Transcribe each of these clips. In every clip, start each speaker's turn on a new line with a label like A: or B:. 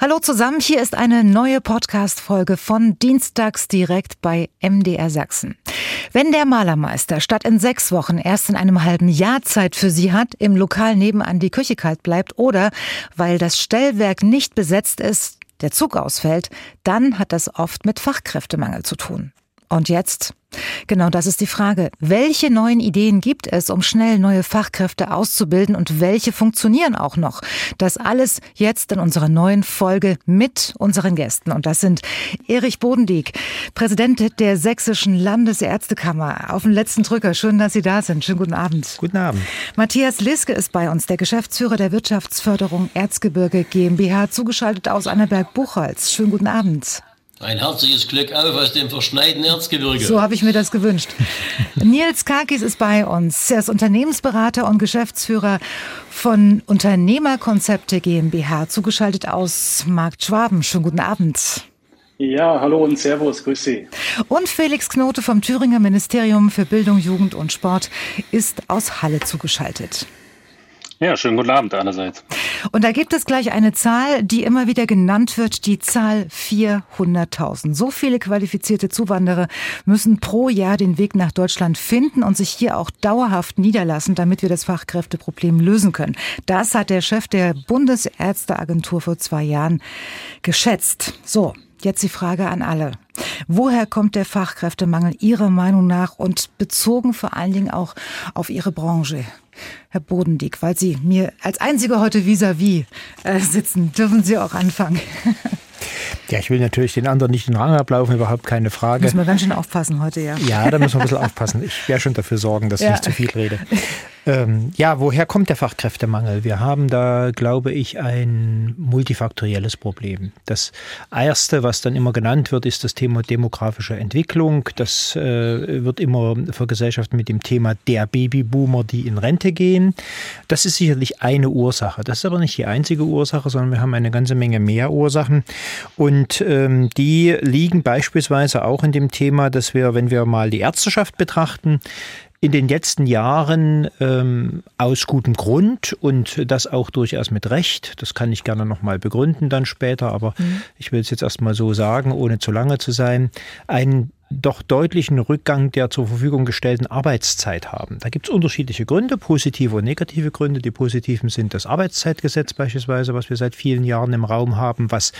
A: Hallo zusammen, hier ist eine neue Podcast-Folge von Dienstags direkt bei MDR Sachsen. Wenn der Malermeister statt in sechs Wochen erst in einem halben Jahr Zeit für Sie hat, im Lokal nebenan die Küche kalt bleibt oder weil das Stellwerk nicht besetzt ist, der Zug ausfällt, dann hat das oft mit Fachkräftemangel zu tun. Und jetzt? Genau das ist die Frage. Welche neuen Ideen gibt es, um schnell neue Fachkräfte auszubilden und welche funktionieren auch noch? Das alles jetzt in unserer neuen Folge mit unseren Gästen. Und das sind Erich Bodendieck, Präsident der Sächsischen Landesärztekammer. Auf den letzten Drücker. Schön, dass Sie da sind. Schönen guten Abend.
B: Guten Abend.
A: Matthias Liske ist bei uns, der Geschäftsführer der Wirtschaftsförderung Erzgebirge GmbH, zugeschaltet aus Annaberg-Buchholz. Schönen guten Abend.
C: Ein herzliches Glück auf aus dem verschneiten Erzgebirge.
A: So habe ich mir das gewünscht. Nils Kakis ist bei uns. Er ist Unternehmensberater und Geschäftsführer von Unternehmerkonzepte GmbH, zugeschaltet aus Markt Schwaben. Schönen guten Abend.
D: Ja, hallo und Servus, grüß Sie.
A: Und Felix Knote vom Thüringer Ministerium für Bildung, Jugend und Sport ist aus Halle zugeschaltet.
D: Ja, schönen guten Abend einerseits.
A: Und da gibt es gleich eine Zahl, die immer wieder genannt wird, die Zahl 400.000. So viele qualifizierte Zuwanderer müssen pro Jahr den Weg nach Deutschland finden und sich hier auch dauerhaft niederlassen, damit wir das Fachkräfteproblem lösen können. Das hat der Chef der Bundesärzteagentur vor zwei Jahren geschätzt. So, Jetzt die Frage an alle. Woher kommt der Fachkräftemangel Ihrer Meinung nach und bezogen vor allen Dingen auch auf Ihre Branche? Herr Bodendieck, weil Sie mir als Einzige heute vis-à-vis -vis, äh, sitzen, dürfen Sie auch anfangen.
B: Ja, ich will natürlich den anderen nicht den Rang ablaufen, überhaupt keine Frage.
A: Müssen wir ganz schön aufpassen heute, ja.
B: Ja, da müssen wir ein bisschen aufpassen. Ich werde schon dafür sorgen, dass ja. ich nicht zu viel rede. Ähm, ja, woher kommt der Fachkräftemangel? Wir haben da, glaube ich, ein multifaktorielles Problem. Das erste, was dann immer genannt wird, ist das Thema demografische Entwicklung. Das äh, wird immer vergesellschaftet mit dem Thema der Babyboomer, die in Rente gehen. Das ist sicherlich eine Ursache. Das ist aber nicht die einzige Ursache, sondern wir haben eine ganze Menge mehr Ursachen. Und ähm, die liegen beispielsweise auch in dem Thema, dass wir, wenn wir mal die Ärzteschaft betrachten, in den letzten Jahren ähm, aus gutem Grund und das auch durchaus mit Recht, das kann ich gerne nochmal begründen dann später, aber mhm. ich will es jetzt erstmal so sagen, ohne zu lange zu sein, einen doch deutlichen Rückgang der zur Verfügung gestellten Arbeitszeit haben. Da gibt es unterschiedliche Gründe, positive und negative Gründe. Die positiven sind das Arbeitszeitgesetz beispielsweise, was wir seit vielen Jahren im Raum haben, was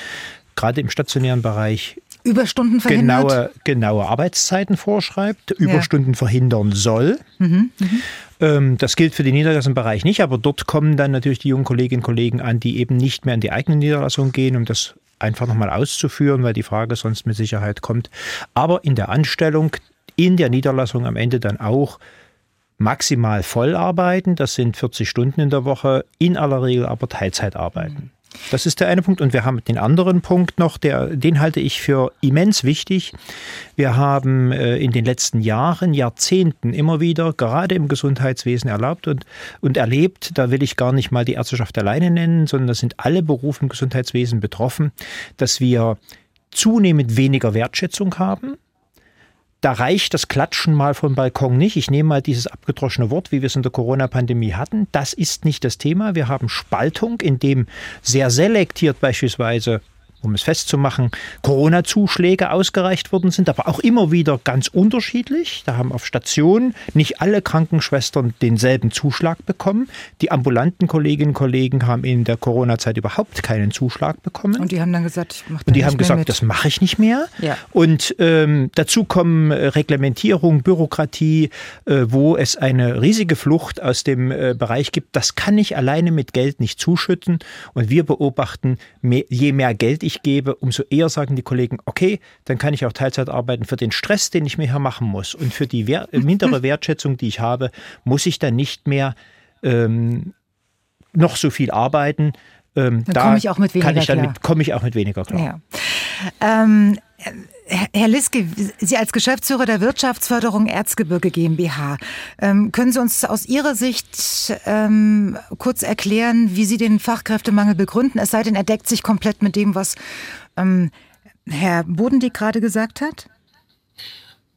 B: gerade im stationären Bereich
A: Überstunden
B: verhindert? Genaue, genaue Arbeitszeiten vorschreibt, Überstunden ja. verhindern soll. Mhm, mh. Ähm, das gilt für den Niederlassenbereich nicht, aber dort kommen dann natürlich die jungen Kolleginnen und Kollegen an, die eben nicht mehr in die eigene Niederlassung gehen, um das einfach nochmal auszuführen, weil die Frage sonst mit Sicherheit kommt. Aber in der Anstellung, in der Niederlassung am Ende dann auch maximal voll arbeiten, das sind 40 Stunden in der Woche, in aller Regel aber Teilzeit arbeiten. Das ist der eine Punkt. Und wir haben den anderen Punkt noch, der, den halte ich für immens wichtig. Wir haben äh, in den letzten Jahren, Jahrzehnten immer wieder, gerade im Gesundheitswesen erlaubt und, und erlebt, da will ich gar nicht mal die Ärzteschaft alleine nennen, sondern da sind alle Berufe im Gesundheitswesen betroffen, dass wir zunehmend weniger Wertschätzung haben da reicht das Klatschen mal vom Balkon nicht. Ich nehme mal dieses abgedroschene Wort, wie wir es in der Corona-Pandemie hatten. Das ist nicht das Thema. Wir haben Spaltung, in dem sehr selektiert beispielsweise um es festzumachen, Corona-Zuschläge ausgereicht worden sind, aber auch immer wieder ganz unterschiedlich. Da haben auf Stationen nicht alle Krankenschwestern denselben Zuschlag bekommen. Die ambulanten Kolleginnen und Kollegen haben in der Corona-Zeit überhaupt keinen Zuschlag bekommen.
A: Und die haben dann gesagt, ich
B: mache Und die haben gesagt, mit. das mache ich nicht mehr. Ja. Und ähm, dazu kommen äh, Reglementierung, Bürokratie, äh, wo es eine riesige Flucht aus dem äh, Bereich gibt. Das kann ich alleine mit Geld nicht zuschütten. Und wir beobachten, mehr, je mehr Geld ich ich gebe, umso eher sagen die Kollegen, okay, dann kann ich auch Teilzeit arbeiten. Für den Stress, den ich mir hier machen muss und für die Wert, äh, mindere Wertschätzung, die ich habe, muss ich dann nicht mehr ähm, noch so viel arbeiten.
A: Ähm, dann da komme ich auch mit weniger
B: ich komme ich auch mit weniger klar.
A: Ja. Ähm, Herr Liske, Sie als Geschäftsführer der Wirtschaftsförderung Erzgebirge GmbH, ähm, können Sie uns aus Ihrer Sicht ähm, kurz erklären, wie Sie den Fachkräftemangel begründen? Es sei denn, er deckt sich komplett mit dem, was ähm, Herr Bodendieck gerade gesagt hat?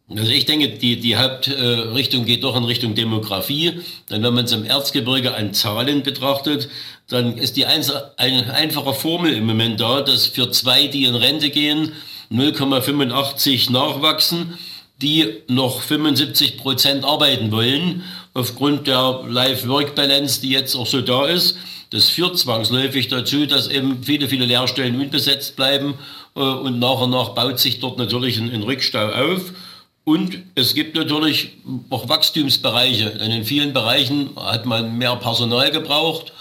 C: Also ich denke, die, die Hauptrichtung geht doch in Richtung Demografie. Denn wenn man es im Erzgebirge an Zahlen betrachtet, dann ist die ein, eine einfache Formel im Moment da, dass für zwei, die in Rente gehen, 0,85 nachwachsen, die noch 75 Prozent arbeiten wollen, aufgrund der Life-Work-Balance, die jetzt auch so da ist. Das führt zwangsläufig dazu, dass eben viele, viele Lehrstellen unbesetzt bleiben äh, und nach und nach baut sich dort natürlich ein, Rückstau auf. Und es gibt natürlich auch Wachstumsbereiche, denn in vielen Bereichen hat man mehr Personal gebraucht,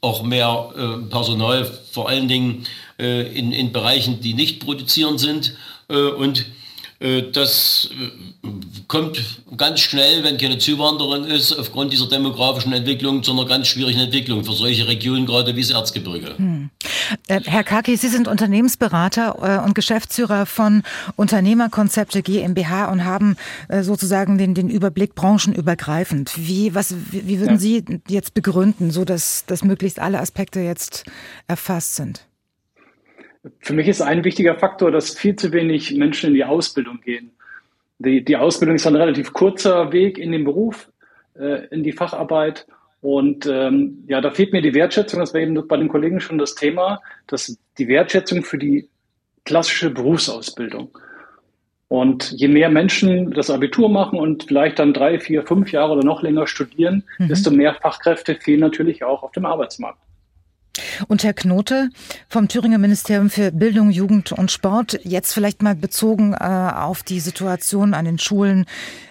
C: auch mehr äh, Personal vor allen Dingen in, in Bereichen, die nicht produzierend sind. Äh, und äh, das äh, kommt ganz schnell, wenn keine Zuwanderung ist, aufgrund dieser demografischen Entwicklung zu einer ganz schwierigen Entwicklung für solche Regionen, gerade wie das Erzgebirge. Hm.
A: Äh, Herr Kaki, Sie sind Unternehmensberater und Geschäftsführer von Unternehmerkonzepte GmbH und haben sozusagen den, den Überblick branchenübergreifend. Wie, was, wie würden ja. Sie jetzt begründen, so dass, dass möglichst alle Aspekte jetzt erfasst sind?
D: Für mich ist ein wichtiger Faktor, dass viel zu wenig Menschen in die Ausbildung gehen. Die, die Ausbildung ist ein relativ kurzer Weg in den Beruf, äh, in die Facharbeit. Und ähm, ja, da fehlt mir die Wertschätzung, das war eben bei den Kollegen schon das Thema, dass die Wertschätzung für die klassische Berufsausbildung. Und je mehr Menschen das Abitur machen und vielleicht dann drei, vier, fünf Jahre oder noch länger studieren, mhm. desto mehr Fachkräfte fehlen natürlich auch auf dem Arbeitsmarkt.
A: Und Herr Knote vom Thüringer Ministerium für Bildung, Jugend und Sport, jetzt vielleicht mal bezogen äh, auf die Situation an den Schulen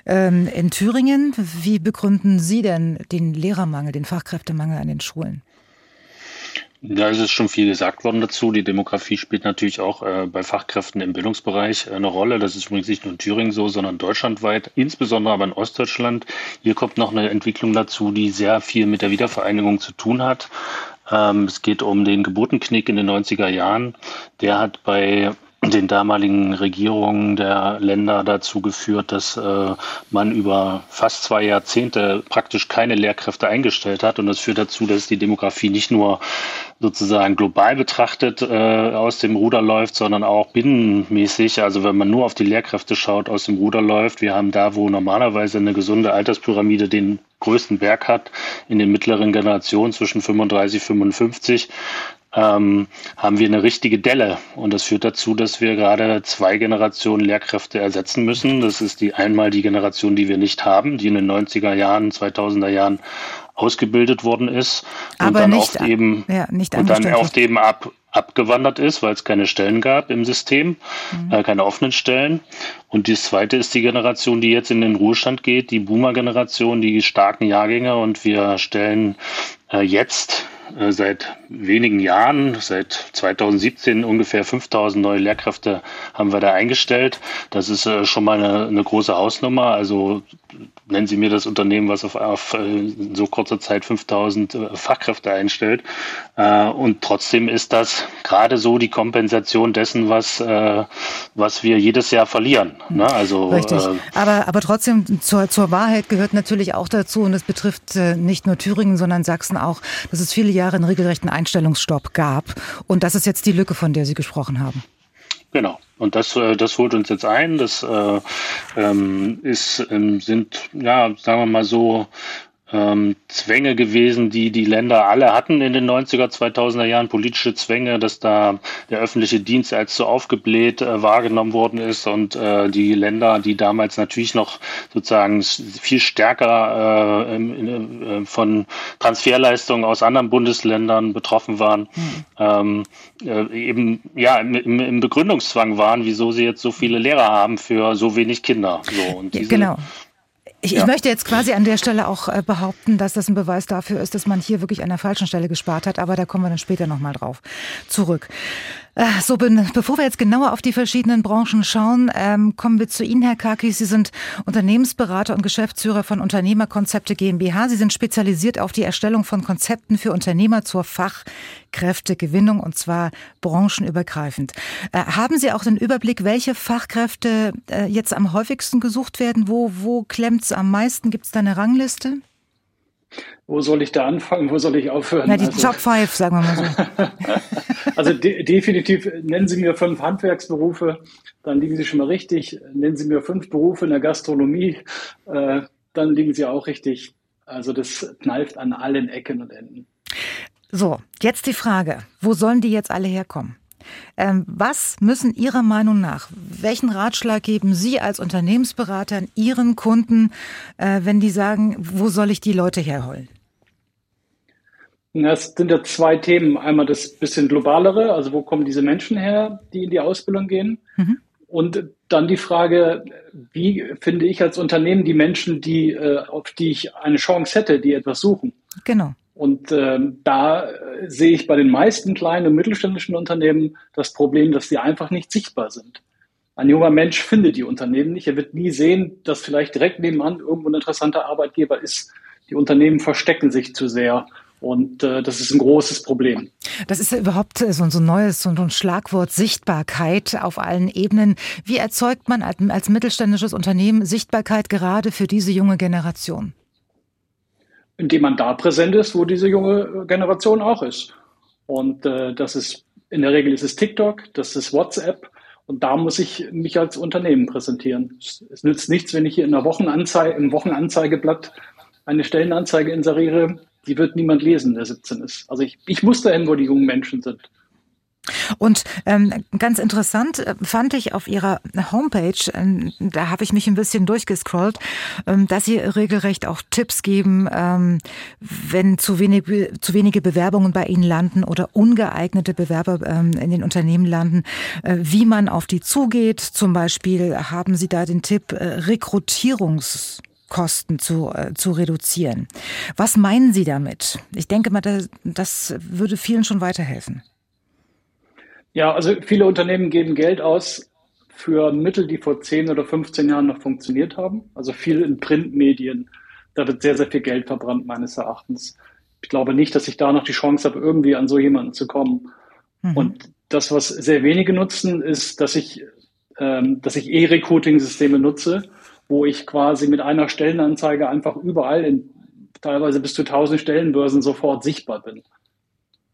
A: ähm, in Thüringen. Wie begründen Sie denn den Lehrermangel, den Fachkräftemangel an den Schulen?
E: Da ist es schon viel gesagt worden dazu. Die Demografie spielt natürlich auch äh, bei Fachkräften im Bildungsbereich äh, eine Rolle. Das ist übrigens nicht nur in Thüringen so, sondern deutschlandweit, insbesondere aber in Ostdeutschland. Hier kommt noch eine Entwicklung dazu, die sehr viel mit der Wiedervereinigung zu tun hat. Ähm, es geht um den Geburtenknick in den 90er Jahren. Der hat bei den damaligen Regierungen der Länder dazu geführt, dass äh, man über fast zwei Jahrzehnte praktisch keine Lehrkräfte eingestellt hat. Und das führt dazu, dass die Demografie nicht nur sozusagen global betrachtet äh, aus dem Ruder läuft, sondern auch binnenmäßig. Also wenn man nur auf die Lehrkräfte schaut, aus dem Ruder läuft. Wir haben da, wo normalerweise eine gesunde Alterspyramide den größten Berg hat, in den mittleren Generationen zwischen 35 55, ähm, haben wir eine richtige Delle. Und das führt dazu, dass wir gerade zwei Generationen Lehrkräfte ersetzen müssen. Das ist die einmal die Generation, die wir nicht haben, die in den 90er Jahren, 2000er Jahren ausgebildet worden ist
A: und Aber dann oft eben
E: ja, und dann oft eben ab, abgewandert ist, weil es keine Stellen gab im System, mhm. äh, keine offenen Stellen. Und das zweite ist die Generation, die jetzt in den Ruhestand geht, die Boomer-Generation, die starken Jahrgänge. Und wir stellen äh, jetzt äh, seit wenigen Jahren, seit 2017 ungefähr 5000 neue Lehrkräfte haben wir da eingestellt. Das ist äh, schon mal eine, eine große Hausnummer. Also nennen Sie mir das Unternehmen, was auf, auf äh, so kurzer Zeit 5000 Fachkräfte einstellt. Und trotzdem ist das gerade so die Kompensation dessen, was, was wir jedes Jahr verlieren.
A: Ne? Also, Richtig. Aber, aber trotzdem zur, zur Wahrheit gehört natürlich auch dazu, und das betrifft nicht nur Thüringen, sondern Sachsen auch, dass es viele Jahre einen regelrechten Einstellungsstopp gab. Und das ist jetzt die Lücke, von der Sie gesprochen haben.
E: Genau. Und das, äh, das holt uns jetzt ein. Das äh, ähm, ist, ähm, sind, ja, sagen wir mal so, ähm, Zwänge gewesen, die die Länder alle hatten in den 90er, 2000er Jahren, politische Zwänge, dass da der öffentliche Dienst als so aufgebläht äh, wahrgenommen worden ist und äh, die Länder, die damals natürlich noch sozusagen viel stärker äh, in, äh, von Transferleistungen aus anderen Bundesländern betroffen waren, mhm. ähm, äh, eben ja im, im, Begründungszwang waren, wieso sie jetzt so viele Lehrer haben für so wenig Kinder. So,
A: und diese, genau. Ich, ja. ich, möchte jetzt quasi an der Stelle auch äh, behaupten, dass das ein Beweis dafür ist, dass man hier wirklich an der falschen Stelle gespart hat, aber da kommen wir dann später nochmal drauf zurück. Äh, so, bevor wir jetzt genauer auf die verschiedenen Branchen schauen, ähm, kommen wir zu Ihnen, Herr Kaki. Sie sind Unternehmensberater und Geschäftsführer von Unternehmerkonzepte GmbH. Sie sind spezialisiert auf die Erstellung von Konzepten für Unternehmer zur Fachkräftegewinnung und zwar branchenübergreifend. Äh, haben Sie auch den Überblick, welche Fachkräfte äh, jetzt am häufigsten gesucht werden? Wo, wo klemmt es am meisten? Gibt es da eine Rangliste?
D: Wo soll ich da anfangen, wo soll ich aufhören?
A: Na, die also, Top 5, sagen wir mal
D: so. also de definitiv nennen Sie mir fünf Handwerksberufe, dann liegen Sie schon mal richtig. Nennen Sie mir fünf Berufe in der Gastronomie, äh, dann liegen Sie auch richtig. Also das kneift an allen Ecken und Enden.
A: So, jetzt die Frage, wo sollen die jetzt alle herkommen? Ähm, was müssen Ihrer Meinung nach, welchen Ratschlag geben Sie als Unternehmensberater Ihren Kunden, äh, wenn die sagen, wo soll ich die Leute herholen?
D: Das sind ja zwei Themen. Einmal das bisschen globalere, also wo kommen diese Menschen her, die in die Ausbildung gehen? Mhm. Und dann die Frage, wie finde ich als Unternehmen die Menschen, die, äh, auf die ich eine Chance hätte, die etwas suchen?
A: Genau.
D: Und ähm, da äh, sehe ich bei den meisten kleinen und mittelständischen Unternehmen das Problem, dass sie einfach nicht sichtbar sind. Ein junger Mensch findet die Unternehmen nicht. Er wird nie sehen, dass vielleicht direkt nebenan irgendwo ein interessanter Arbeitgeber ist. Die Unternehmen verstecken sich zu sehr. Und äh, das ist ein großes Problem.
A: Das ist ja überhaupt so, so ein neues so ein Schlagwort Sichtbarkeit auf allen Ebenen. Wie erzeugt man als mittelständisches Unternehmen Sichtbarkeit gerade für diese junge Generation?
D: Indem man da präsent ist, wo diese junge Generation auch ist. Und äh, das ist in der Regel ist es TikTok, das ist WhatsApp und da muss ich mich als Unternehmen präsentieren. Es, es nützt nichts, wenn ich hier in der Wochenanzeige, im Wochenanzeigeblatt eine Stellenanzeige inseriere, die wird niemand lesen, der 17 ist. Also ich, ich muss dahin, wo die jungen Menschen sind.
A: Und ähm, ganz interessant äh, fand ich auf Ihrer Homepage, ähm, da habe ich mich ein bisschen durchgescrollt, ähm, dass Sie regelrecht auch Tipps geben, ähm, wenn zu, wenig, zu wenige Bewerbungen bei Ihnen landen oder ungeeignete Bewerber ähm, in den Unternehmen landen, äh, wie man auf die zugeht. Zum Beispiel haben Sie da den Tipp äh, Rekrutierungs Kosten zu, äh, zu reduzieren. Was meinen Sie damit? Ich denke mal, das, das würde vielen schon weiterhelfen.
D: Ja, also viele Unternehmen geben Geld aus für Mittel, die vor 10 oder 15 Jahren noch funktioniert haben. Also viel in Printmedien. Da wird sehr, sehr viel Geld verbrannt, meines Erachtens. Ich glaube nicht, dass ich da noch die Chance habe, irgendwie an so jemanden zu kommen. Mhm. Und das, was sehr wenige nutzen, ist, dass ich, ähm, dass ich E-Recruiting-Systeme nutze, wo ich quasi mit einer Stellenanzeige einfach überall in teilweise bis zu 1000 Stellenbörsen sofort sichtbar bin.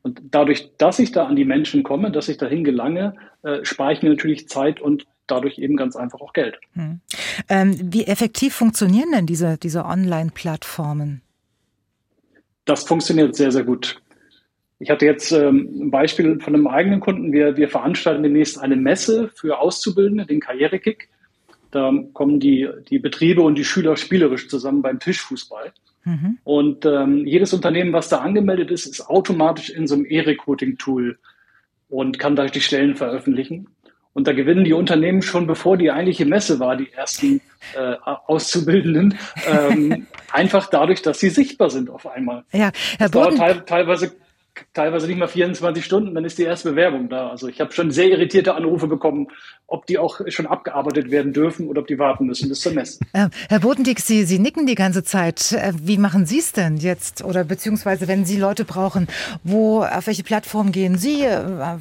D: Und dadurch, dass ich da an die Menschen komme, dass ich dahin gelange, äh, spare ich mir natürlich Zeit und dadurch eben ganz einfach auch Geld. Hm.
A: Ähm, wie effektiv funktionieren denn diese, diese Online-Plattformen?
D: Das funktioniert sehr, sehr gut. Ich hatte jetzt ähm, ein Beispiel von einem eigenen Kunden. Wir, wir veranstalten demnächst eine Messe für Auszubildende, den Karrierekick. Da kommen die, die Betriebe und die Schüler spielerisch zusammen beim Tischfußball. Mhm. Und ähm, jedes Unternehmen, was da angemeldet ist, ist automatisch in so einem E-Recruiting-Tool und kann da die Stellen veröffentlichen. Und da gewinnen die Unternehmen schon, bevor die eigentliche Messe war, die ersten äh, Auszubildenden, ähm, einfach dadurch, dass sie sichtbar sind auf einmal.
A: Ja, Herr
D: das dauert teil teilweise teilweise nicht mal 24 Stunden, dann ist die erste Bewerbung da. Also ich habe schon sehr irritierte Anrufe bekommen, ob die auch schon abgearbeitet werden dürfen oder ob die warten müssen bis zur Messe.
A: Äh, Herr Bodendieck, Sie, Sie nicken die ganze Zeit. Äh, wie machen Sie es denn jetzt? Oder beziehungsweise, wenn Sie Leute brauchen, wo, auf welche Plattform gehen Sie? Äh,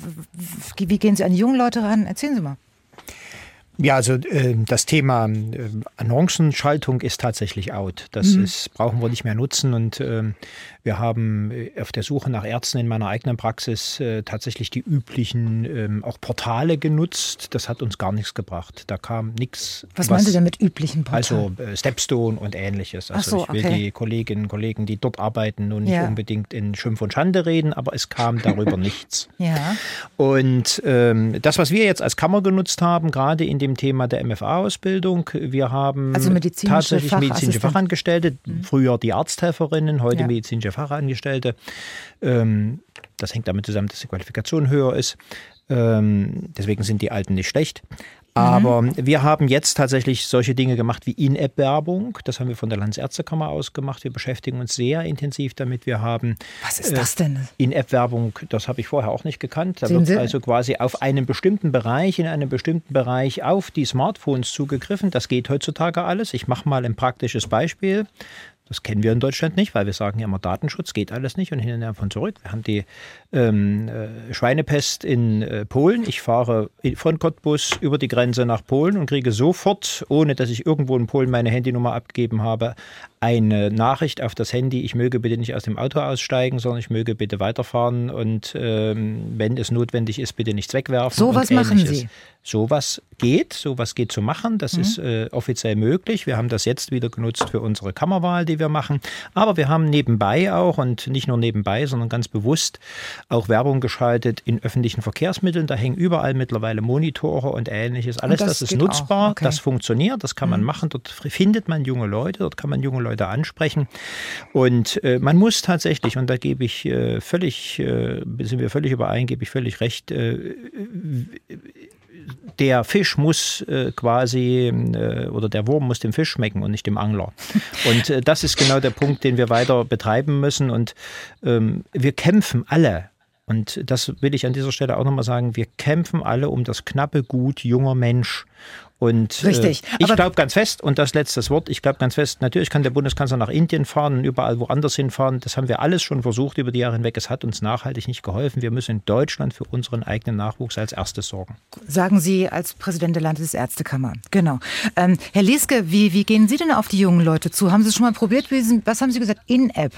A: wie gehen Sie an die jungen Leute ran? Erzählen Sie mal.
B: Ja, also äh, das Thema äh, Annoncenschaltung ist tatsächlich out. Das mhm. ist, brauchen wir nicht mehr nutzen. Und äh, wir haben äh, auf der Suche nach Ärzten in meiner eigenen Praxis äh, tatsächlich die üblichen ähm, auch Portale genutzt. Das hat uns gar nichts gebracht. Da kam nichts.
A: Was, was meinen Sie denn mit üblichen
B: Portalen? Also äh, Stepstone und ähnliches. Also so, ich will okay. die Kolleginnen und Kollegen, die dort arbeiten, nun nicht ja. unbedingt in Schimpf und Schande reden, aber es kam darüber nichts.
A: Ja.
B: Und ähm, das, was wir jetzt als Kammer genutzt haben, gerade in dem Thema der MFA-Ausbildung. Wir haben
A: also medizinische
B: tatsächlich medizinische Fachangestellte, mhm. früher die Arzthelferinnen, heute ja. medizinische Fachangestellte. Ähm, das hängt damit zusammen, dass die Qualifikation höher ist. Ähm, deswegen sind die Alten nicht schlecht. Aber mhm. wir haben jetzt tatsächlich solche Dinge gemacht wie In-App-Werbung. Das haben wir von der Landesärztekammer aus gemacht. Wir beschäftigen uns sehr intensiv damit. Wir haben.
A: Was ist das denn? Äh,
B: In-App-Werbung, das habe ich vorher auch nicht gekannt. Da wird also quasi auf einen bestimmten Bereich, in einem bestimmten Bereich auf die Smartphones zugegriffen. Das geht heutzutage alles. Ich mache mal ein praktisches Beispiel. Das kennen wir in Deutschland nicht, weil wir sagen ja immer, Datenschutz geht alles nicht und hin und her von zurück. Wir haben die ähm, äh, Schweinepest in äh, Polen. Ich fahre von Cottbus über die Grenze nach Polen und kriege sofort, ohne dass ich irgendwo in Polen meine Handynummer abgegeben habe, eine Nachricht auf das Handy, ich möge bitte nicht aus dem Auto aussteigen, sondern ich möge bitte weiterfahren und ähm, wenn es notwendig ist, bitte nichts wegwerfen.
A: So was machen Sie?
B: Sowas geht, sowas geht zu machen, das mhm. ist äh, offiziell möglich. Wir haben das jetzt wieder genutzt für unsere Kammerwahl, die wir machen. Aber wir haben nebenbei auch und nicht nur nebenbei, sondern ganz bewusst auch Werbung geschaltet in öffentlichen Verkehrsmitteln. Da hängen überall mittlerweile Monitore und ähnliches. Alles und das, das ist nutzbar, okay. das funktioniert, das kann man mhm. machen. Dort findet man junge Leute, dort kann man junge Leute ansprechen. Und äh, man muss tatsächlich, und da gebe ich äh, völlig, äh, sind wir völlig überein, gebe ich völlig recht, äh, der Fisch muss äh, quasi äh, oder der Wurm muss dem Fisch schmecken und nicht dem Angler. Und äh, das ist genau der Punkt, den wir weiter betreiben müssen. Und ähm, wir kämpfen alle. Und das will ich an dieser Stelle auch nochmal sagen. Wir kämpfen alle um das knappe Gut junger Mensch. Und
A: äh, Richtig.
B: Äh, ich glaube ganz fest, und das letzte Wort, ich glaube ganz fest, natürlich kann der Bundeskanzler nach Indien fahren und überall woanders hinfahren. Das haben wir alles schon versucht über die Jahre hinweg. Es hat uns nachhaltig nicht geholfen. Wir müssen in Deutschland für unseren eigenen Nachwuchs als erstes sorgen.
A: Sagen Sie als Präsident der Landesärztekammer. Genau. Ähm, Herr Lieske, wie, wie gehen Sie denn auf die jungen Leute zu? Haben Sie es schon mal probiert? Was haben Sie gesagt? In-App.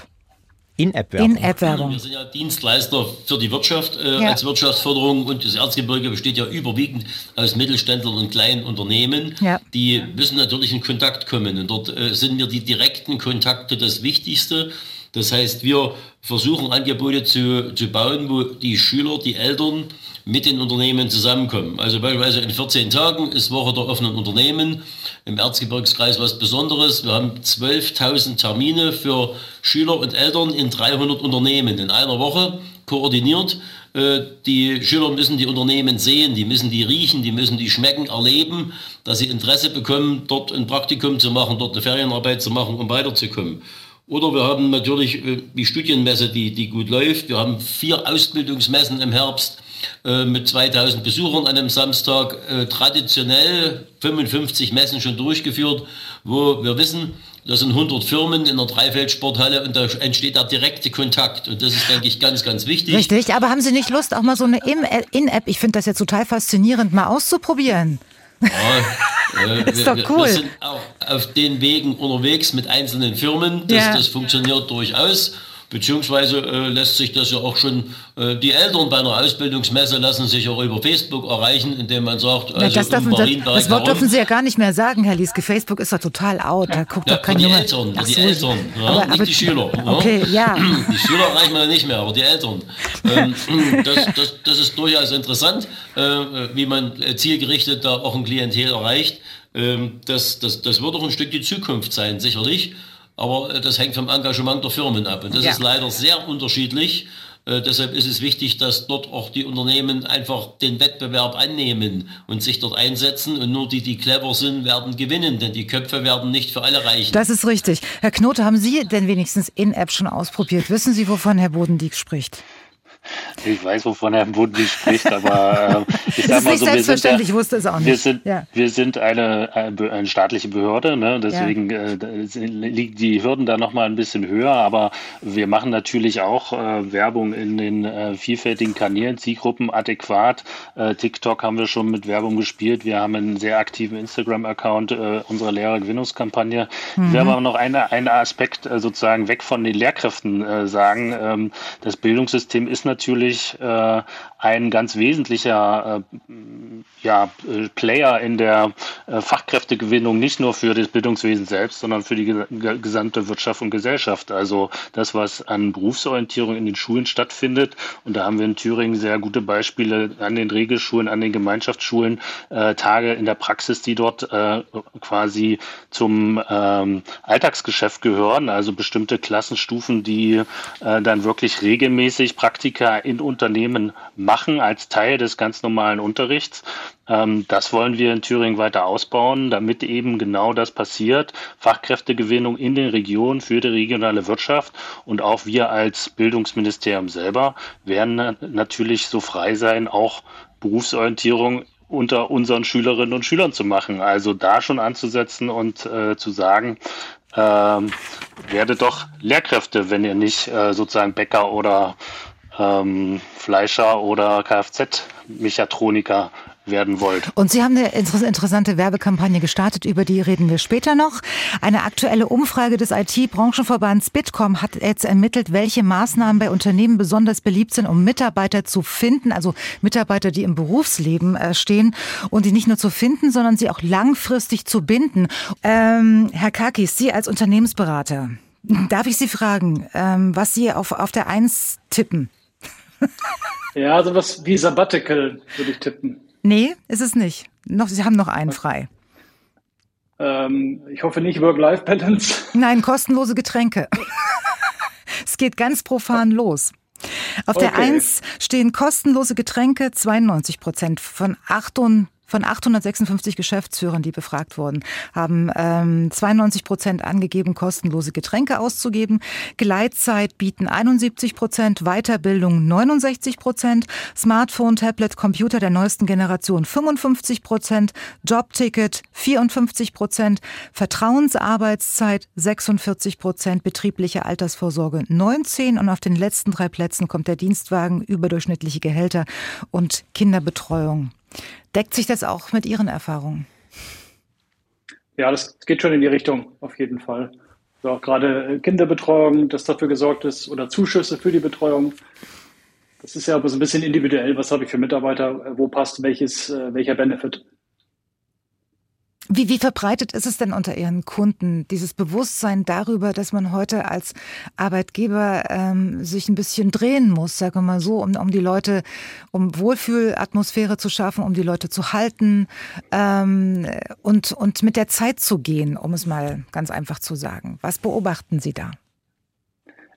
B: In-App-Werbung.
A: In-App-Werbung.
C: Wir sind ja Dienstleister für die Wirtschaft äh, ja. als Wirtschaftsförderung und das Erzgebirge besteht ja überwiegend aus Mittelständlern und kleinen Unternehmen. Ja. Die müssen natürlich in Kontakt kommen und dort äh, sind mir die direkten Kontakte das Wichtigste. Das heißt, wir versuchen Angebote zu, zu bauen, wo die Schüler, die Eltern mit den Unternehmen zusammenkommen. Also beispielsweise in 14 Tagen ist Woche der offenen Unternehmen im Erzgebirgskreis was Besonderes. Wir haben 12.000 Termine für Schüler und Eltern in 300 Unternehmen in einer Woche koordiniert. Äh, die Schüler müssen die Unternehmen sehen, die müssen die riechen, die müssen die schmecken, erleben, dass sie Interesse bekommen, dort ein Praktikum zu machen, dort eine Ferienarbeit zu machen, um weiterzukommen. Oder wir haben natürlich äh, die Studienmesse, die, die gut läuft. Wir haben vier Ausbildungsmessen im Herbst äh, mit 2000 Besuchern an einem Samstag. Äh, traditionell 55 Messen schon durchgeführt, wo wir wissen, das sind 100 Firmen in der Dreifeldsporthalle und da entsteht der direkte Kontakt. Und das ist, denke ich, ganz, ganz wichtig.
A: Richtig, aber haben Sie nicht Lust, auch mal so eine In-App, ich finde das jetzt total faszinierend, mal auszuprobieren?
C: Ja, äh, ist wir, doch cool. Wir sind auch auf den Wegen unterwegs mit einzelnen Firmen. Das, ja. das funktioniert durchaus. Beziehungsweise äh, lässt sich das ja auch schon, äh, die Eltern bei einer Ausbildungsmesse lassen sich auch über Facebook erreichen, indem man sagt,
A: also ja, das, dürfen, das, das Wort dürfen Sie ja gar nicht mehr sagen, Herr Lieske. Facebook ist doch total out, da guckt ja, doch kein
C: die
A: Junge.
C: Eltern, Ach, die so. Eltern, ja, aber, nicht aber, die Schüler.
A: Okay, ja.
C: Die Schüler erreichen wir nicht mehr, aber die Eltern. Ähm, das, das, das ist durchaus interessant, äh, wie man äh, zielgerichtet da auch ein Klientel erreicht. Ähm, das, das, das wird auch ein Stück die Zukunft sein, sicherlich. Aber äh, das hängt vom Engagement der Firmen ab. Und das ja. ist leider sehr unterschiedlich. Äh, deshalb ist es wichtig, dass dort auch die Unternehmen einfach den Wettbewerb annehmen und sich dort einsetzen. Und nur die, die clever sind, werden gewinnen, denn die Köpfe werden nicht für alle reichen.
A: Das ist richtig. Herr Knote, haben Sie denn wenigstens In-App schon ausprobiert? Wissen Sie, wovon Herr Bodendieck spricht?
E: Ich weiß, wovon Herr Bundwig spricht, aber äh, ich sag mal so,
A: wir sind, ja, wusste es auch nicht.
E: Wir sind, ja. wir sind eine, eine staatliche Behörde, ne? deswegen ja. äh, liegen die Hürden da nochmal ein bisschen höher, aber wir machen natürlich auch äh, Werbung in den äh, vielfältigen Kanälen, Zielgruppen adäquat. Äh, TikTok haben wir schon mit Werbung gespielt, wir haben einen sehr aktiven Instagram-Account äh, unserer Lehrergewinnungskampagne. Mhm. Ich will aber noch eine, einen Aspekt sozusagen weg von den Lehrkräften sagen. Ähm, das Bildungssystem ist natürlich äh, ein ganz wesentlicher äh, ja, Player in der äh, Fachkräftegewinnung, nicht nur für das Bildungswesen selbst, sondern für die gesamte Wirtschaft und Gesellschaft. Also das, was an Berufsorientierung in den Schulen stattfindet. Und da haben wir in Thüringen sehr gute Beispiele an den Regelschulen, an den Gemeinschaftsschulen, äh, Tage in der Praxis, die dort äh, quasi zum ähm, Alltagsgeschäft gehören. Also bestimmte Klassenstufen, die äh, dann wirklich regelmäßig Praktika in Unternehmen machen als Teil des ganz normalen Unterrichts. Ähm, das wollen wir in Thüringen weiter ausbauen, damit eben genau das passiert. Fachkräftegewinnung in den Regionen für die regionale Wirtschaft und auch wir als Bildungsministerium selber werden natürlich so frei sein, auch Berufsorientierung unter unseren Schülerinnen und Schülern zu machen. Also da schon anzusetzen und äh, zu sagen, ähm, werdet doch Lehrkräfte, wenn ihr nicht äh, sozusagen Bäcker oder ähm, Fleischer oder Kfz-Mechatroniker werden wollt.
A: Und Sie haben eine interessante Werbekampagne gestartet, über die reden wir später noch. Eine aktuelle Umfrage des IT-Branchenverbands Bitkom hat jetzt ermittelt, welche Maßnahmen bei Unternehmen besonders beliebt sind, um Mitarbeiter zu finden, also Mitarbeiter, die im Berufsleben äh, stehen und die nicht nur zu finden, sondern sie auch langfristig zu binden. Ähm, Herr Kakis, Sie als Unternehmensberater, darf ich Sie fragen, ähm, was Sie auf, auf der Eins tippen?
D: Ja, also was wie Sabbatical würde ich tippen.
A: Nee, ist es nicht. Noch, Sie haben noch einen frei.
D: Ähm, ich hoffe nicht Work-Life-Balance.
A: Nein, kostenlose Getränke. es geht ganz profan los. Auf okay. der Eins stehen kostenlose Getränke, 92 Prozent von 88 von 856 Geschäftsführern, die befragt wurden, haben ähm, 92 Prozent angegeben, kostenlose Getränke auszugeben. Gleitzeit bieten 71 Prozent, Weiterbildung 69 Prozent, Smartphone, Tablet, Computer der neuesten Generation 55 Prozent, Jobticket 54 Prozent, Vertrauensarbeitszeit 46 Prozent, betriebliche Altersvorsorge 19 und auf den letzten drei Plätzen kommt der Dienstwagen, überdurchschnittliche Gehälter und Kinderbetreuung Deckt sich das auch mit Ihren Erfahrungen?
D: Ja, das geht schon in die Richtung, auf jeden Fall. Also auch gerade äh, Kinderbetreuung, dass dafür gesorgt ist, oder Zuschüsse für die Betreuung. Das ist ja aber so ein bisschen individuell. Was habe ich für Mitarbeiter? Äh, wo passt welches, äh, welcher Benefit?
A: Wie, wie verbreitet ist es denn unter Ihren Kunden, dieses Bewusstsein darüber, dass man heute als Arbeitgeber ähm, sich ein bisschen drehen muss, sagen wir mal so, um, um die Leute, um Wohlfühlatmosphäre zu schaffen, um die Leute zu halten ähm, und, und mit der Zeit zu gehen, um es mal ganz einfach zu sagen. Was beobachten Sie da?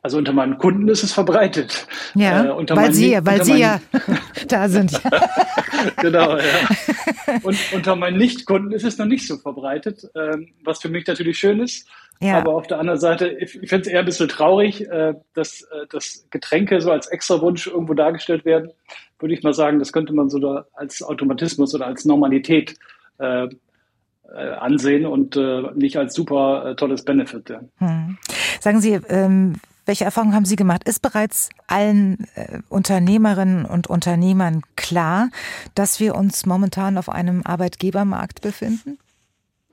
D: Also unter meinen Kunden ist es verbreitet.
A: Ja, äh, weil Sie, weil Sie ja da sind.
D: genau, ja. Und unter meinen Nichtkunden ist es noch nicht so verbreitet, ähm, was für mich natürlich schön ist. Ja. Aber auf der anderen Seite, ich, ich finde es eher ein bisschen traurig, äh, dass, äh, dass Getränke so als Extrawunsch irgendwo dargestellt werden. Würde ich mal sagen, das könnte man so da als Automatismus oder als Normalität äh, äh, ansehen und äh, nicht als super äh, tolles Benefit. Ja. Hm.
A: Sagen Sie, ähm, welche Erfahrungen haben Sie gemacht? Ist bereits allen äh, Unternehmerinnen und Unternehmern klar, dass wir uns momentan auf einem Arbeitgebermarkt befinden?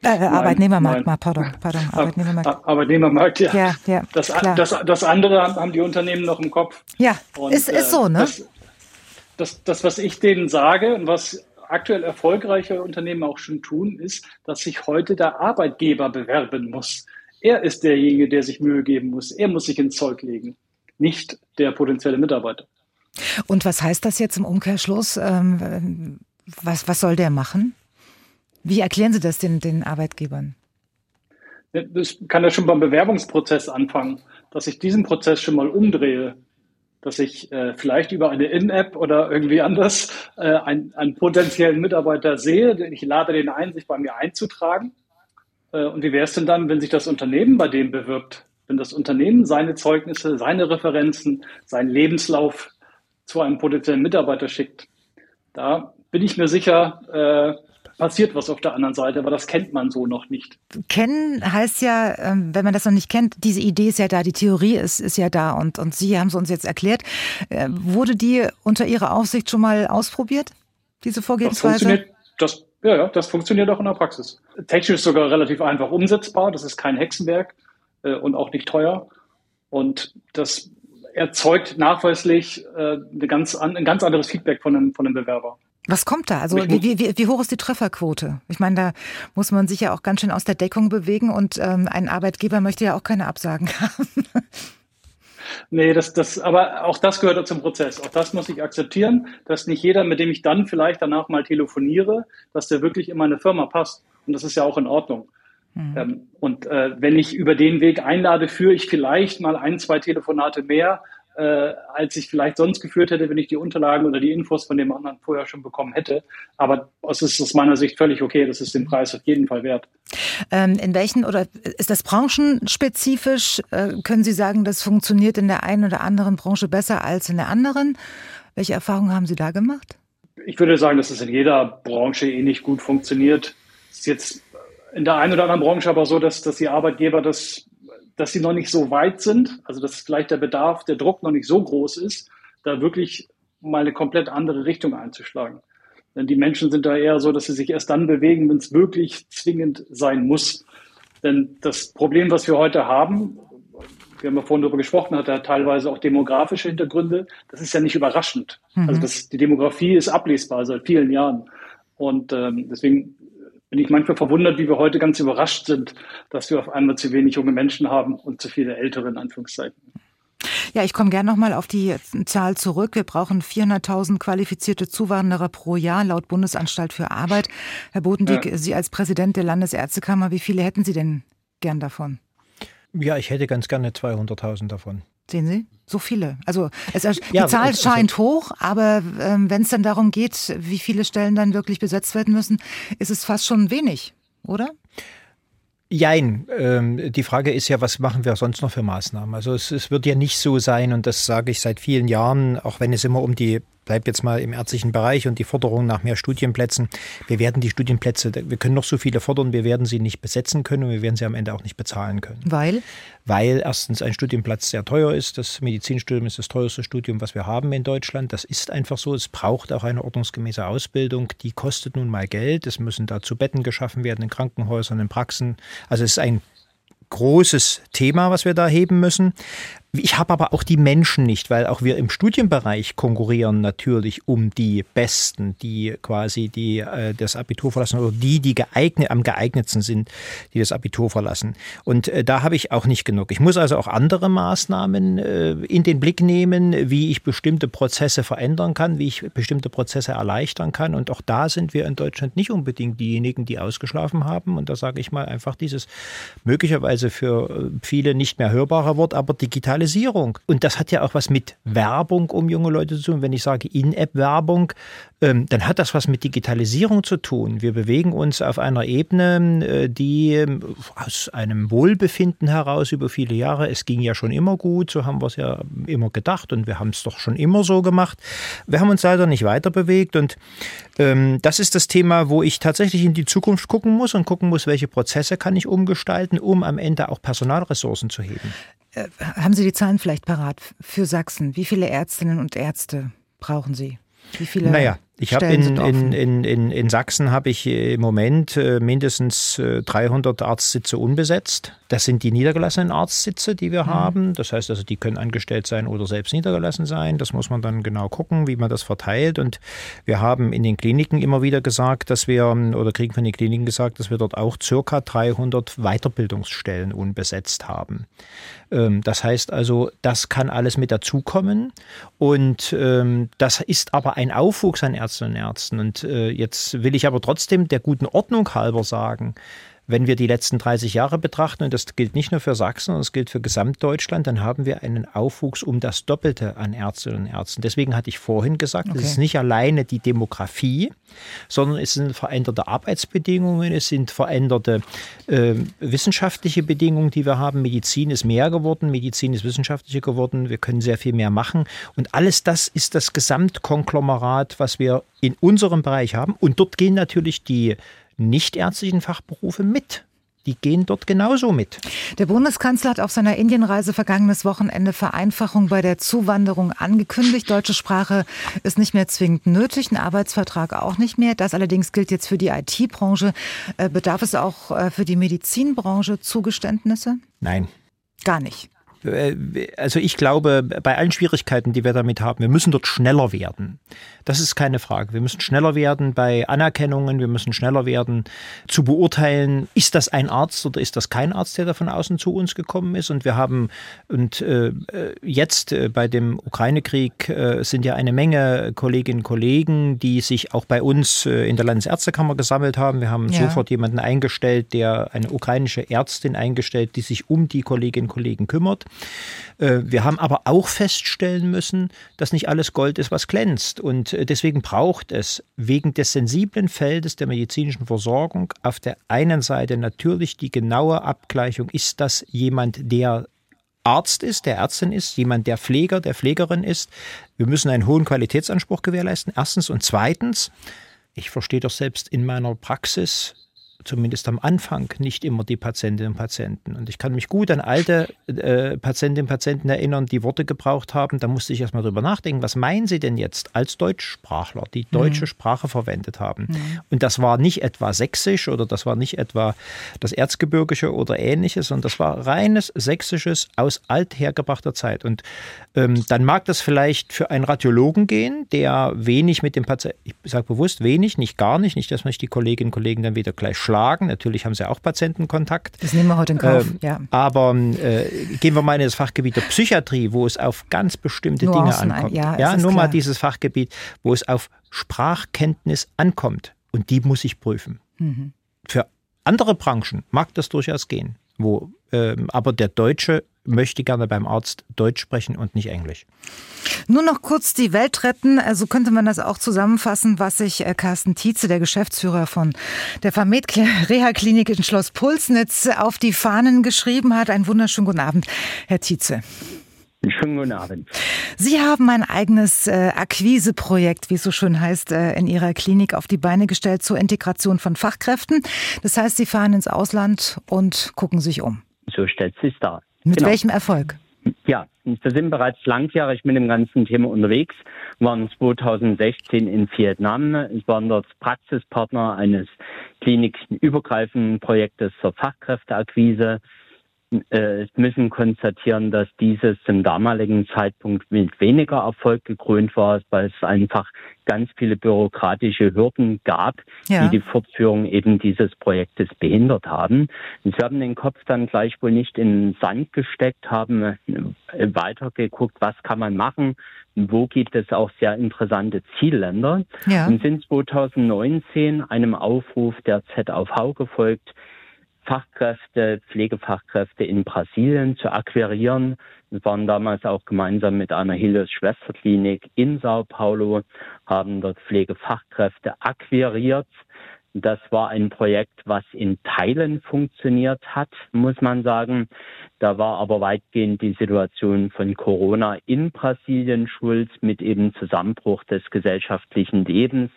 A: Äh, nein, Arbeitnehmermarkt, nein. pardon, pardon,
D: Arbeitnehmermarkt. Arbeitnehmermarkt, ja.
A: ja, ja
D: das, das, das, andere haben die Unternehmen noch im Kopf.
A: Ja, und, ist, ist so, ne?
D: Das, das, das, was ich denen sage und was aktuell erfolgreiche Unternehmen auch schon tun, ist, dass sich heute der Arbeitgeber bewerben muss. Er ist derjenige, der sich Mühe geben muss. Er muss sich ins Zeug legen, nicht der potenzielle Mitarbeiter.
A: Und was heißt das jetzt im Umkehrschluss? Ähm, was, was soll der machen? Wie erklären Sie das den, den Arbeitgebern?
D: Das kann ja schon beim Bewerbungsprozess anfangen, dass ich diesen Prozess schon mal umdrehe, dass ich äh, vielleicht über eine In-App oder irgendwie anders äh, einen, einen potenziellen Mitarbeiter sehe. Ich lade den ein, sich bei mir einzutragen und wie wäre es denn dann, wenn sich das Unternehmen bei dem bewirbt? Wenn das Unternehmen seine Zeugnisse, seine Referenzen, seinen Lebenslauf zu einem potenziellen Mitarbeiter schickt? Da bin ich mir sicher, äh, passiert was auf der anderen Seite, aber das kennt man so noch nicht.
A: Kennen heißt ja, ähm, wenn man das noch nicht kennt, diese Idee ist ja da, die Theorie ist, ist ja da und, und Sie haben es uns jetzt erklärt. Äh, wurde die unter Ihrer Aufsicht schon mal ausprobiert, diese Vorgehensweise?
D: Das funktioniert, das ja, ja, das funktioniert auch in der Praxis. Technisch sogar relativ einfach umsetzbar. Das ist kein Hexenwerk äh, und auch nicht teuer. Und das erzeugt nachweislich äh, eine ganz an, ein ganz anderes Feedback von dem, von dem Bewerber.
A: Was kommt da? Also wie, wie, wie hoch ist die Trefferquote? Ich meine, da muss man sich ja auch ganz schön aus der Deckung bewegen und ähm, ein Arbeitgeber möchte ja auch keine Absagen haben.
D: Nee, das, das, aber auch das gehört zum Prozess. Auch das muss ich akzeptieren, dass nicht jeder, mit dem ich dann vielleicht danach mal telefoniere, dass der wirklich in meine Firma passt. Und das ist ja auch in Ordnung. Mhm. Ähm, und äh, wenn ich über den Weg einlade, führe ich vielleicht mal ein, zwei Telefonate mehr, äh, als ich vielleicht sonst geführt hätte, wenn ich die Unterlagen oder die Infos von dem anderen vorher schon bekommen hätte. Aber es ist aus meiner Sicht völlig okay. Das ist den Preis auf jeden Fall wert.
A: Ähm, in welchen oder ist das branchenspezifisch? Äh, können Sie sagen, das funktioniert in der einen oder anderen Branche besser als in der anderen? Welche Erfahrungen haben Sie da gemacht?
D: Ich würde sagen, dass es in jeder Branche ähnlich gut funktioniert. Es ist jetzt in der einen oder anderen Branche aber so, dass, dass die Arbeitgeber das dass sie noch nicht so weit sind, also dass vielleicht der Bedarf, der Druck noch nicht so groß ist, da wirklich mal eine komplett andere Richtung einzuschlagen. Denn die Menschen sind da eher so, dass sie sich erst dann bewegen, wenn es wirklich zwingend sein muss. Denn das Problem, was wir heute haben, wir haben ja vorhin darüber gesprochen, hat ja teilweise auch demografische Hintergründe. Das ist ja nicht überraschend. Mhm. Also das, die Demografie ist ablesbar seit vielen Jahren. Und ähm, deswegen bin ich manchmal verwundert, wie wir heute ganz überrascht sind, dass wir auf einmal zu wenig junge Menschen haben und zu viele ältere in Anführungszeichen.
A: Ja, ich komme gerne nochmal auf die Zahl zurück. Wir brauchen 400.000 qualifizierte Zuwanderer pro Jahr laut Bundesanstalt für Arbeit. Herr Bodendieck, ja. Sie als Präsident der Landesärztekammer, wie viele hätten Sie denn gern davon?
B: Ja, ich hätte ganz gerne 200.000 davon.
A: Sehen Sie? So viele. Also es, die ja, Zahl es, scheint also, hoch, aber ähm, wenn es dann darum geht, wie viele Stellen dann wirklich besetzt werden müssen, ist es fast schon wenig, oder?
B: Jein. Ähm, die Frage ist ja, was machen wir sonst noch für Maßnahmen? Also es, es wird ja nicht so sein, und das sage ich seit vielen Jahren, auch wenn es immer um die bleibe jetzt mal im ärztlichen Bereich und die Forderung nach mehr Studienplätzen. Wir werden die Studienplätze, wir können noch so viele fordern, wir werden sie nicht besetzen können und wir werden sie am Ende auch nicht bezahlen können.
A: Weil?
B: Weil erstens ein Studienplatz sehr teuer ist. Das Medizinstudium ist das teuerste Studium, was wir haben in Deutschland. Das ist einfach so. Es braucht auch eine ordnungsgemäße Ausbildung. Die kostet nun mal Geld. Es müssen dazu Betten geschaffen werden in Krankenhäusern, in Praxen. Also es ist ein großes Thema, was wir da heben müssen. Ich habe aber auch die Menschen nicht, weil auch wir im Studienbereich konkurrieren natürlich um die Besten, die quasi die äh, das Abitur verlassen oder die, die geeignet, am geeignetsten sind, die das Abitur verlassen. Und äh, da habe ich auch nicht genug. Ich muss also auch andere Maßnahmen äh, in den Blick nehmen, wie ich bestimmte Prozesse verändern kann, wie ich bestimmte Prozesse erleichtern kann. Und auch da sind wir in Deutschland nicht unbedingt diejenigen, die ausgeschlafen haben. Und da sage ich mal einfach dieses möglicherweise für äh, viele nicht mehr hörbare Wort, aber digital Digitalisierung. Und das hat ja auch was mit Werbung um junge Leute zu tun. Wenn ich sage In-App-Werbung, dann hat das was mit Digitalisierung zu tun. Wir bewegen uns auf einer Ebene, äh, die ähm, aus einem Wohlbefinden heraus über viele Jahre, es ging ja schon immer gut, so haben wir es ja immer gedacht und wir haben es doch schon immer so gemacht. Wir haben uns leider nicht weiter bewegt und ähm, das ist das Thema, wo ich tatsächlich in die Zukunft gucken muss und gucken muss, welche Prozesse kann ich umgestalten, um am Ende auch Personalressourcen zu heben.
A: Äh, haben Sie die Zahlen vielleicht parat für Sachsen? Wie viele Ärztinnen und Ärzte brauchen Sie? Wie viele?
B: Naja, ich habe in, in, in, in, in Sachsen habe ich im Moment äh, mindestens 300 äh, Arztsitze unbesetzt. Das sind die niedergelassenen Arztsitze, die wir mhm. haben. Das heißt also, die können angestellt sein oder selbst niedergelassen sein. Das muss man dann genau gucken, wie man das verteilt. Und wir haben in den Kliniken immer wieder gesagt, dass wir, oder kriegen von den Kliniken gesagt, dass wir dort auch circa 300 Weiterbildungsstellen unbesetzt haben. Ähm, das heißt also, das kann alles mit dazukommen. Und ähm, das ist aber ein Aufwuchs an Ärzten Ärztinnen und Ärzten. Und äh, jetzt will ich aber trotzdem der guten Ordnung halber sagen, wenn wir die letzten 30 Jahre betrachten, und das gilt nicht nur für Sachsen, sondern es gilt für Gesamtdeutschland, dann haben wir einen Aufwuchs um das Doppelte an Ärztinnen und Ärzten. Deswegen hatte ich vorhin gesagt, okay. es ist nicht alleine die Demografie, sondern es sind veränderte Arbeitsbedingungen, es sind veränderte äh, wissenschaftliche Bedingungen, die wir haben. Medizin ist mehr geworden, Medizin ist wissenschaftlicher geworden, wir können sehr viel mehr machen. Und alles das ist das Gesamtkonglomerat, was wir in unserem Bereich haben. Und dort gehen natürlich die nichtärztlichen Fachberufe mit. Die gehen dort genauso mit.
A: Der Bundeskanzler hat auf seiner Indienreise vergangenes Wochenende Vereinfachung bei der Zuwanderung angekündigt. Deutsche Sprache ist nicht mehr zwingend nötig, ein Arbeitsvertrag auch nicht mehr. Das allerdings gilt jetzt für die IT-Branche. Äh, bedarf es auch äh, für die Medizinbranche Zugeständnisse?
B: Nein.
A: Gar nicht.
B: Äh, also ich glaube, bei allen Schwierigkeiten, die wir damit haben, wir müssen dort schneller werden. Das ist keine Frage. Wir müssen schneller werden bei Anerkennungen, wir müssen schneller werden zu beurteilen, ist das ein Arzt oder ist das kein Arzt, der da von außen zu uns gekommen ist. Und wir haben, und äh, jetzt äh, bei dem Ukraine-Krieg äh, sind ja eine Menge Kolleginnen und Kollegen, die sich auch bei uns äh, in der Landesärztekammer gesammelt haben. Wir haben ja. sofort jemanden eingestellt, der eine ukrainische Ärztin eingestellt, die sich um die Kolleginnen und Kollegen kümmert. Äh, wir haben aber auch feststellen müssen, dass nicht alles Gold ist, was glänzt. Und äh, deswegen braucht es wegen des sensiblen Feldes der medizinischen Versorgung auf der einen Seite natürlich die genaue Abgleichung, ist das jemand, der Arzt ist, der Ärztin ist, jemand, der Pfleger, der Pflegerin ist. Wir müssen einen hohen Qualitätsanspruch gewährleisten, erstens. Und zweitens, ich verstehe doch selbst in meiner Praxis zumindest am Anfang, nicht immer die Patientinnen und Patienten. Und ich kann mich gut an alte äh, Patientinnen und Patienten erinnern, die Worte gebraucht haben. Da musste ich erstmal drüber nachdenken, was meinen sie denn jetzt als Deutschsprachler, die deutsche mhm. Sprache verwendet haben. Mhm. Und das war nicht etwa Sächsisch oder das war nicht etwa das Erzgebirgische oder ähnliches, sondern das war reines Sächsisches aus althergebrachter Zeit. Und ähm, dann mag das vielleicht für einen Radiologen gehen, der wenig mit dem Patienten, ich sage bewusst wenig, nicht gar nicht, nicht, dass man sich die Kolleginnen und Kollegen dann wieder gleich schlagen. Natürlich haben sie auch Patientenkontakt.
A: Das nehmen wir heute in Kauf, ähm,
B: ja. Aber äh, gehen wir mal in das Fachgebiet der Psychiatrie, wo es auf ganz bestimmte Nuancen Dinge ankommt.
A: ja,
B: ja nur klar. mal dieses Fachgebiet, wo es auf Sprachkenntnis ankommt. Und die muss ich prüfen. Mhm. Für andere Branchen mag das durchaus gehen, wo ähm, aber der Deutsche möchte gerne beim Arzt Deutsch sprechen und nicht Englisch.
A: Nur noch kurz die Welt retten. Also könnte man das auch zusammenfassen, was sich äh, Carsten Tietze, der Geschäftsführer von der Vermed Reha-Klinik in Schloss Pulsnitz, auf die Fahnen geschrieben hat. Einen wunderschönen guten Abend, Herr Tietze.
F: Schönen guten Abend.
A: Sie haben ein eigenes äh, Akquiseprojekt, wie es so schön heißt, äh, in Ihrer Klinik auf die Beine gestellt zur Integration von Fachkräften. Das heißt, Sie fahren ins Ausland und gucken sich um.
F: So stellt sich dar.
A: Mit genau. welchem Erfolg?
F: Ja, wir sind bereits langjährig mit dem ganzen Thema unterwegs, waren 2016 in Vietnam. Ich war dort Praxispartner eines klinikübergreifenden Projektes zur Fachkräfteakquise äh, müssen konstatieren, dass dieses zum damaligen Zeitpunkt mit weniger Erfolg gekrönt war, weil es einfach ganz viele bürokratische Hürden gab, ja. die die Fortführung eben dieses Projektes behindert haben. Und sie haben den Kopf dann gleichwohl nicht in den Sand gesteckt, haben äh, weitergeguckt, was kann man machen, wo gibt es auch sehr interessante Zielländer ja. und sind 2019 einem Aufruf der ZAV gefolgt, Fachkräfte, Pflegefachkräfte in Brasilien zu akquirieren. Wir waren damals auch gemeinsam mit einer Helios Schwesterklinik in Sao Paulo, haben dort Pflegefachkräfte akquiriert. Das war ein Projekt, was in Teilen funktioniert hat, muss man sagen. Da war aber weitgehend die Situation von Corona in Brasilien schuld mit eben Zusammenbruch des gesellschaftlichen Lebens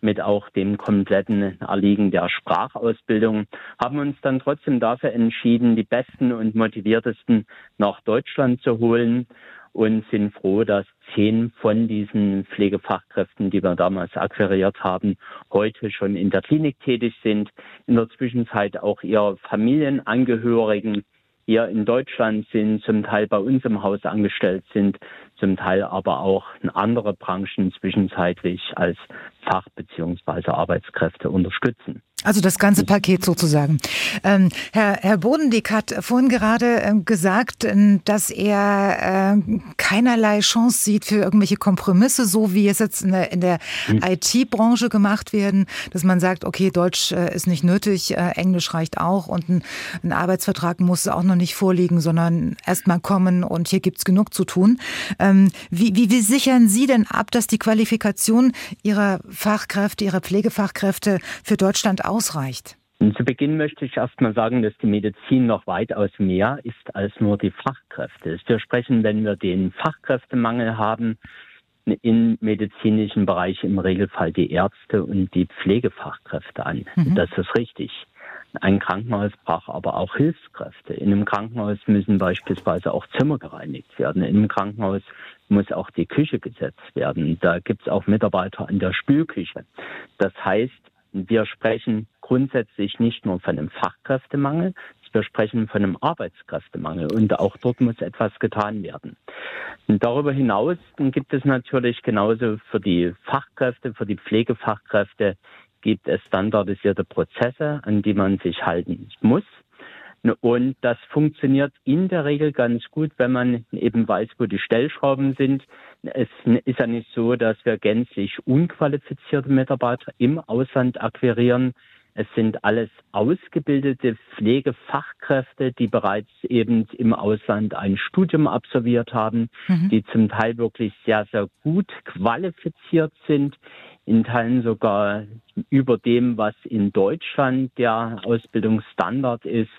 F: mit auch dem kompletten Erliegen der Sprachausbildung, haben uns dann trotzdem dafür entschieden, die besten und motiviertesten nach Deutschland zu holen und sind froh, dass zehn von diesen Pflegefachkräften, die wir damals akquiriert haben, heute schon in der Klinik tätig sind, in der Zwischenzeit auch ihre Familienangehörigen hier in Deutschland sind, zum Teil bei uns im Haus angestellt sind, zum Teil aber auch andere Branchen zwischenzeitlich als Fach- bzw. Arbeitskräfte unterstützen.
A: Also das ganze Paket sozusagen. Ähm, Herr, Herr Bodendieck hat vorhin gerade äh, gesagt, äh, dass er äh, keinerlei Chance sieht für irgendwelche Kompromisse, so wie es jetzt in der, in der mhm. IT-Branche gemacht werden, dass man sagt, okay, Deutsch äh, ist nicht nötig, äh, Englisch reicht auch und ein, ein, Arbeitsvertrag muss auch noch nicht vorliegen, sondern erst mal kommen und hier gibt's genug zu tun. Ähm, wie, wie, wie sichern Sie denn ab, dass die Qualifikation Ihrer Fachkräfte, Ihrer Pflegefachkräfte für Deutschland ausreicht?
F: Zu Beginn möchte ich erst mal sagen, dass die Medizin noch weitaus mehr ist als nur die Fachkräfte. Wir sprechen, wenn wir den Fachkräftemangel haben, im medizinischen Bereich im Regelfall die Ärzte und die Pflegefachkräfte an. Mhm. Das ist richtig. Ein Krankenhaus braucht aber auch Hilfskräfte. In einem Krankenhaus müssen beispielsweise auch Zimmer gereinigt werden. In einem Krankenhaus muss auch die Küche gesetzt werden. Da gibt es auch Mitarbeiter an der Spülküche. Das heißt, wir sprechen grundsätzlich nicht nur von einem Fachkräftemangel, wir sprechen von einem Arbeitskräftemangel und auch dort muss etwas getan werden. Und darüber hinaus gibt es natürlich genauso für die Fachkräfte, für die Pflegefachkräfte gibt es standardisierte Prozesse, an die man sich halten muss. Und das funktioniert in der Regel ganz gut, wenn man eben weiß, wo die Stellschrauben sind. Es ist ja nicht so, dass wir gänzlich unqualifizierte Mitarbeiter im Ausland akquirieren. Es sind alles ausgebildete Pflegefachkräfte, die bereits eben im Ausland ein Studium absolviert haben, mhm. die zum Teil wirklich sehr, sehr gut qualifiziert sind, in Teilen sogar über dem, was in Deutschland der Ausbildungsstandard ist.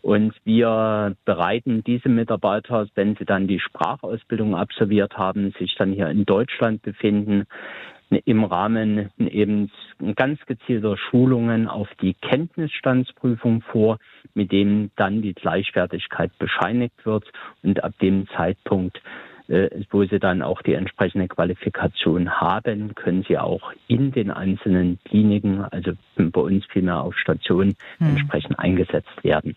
F: Und wir bereiten diese Mitarbeiter, wenn sie dann die Sprachausbildung absolviert haben, sich dann hier in Deutschland befinden, im Rahmen eben ganz gezielter Schulungen auf die Kenntnisstandsprüfung vor, mit dem dann die Gleichwertigkeit bescheinigt wird. Und ab dem Zeitpunkt wo sie dann auch die entsprechende Qualifikation haben, können sie auch in den einzelnen Kliniken, also bei uns vielmehr auf Stationen, hm. entsprechend eingesetzt werden.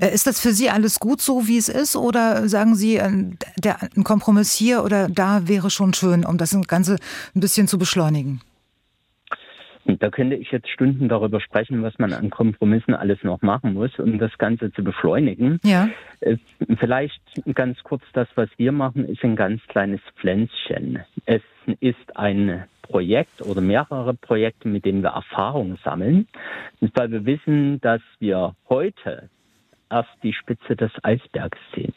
A: Äh, ist das für Sie alles gut so, wie es ist? Oder sagen Sie, äh, der, ein Kompromiss hier oder da wäre schon schön, um das Ganze ein bisschen zu beschleunigen?
F: Da könnte ich jetzt Stunden darüber sprechen, was man an Kompromissen alles noch machen muss, um das Ganze zu beschleunigen. Ja. Vielleicht ganz kurz das, was wir machen, ist ein ganz kleines Pflänzchen. Es ist ein Projekt oder mehrere Projekte, mit denen wir Erfahrung sammeln. weil wir wissen, dass wir heute erst die Spitze des Eisbergs sehen.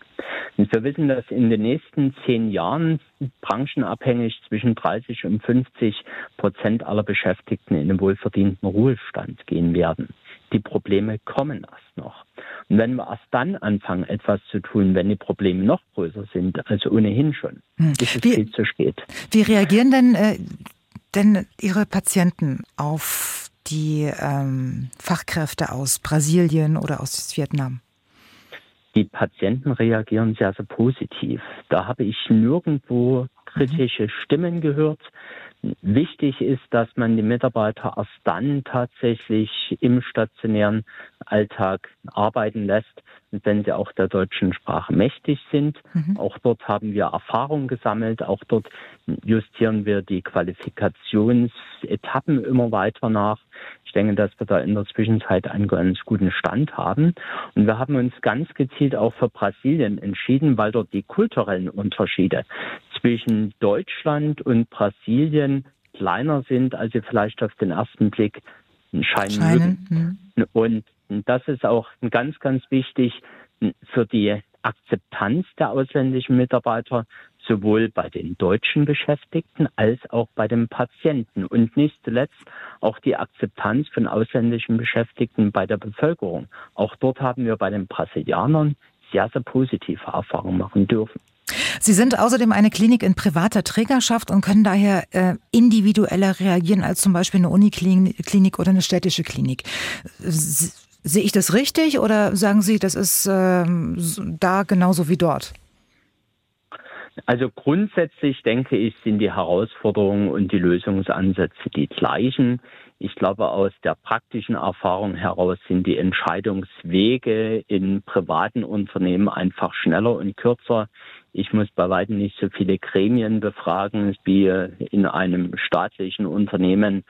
F: Und wir wissen, dass in den nächsten zehn Jahren branchenabhängig zwischen 30 und 50 Prozent aller Beschäftigten in den wohlverdienten Ruhestand gehen werden. Die Probleme kommen erst noch. Und wenn wir erst dann anfangen, etwas zu tun, wenn die Probleme noch größer sind, also ohnehin schon, hm. ist es wie, viel zu spät.
A: Wie reagieren denn, äh, denn Ihre Patienten auf die ähm, Fachkräfte aus Brasilien oder aus Vietnam?
F: Die Patienten reagieren sehr, sehr positiv. Da habe ich nirgendwo kritische mhm. Stimmen gehört. Wichtig ist, dass man die Mitarbeiter erst dann tatsächlich im stationären Alltag arbeiten lässt, wenn sie auch der deutschen Sprache mächtig sind. Mhm. Auch dort haben wir Erfahrung gesammelt. Auch dort justieren wir die Qualifikationsetappen immer weiter nach. Ich denke, dass wir da in der Zwischenzeit einen ganz guten Stand haben. Und wir haben uns ganz gezielt auch für Brasilien entschieden, weil dort die kulturellen Unterschiede zwischen Deutschland und Brasilien kleiner sind, als sie vielleicht auf den ersten Blick scheinen, scheinen. Mhm. Und das ist auch ganz, ganz wichtig für die Akzeptanz der ausländischen Mitarbeiter, sowohl bei den deutschen Beschäftigten als auch bei den Patienten und nicht zuletzt auch die Akzeptanz von ausländischen Beschäftigten bei der Bevölkerung. Auch dort haben wir bei den Brasilianern sehr, sehr positive Erfahrungen machen dürfen.
A: Sie sind außerdem eine Klinik in privater Trägerschaft und können daher äh, individueller reagieren als zum Beispiel eine Uniklinik oder eine städtische Klinik. Sie, Sehe ich das richtig oder sagen Sie, das ist ähm, da genauso wie dort?
F: Also grundsätzlich denke ich, sind die Herausforderungen und die Lösungsansätze die gleichen. Ich glaube, aus der praktischen Erfahrung heraus sind die Entscheidungswege in privaten Unternehmen einfach schneller und kürzer. Ich muss bei weitem nicht so viele Gremien befragen wie in einem staatlichen Unternehmen,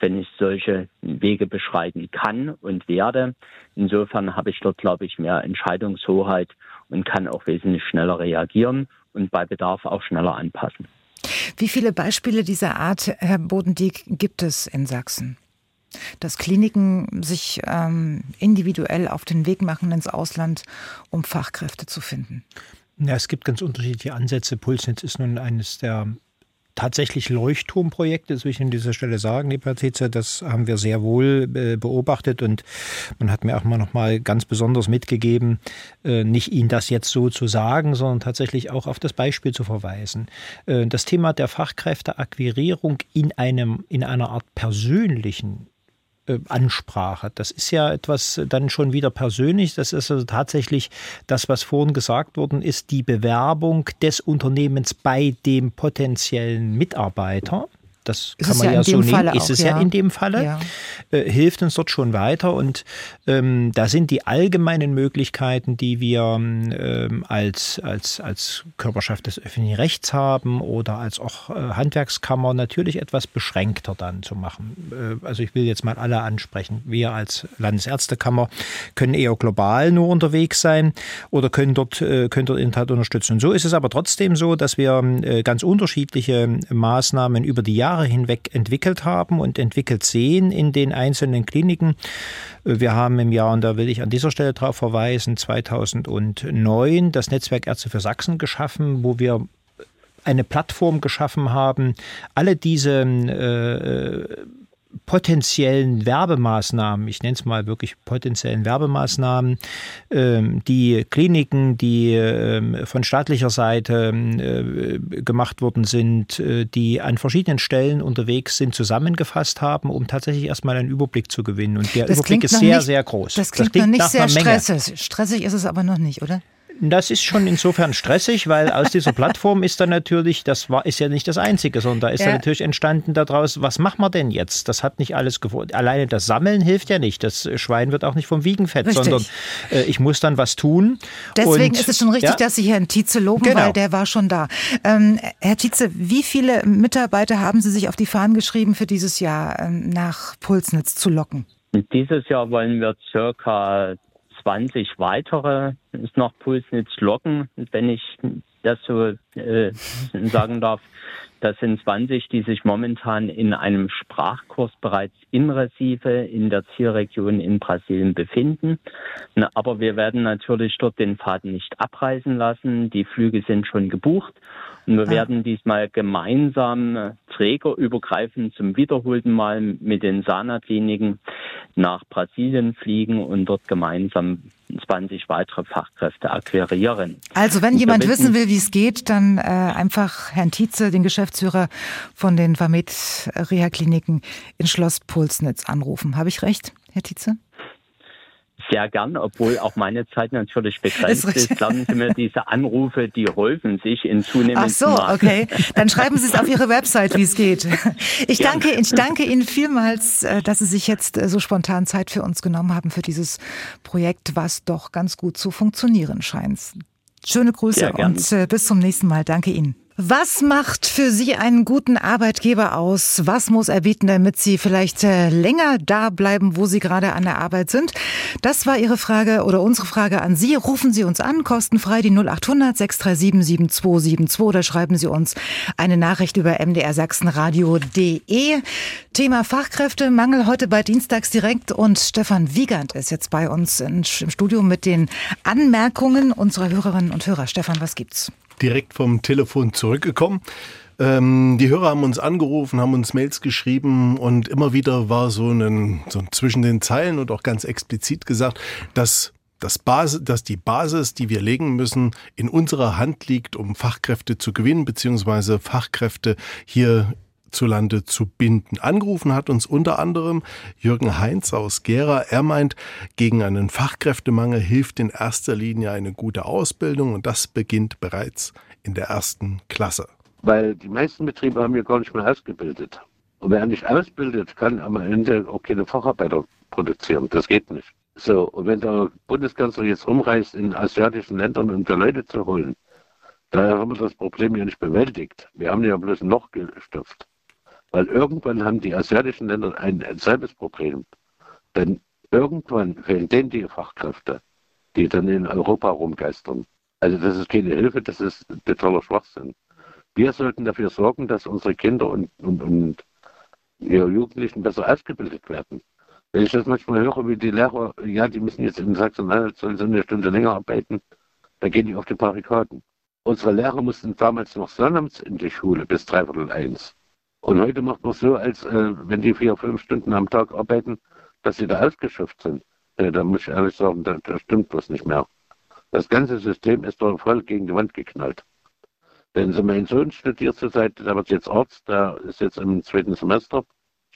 F: wenn ich solche Wege beschreiten kann und werde. Insofern habe ich dort, glaube ich, mehr Entscheidungshoheit und kann auch wesentlich schneller reagieren und bei Bedarf auch schneller anpassen.
A: Wie viele Beispiele dieser Art, Herr Bodendieck, gibt es in Sachsen? Dass Kliniken sich ähm, individuell auf den Weg machen ins Ausland, um Fachkräfte zu finden?
B: Ja, es gibt ganz unterschiedliche Ansätze. Pulsnetz ist nun eines der tatsächlich Leuchtturmprojekte, das will ich an dieser Stelle sagen, die Patrizia, das haben wir sehr wohl äh, beobachtet und man hat mir auch mal noch mal ganz besonders mitgegeben, äh, nicht Ihnen das jetzt so zu sagen, sondern tatsächlich auch auf das Beispiel zu verweisen. Äh, das Thema der Fachkräfteakquirierung in einem, in einer Art persönlichen Ansprache. Das ist ja etwas dann schon wieder persönlich. Das ist also tatsächlich das, was vorhin gesagt worden ist, die Bewerbung des Unternehmens bei dem potenziellen Mitarbeiter. Das ist kann man ja, ja so nehmen. Ist auch, es ja. ja. in dem Falle. Ja. Äh, hilft uns dort schon weiter. Und ähm, da sind die allgemeinen Möglichkeiten, die wir ähm, als, als, als Körperschaft des öffentlichen Rechts haben oder als auch äh, Handwerkskammer natürlich etwas beschränkter dann zu machen. Äh, also ich will jetzt mal alle ansprechen. Wir als Landesärztekammer können eher global nur unterwegs sein oder können dort, äh, können dort Inhalt unterstützen. Und so ist es aber trotzdem so, dass wir äh, ganz unterschiedliche Maßnahmen über die Jahre Jahre hinweg entwickelt haben und entwickelt sehen in den einzelnen Kliniken. Wir haben im Jahr, und da will ich an dieser Stelle darauf verweisen, 2009 das Netzwerk Ärzte für Sachsen geschaffen, wo wir eine Plattform geschaffen haben, alle diese äh, potenziellen Werbemaßnahmen, ich nenne es mal wirklich potenziellen Werbemaßnahmen, ähm, die Kliniken, die ähm, von staatlicher Seite äh, gemacht worden sind, äh, die an verschiedenen Stellen unterwegs sind, zusammengefasst haben, um tatsächlich erstmal einen Überblick zu gewinnen. Und der das Überblick ist sehr,
A: nicht,
B: sehr groß.
A: Das klingt, das klingt noch nicht sehr stressig. Stressig ist es aber noch nicht, oder?
B: Das ist schon insofern stressig, weil aus dieser Plattform ist dann natürlich, das war, ist ja nicht das Einzige, sondern da ist ja. dann natürlich entstanden daraus, was machen wir denn jetzt? Das hat nicht alles gefunden. Alleine das Sammeln hilft ja nicht. Das Schwein wird auch nicht vom Wiegenfett, richtig. sondern äh, ich muss dann was tun.
A: Deswegen Und, ist es schon richtig, ja? dass Sie Herrn Tietze loben, genau. weil der war schon da. Ähm, Herr Tietze, wie viele Mitarbeiter haben Sie sich auf die Fahnen geschrieben, für dieses Jahr ähm, nach Pulsnitz zu locken?
F: Dieses Jahr wollen wir circa 20 weitere nach Pulsnitz locken, wenn ich das so äh, sagen darf. Das sind 20, die sich momentan in einem Sprachkurs bereits in Recife in der Zielregion in Brasilien befinden. Aber wir werden natürlich dort den Faden nicht abreißen lassen. Die Flüge sind schon gebucht und wir ah. werden diesmal gemeinsam trägerübergreifend zum wiederholten Mal mit den Sana-Kliniken nach Brasilien fliegen und dort gemeinsam 20 weitere Fachkräfte akquirieren.
A: Also wenn jemand wissen will, wie es geht, dann äh, einfach Herrn Tietze, den Geschäftsführer von den Vamed Reha Kliniken in Schloss Pulsnitz anrufen. Habe ich recht, Herr Tietze?
F: Sehr gern, obwohl auch meine Zeit natürlich begrenzt ist. ist. Glauben Sie mir, diese Anrufe, die häufen sich in zunehmendem
A: Ach so, Maße. okay. Dann schreiben Sie es auf Ihre Website, wie es geht. Ich danke, ich danke Ihnen vielmals, äh, dass Sie sich jetzt äh, so spontan Zeit für uns genommen haben, für dieses Projekt, was doch ganz gut zu funktionieren scheint. Schöne Grüße und äh, bis zum nächsten Mal. Danke Ihnen. Was macht für Sie einen guten Arbeitgeber aus? Was muss er bieten, damit Sie vielleicht äh, länger da bleiben, wo Sie gerade an der Arbeit sind? Das war Ihre Frage oder unsere Frage an Sie. Rufen Sie uns an, kostenfrei die 0800 637 7272 oder schreiben Sie uns eine Nachricht über mdrsachsenradio.de. Thema Fachkräftemangel heute bei Dienstags direkt und Stefan Wiegand ist jetzt bei uns im Studio mit den Anmerkungen unserer Hörerinnen und Hörer. Stefan, was gibt's?
G: Direkt vom Telefon zurückgekommen. Ähm, die Hörer haben uns angerufen, haben uns Mails geschrieben und immer wieder war so ein, so zwischen den Zeilen und auch ganz explizit gesagt, dass das Basis, dass die Basis, die wir legen müssen, in unserer Hand liegt, um Fachkräfte zu gewinnen, beziehungsweise Fachkräfte hier zu Lande zu binden. Angerufen hat uns unter anderem Jürgen Heinz aus Gera. Er meint, gegen einen Fachkräftemangel hilft in erster Linie eine gute Ausbildung und das beginnt bereits in der ersten Klasse.
H: Weil die meisten Betriebe haben ja gar nicht mehr ausgebildet. Und wer nicht ausbildet, kann am Ende auch keine Facharbeiter produzieren. Das geht nicht. So, und wenn der Bundeskanzler jetzt rumreist in asiatischen Ländern, um da Leute zu holen, da haben wir das Problem ja nicht bewältigt. Wir haben ja bloß noch gestopft. Weil irgendwann haben die asiatischen Länder ein, ein selbes Problem. Denn irgendwann fehlen denen die Fachkräfte, die dann in Europa rumgeistern. Also das ist keine Hilfe, das ist totaler Schwachsinn. Wir sollten dafür sorgen, dass unsere Kinder und, und, und ihre Jugendlichen besser ausgebildet werden. Wenn ich das manchmal höre, wie die Lehrer, ja, die müssen jetzt in Sachsen-Anhalt sollen eine Stunde länger arbeiten, da gehen die auf die Barrikaden. Unsere Lehrer mussten damals noch sonnabends in die Schule bis dreiviertel eins. Und heute macht man so, als äh, wenn die vier, fünf Stunden am Tag arbeiten, dass sie da ausgeschöpft sind. Äh, da muss ich ehrlich sagen, da, da stimmt bloß nicht mehr. Das ganze System ist doch voll gegen die Wand geknallt. Denn so mein Sohn studiert zurzeit, der wird jetzt Arzt, der ist jetzt im zweiten Semester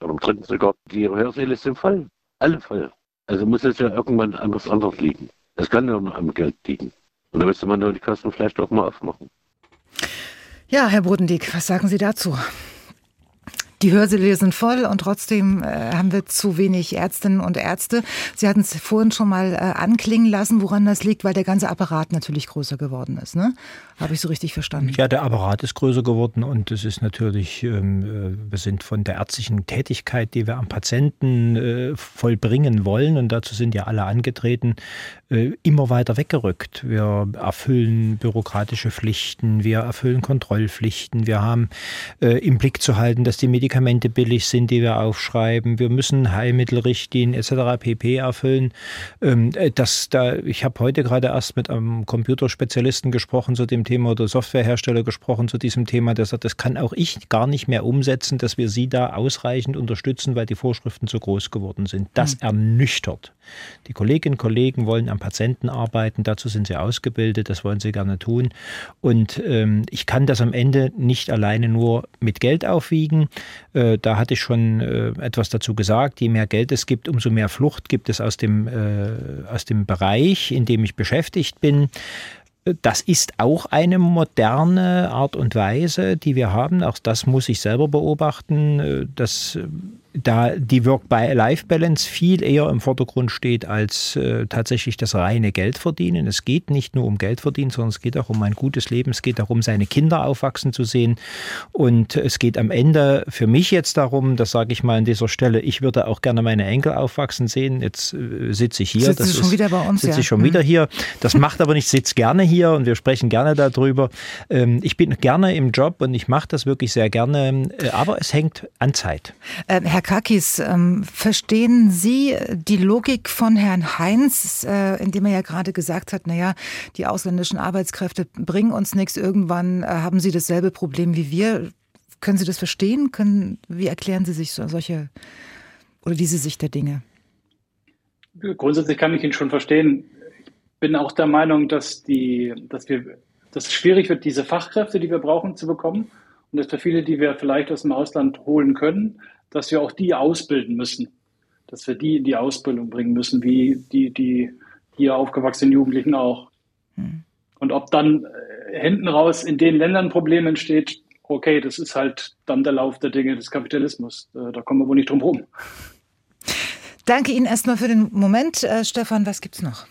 H: oder im dritten sogar. Die Hörsäle sind voll, alle voll. Also muss es ja irgendwann anders anders liegen. Es kann ja nur am Geld liegen. Und da müsste man nur die Kosten vielleicht auch mal aufmachen.
A: Ja, Herr Bodendieck, was sagen Sie dazu? Die Hörsäle sind voll und trotzdem äh, haben wir zu wenig Ärztinnen und Ärzte. Sie hatten es vorhin schon mal äh, anklingen lassen, woran das liegt, weil der ganze Apparat natürlich größer geworden ist. Ne? Habe ich so richtig verstanden?
B: Ja, der Apparat ist größer geworden und es ist natürlich, ähm, äh, wir sind von der ärztlichen Tätigkeit, die wir am Patienten äh, vollbringen wollen, und dazu sind ja alle angetreten, äh, immer weiter weggerückt. Wir erfüllen bürokratische Pflichten, wir erfüllen Kontrollpflichten, wir haben äh, im Blick zu halten, dass die Medikamente Medikamente billig sind, die wir aufschreiben. Wir müssen Heilmittelrichtlinien etc. pp. erfüllen. Ähm, äh, das, da, ich habe heute gerade erst mit einem Computerspezialisten gesprochen zu dem Thema oder Softwarehersteller gesprochen zu diesem Thema. Der sagt, das kann auch ich gar nicht mehr umsetzen, dass wir Sie da ausreichend unterstützen, weil die Vorschriften zu groß geworden sind. Das mhm. ernüchtert. Die Kolleginnen und Kollegen wollen am Patienten arbeiten, dazu sind sie ausgebildet, das wollen sie gerne tun. Und ähm, ich kann das am Ende nicht alleine nur mit Geld aufwiegen. Äh, da hatte ich schon äh, etwas dazu gesagt. Je mehr Geld es gibt, umso mehr Flucht gibt es aus dem, äh, aus dem Bereich, in dem ich beschäftigt bin. Das ist auch eine moderne Art und Weise, die wir haben. Auch das muss ich selber beobachten. Äh, dass da die Work-Life-Balance viel eher im Vordergrund steht als äh, tatsächlich das reine Geldverdienen. Es geht nicht nur um Geldverdienen, sondern es geht auch um ein gutes Leben. Es geht darum, seine Kinder aufwachsen zu sehen. Und es geht am Ende für mich jetzt darum, das sage ich mal an dieser Stelle, ich würde auch gerne meine Enkel aufwachsen sehen. Jetzt äh, sitze ich hier.
A: Sitzt das schon ist, wieder bei uns?
B: Sitze ja. ich schon mhm. wieder hier. Das macht aber nicht, sitze gerne hier und wir sprechen gerne darüber. Ähm, ich bin gerne im Job und ich mache das wirklich sehr gerne, äh, aber es hängt an Zeit.
A: Ähm, Herr Kakis, ähm, verstehen Sie die Logik von Herrn Heinz, äh, indem er ja gerade gesagt hat, naja, die ausländischen Arbeitskräfte bringen uns nichts, irgendwann äh, haben sie dasselbe Problem wie wir. Können Sie das verstehen? Können, wie erklären Sie sich so, solche oder diese Sicht der Dinge?
D: Grundsätzlich kann ich ihn schon verstehen. Ich bin auch der Meinung, dass die, dass wir, dass es schwierig wird, diese Fachkräfte, die wir brauchen, zu bekommen. Und dass für viele, die wir vielleicht aus dem Ausland holen können, dass wir auch die ausbilden müssen, dass wir die in die Ausbildung bringen müssen, wie die, die hier aufgewachsenen Jugendlichen auch. Hm. Und ob dann äh, hinten raus in den Ländern Probleme entsteht, okay, das ist halt dann der Lauf der Dinge des Kapitalismus. Äh, da kommen wir wohl nicht drum herum.
A: Danke Ihnen erstmal für den Moment. Äh, Stefan, was gibt's noch?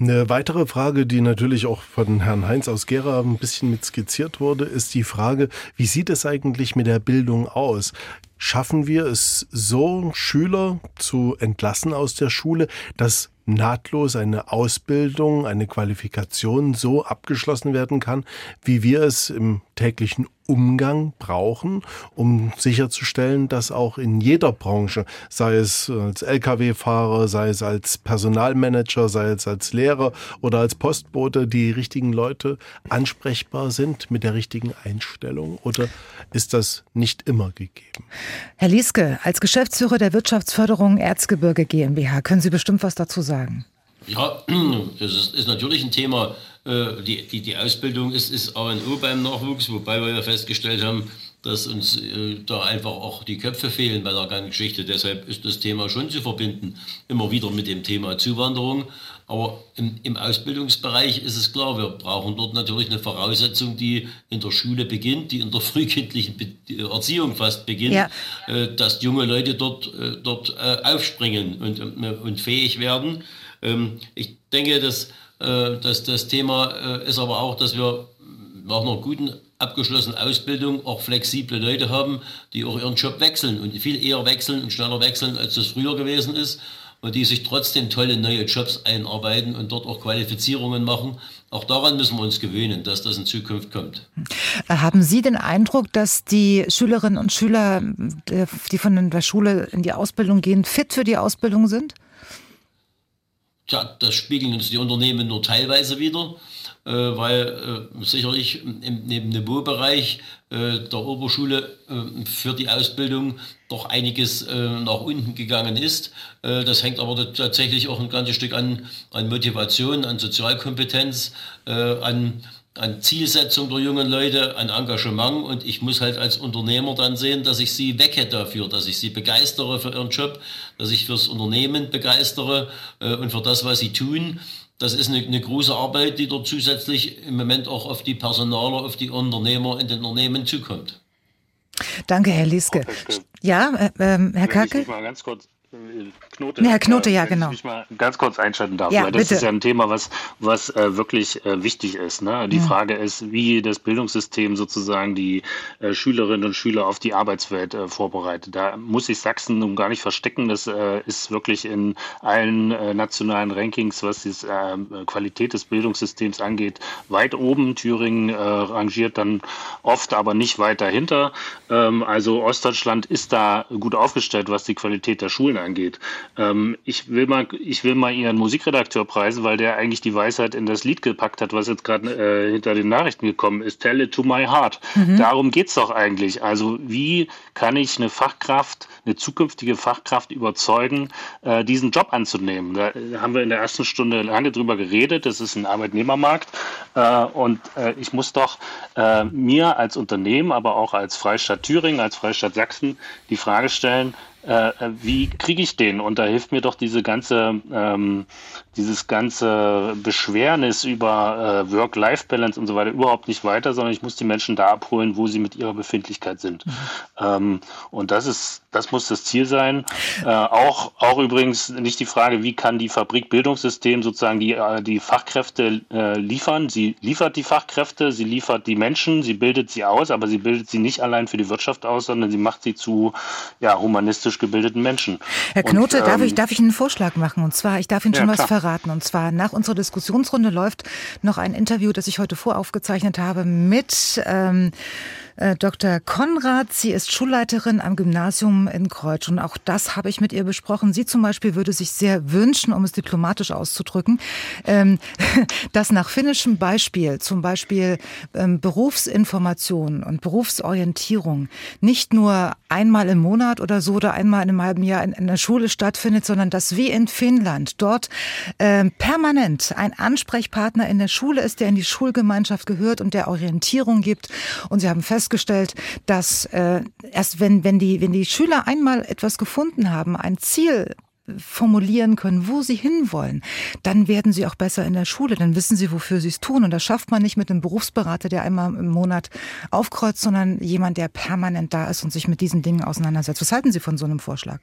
G: Eine weitere Frage, die natürlich auch von Herrn Heinz aus Gera ein bisschen mit skizziert wurde, ist die Frage, wie sieht es eigentlich mit der Bildung aus? Schaffen wir es so, Schüler zu entlassen aus der Schule, dass nahtlos eine Ausbildung, eine Qualifikation so abgeschlossen werden kann, wie wir es im täglichen Umgang brauchen, um sicherzustellen, dass auch in jeder Branche, sei es als Lkw-Fahrer, sei es als Personalmanager, sei es als Lehrer oder als Postbote, die richtigen Leute ansprechbar sind mit der richtigen Einstellung? Oder ist das nicht immer gegeben?
A: Herr Lieske, als Geschäftsführer der Wirtschaftsförderung Erzgebirge GmbH, können Sie bestimmt was dazu sagen.
C: Ja, das ist, ist natürlich ein Thema. Äh, die, die, die Ausbildung ist, ist A und O beim Nachwuchs, wobei wir ja festgestellt haben, dass uns äh, da einfach auch die Köpfe fehlen bei der ganzen Geschichte. Deshalb ist das Thema schon zu verbinden, immer wieder mit dem Thema Zuwanderung. Aber im, im, Ausbildungsbereich ist es klar, wir brauchen dort natürlich eine Voraussetzung, die in der Schule beginnt, die in der frühkindlichen Be Erziehung fast beginnt, ja. äh, dass junge Leute dort, äh, dort äh, aufspringen und, und fähig werden. Ähm, ich denke, dass, äh, dass das Thema äh, ist aber auch, dass wir nach einer guten abgeschlossenen Ausbildung auch flexible Leute haben, die auch ihren Job wechseln und viel eher wechseln und schneller wechseln, als das früher gewesen ist und die sich trotzdem tolle neue Jobs einarbeiten und dort auch Qualifizierungen machen. Auch daran müssen wir uns gewöhnen, dass das in Zukunft kommt.
A: Haben Sie den Eindruck, dass die Schülerinnen und Schüler, die von der Schule in die Ausbildung gehen, fit für die Ausbildung sind?
C: Tja, das spiegeln uns die Unternehmen nur teilweise wieder, äh, weil äh, sicherlich im, neben dem Bereich äh, der Oberschule äh, für die Ausbildung doch einiges äh, nach unten gegangen ist. Äh, das hängt aber tatsächlich auch ein ganzes Stück an, an Motivation, an Sozialkompetenz, an an Zielsetzung der jungen Leute, an Engagement und ich muss halt als Unternehmer dann sehen, dass ich sie wecke dafür, dass ich sie begeistere für ihren Job, dass ich fürs Unternehmen begeistere äh, und für das, was sie tun. Das ist eine, eine, große Arbeit, die dort zusätzlich im Moment auch auf die Personaler, auf die Unternehmer in den Unternehmen zukommt.
A: Danke, Herr Lieske. Ja, äh, äh, Herr Kacke?
E: Mal ganz kurz Knote.
A: Ja, Herr Knote, ja, genau.
E: Wenn ich mich mal ganz kurz einschalten darf,
A: Ja,
E: weil das
A: bitte.
E: ist ja ein Thema, was, was äh, wirklich äh, wichtig ist. Ne? Die Frage ist, wie das Bildungssystem sozusagen die äh, Schülerinnen und Schüler auf die Arbeitswelt äh, vorbereitet. Da muss sich Sachsen nun gar nicht verstecken. Das äh, ist wirklich in allen äh, nationalen Rankings, was die äh, Qualität des Bildungssystems angeht, weit oben. Thüringen äh, rangiert dann oft, aber nicht weit dahinter. Ähm, also Ostdeutschland ist da gut aufgestellt, was die Qualität der Schulen angeht. Ähm, ich, will mal, ich will mal Ihren Musikredakteur preisen, weil der eigentlich die Weisheit in das Lied gepackt hat, was jetzt gerade äh, hinter den Nachrichten gekommen ist. Tell it to my heart. Darum geht's doch eigentlich. Also wie kann ich eine Fachkraft, eine zukünftige Fachkraft überzeugen, äh, diesen Job anzunehmen? Da haben wir in der ersten Stunde lange drüber geredet. Das ist ein Arbeitnehmermarkt. Äh, und äh, ich muss doch äh, mir als Unternehmen, aber auch als Freistaat Thüringen, als Freistaat Sachsen die Frage stellen, äh, wie kriege ich den? Und da hilft mir doch diese ganze, ähm, dieses ganze Beschwernis über äh, Work-Life-Balance und so weiter überhaupt nicht weiter, sondern ich muss die Menschen da abholen, wo sie mit ihrer Befindlichkeit sind. Ähm, und das ist, das muss das Ziel sein. Äh, auch, auch übrigens nicht die Frage, wie kann die Fabrik Bildungssystem sozusagen die, äh, die Fachkräfte äh, liefern. Sie liefert die Fachkräfte, sie liefert die Menschen, sie bildet sie aus, aber sie bildet sie nicht allein für die Wirtschaft aus, sondern sie macht sie zu ja, humanistisch gebildeten Menschen.
A: Herr Knote,
E: Und,
A: darf,
E: ähm,
A: ich, darf ich einen Vorschlag machen? Und zwar, ich darf Ihnen
E: Ja,
A: schon was
E: klar.
A: verraten. Und zwar nach unserer Diskussionsrunde läuft noch ein Interview, das ich heute voraufgezeichnet habe mit ähm, äh, Dr. Konrad. Sie ist Schulleiterin am Gymnasium in Kreutsch. Und auch das habe ich mit ihr besprochen. Sie zum Beispiel würde sich sehr wünschen, um es diplomatisch auszudrücken, ähm, dass nach finnischem Beispiel zum Beispiel ähm, Berufsinformation und Berufsorientierung nicht nur einmal im Monat oder so oder einmal in einem halben Jahr in, der Schule stattfindet, sondern dass wie in Finnland dort ähm, permanent ein Ansprechpartner in der Schule ist, der in die Schulgemeinschaft gehört und der Orientierung gibt. Und sie haben festgestellt, dass äh, erst wenn, wenn, die, wenn die Schüler einmal etwas gefunden haben, ein Ziel formulieren können, wo sie hinwollen, dann werden sie auch besser in der Schule, dann wissen sie, wofür sie es tun. Und das schafft man nicht mit einem Berufsberater, der einmal im Monat aufkreuzt, sondern jemand, der permanent da ist und sich mit diesen Dingen auseinandersetzt. Was halten Sie von so einem Vorschlag?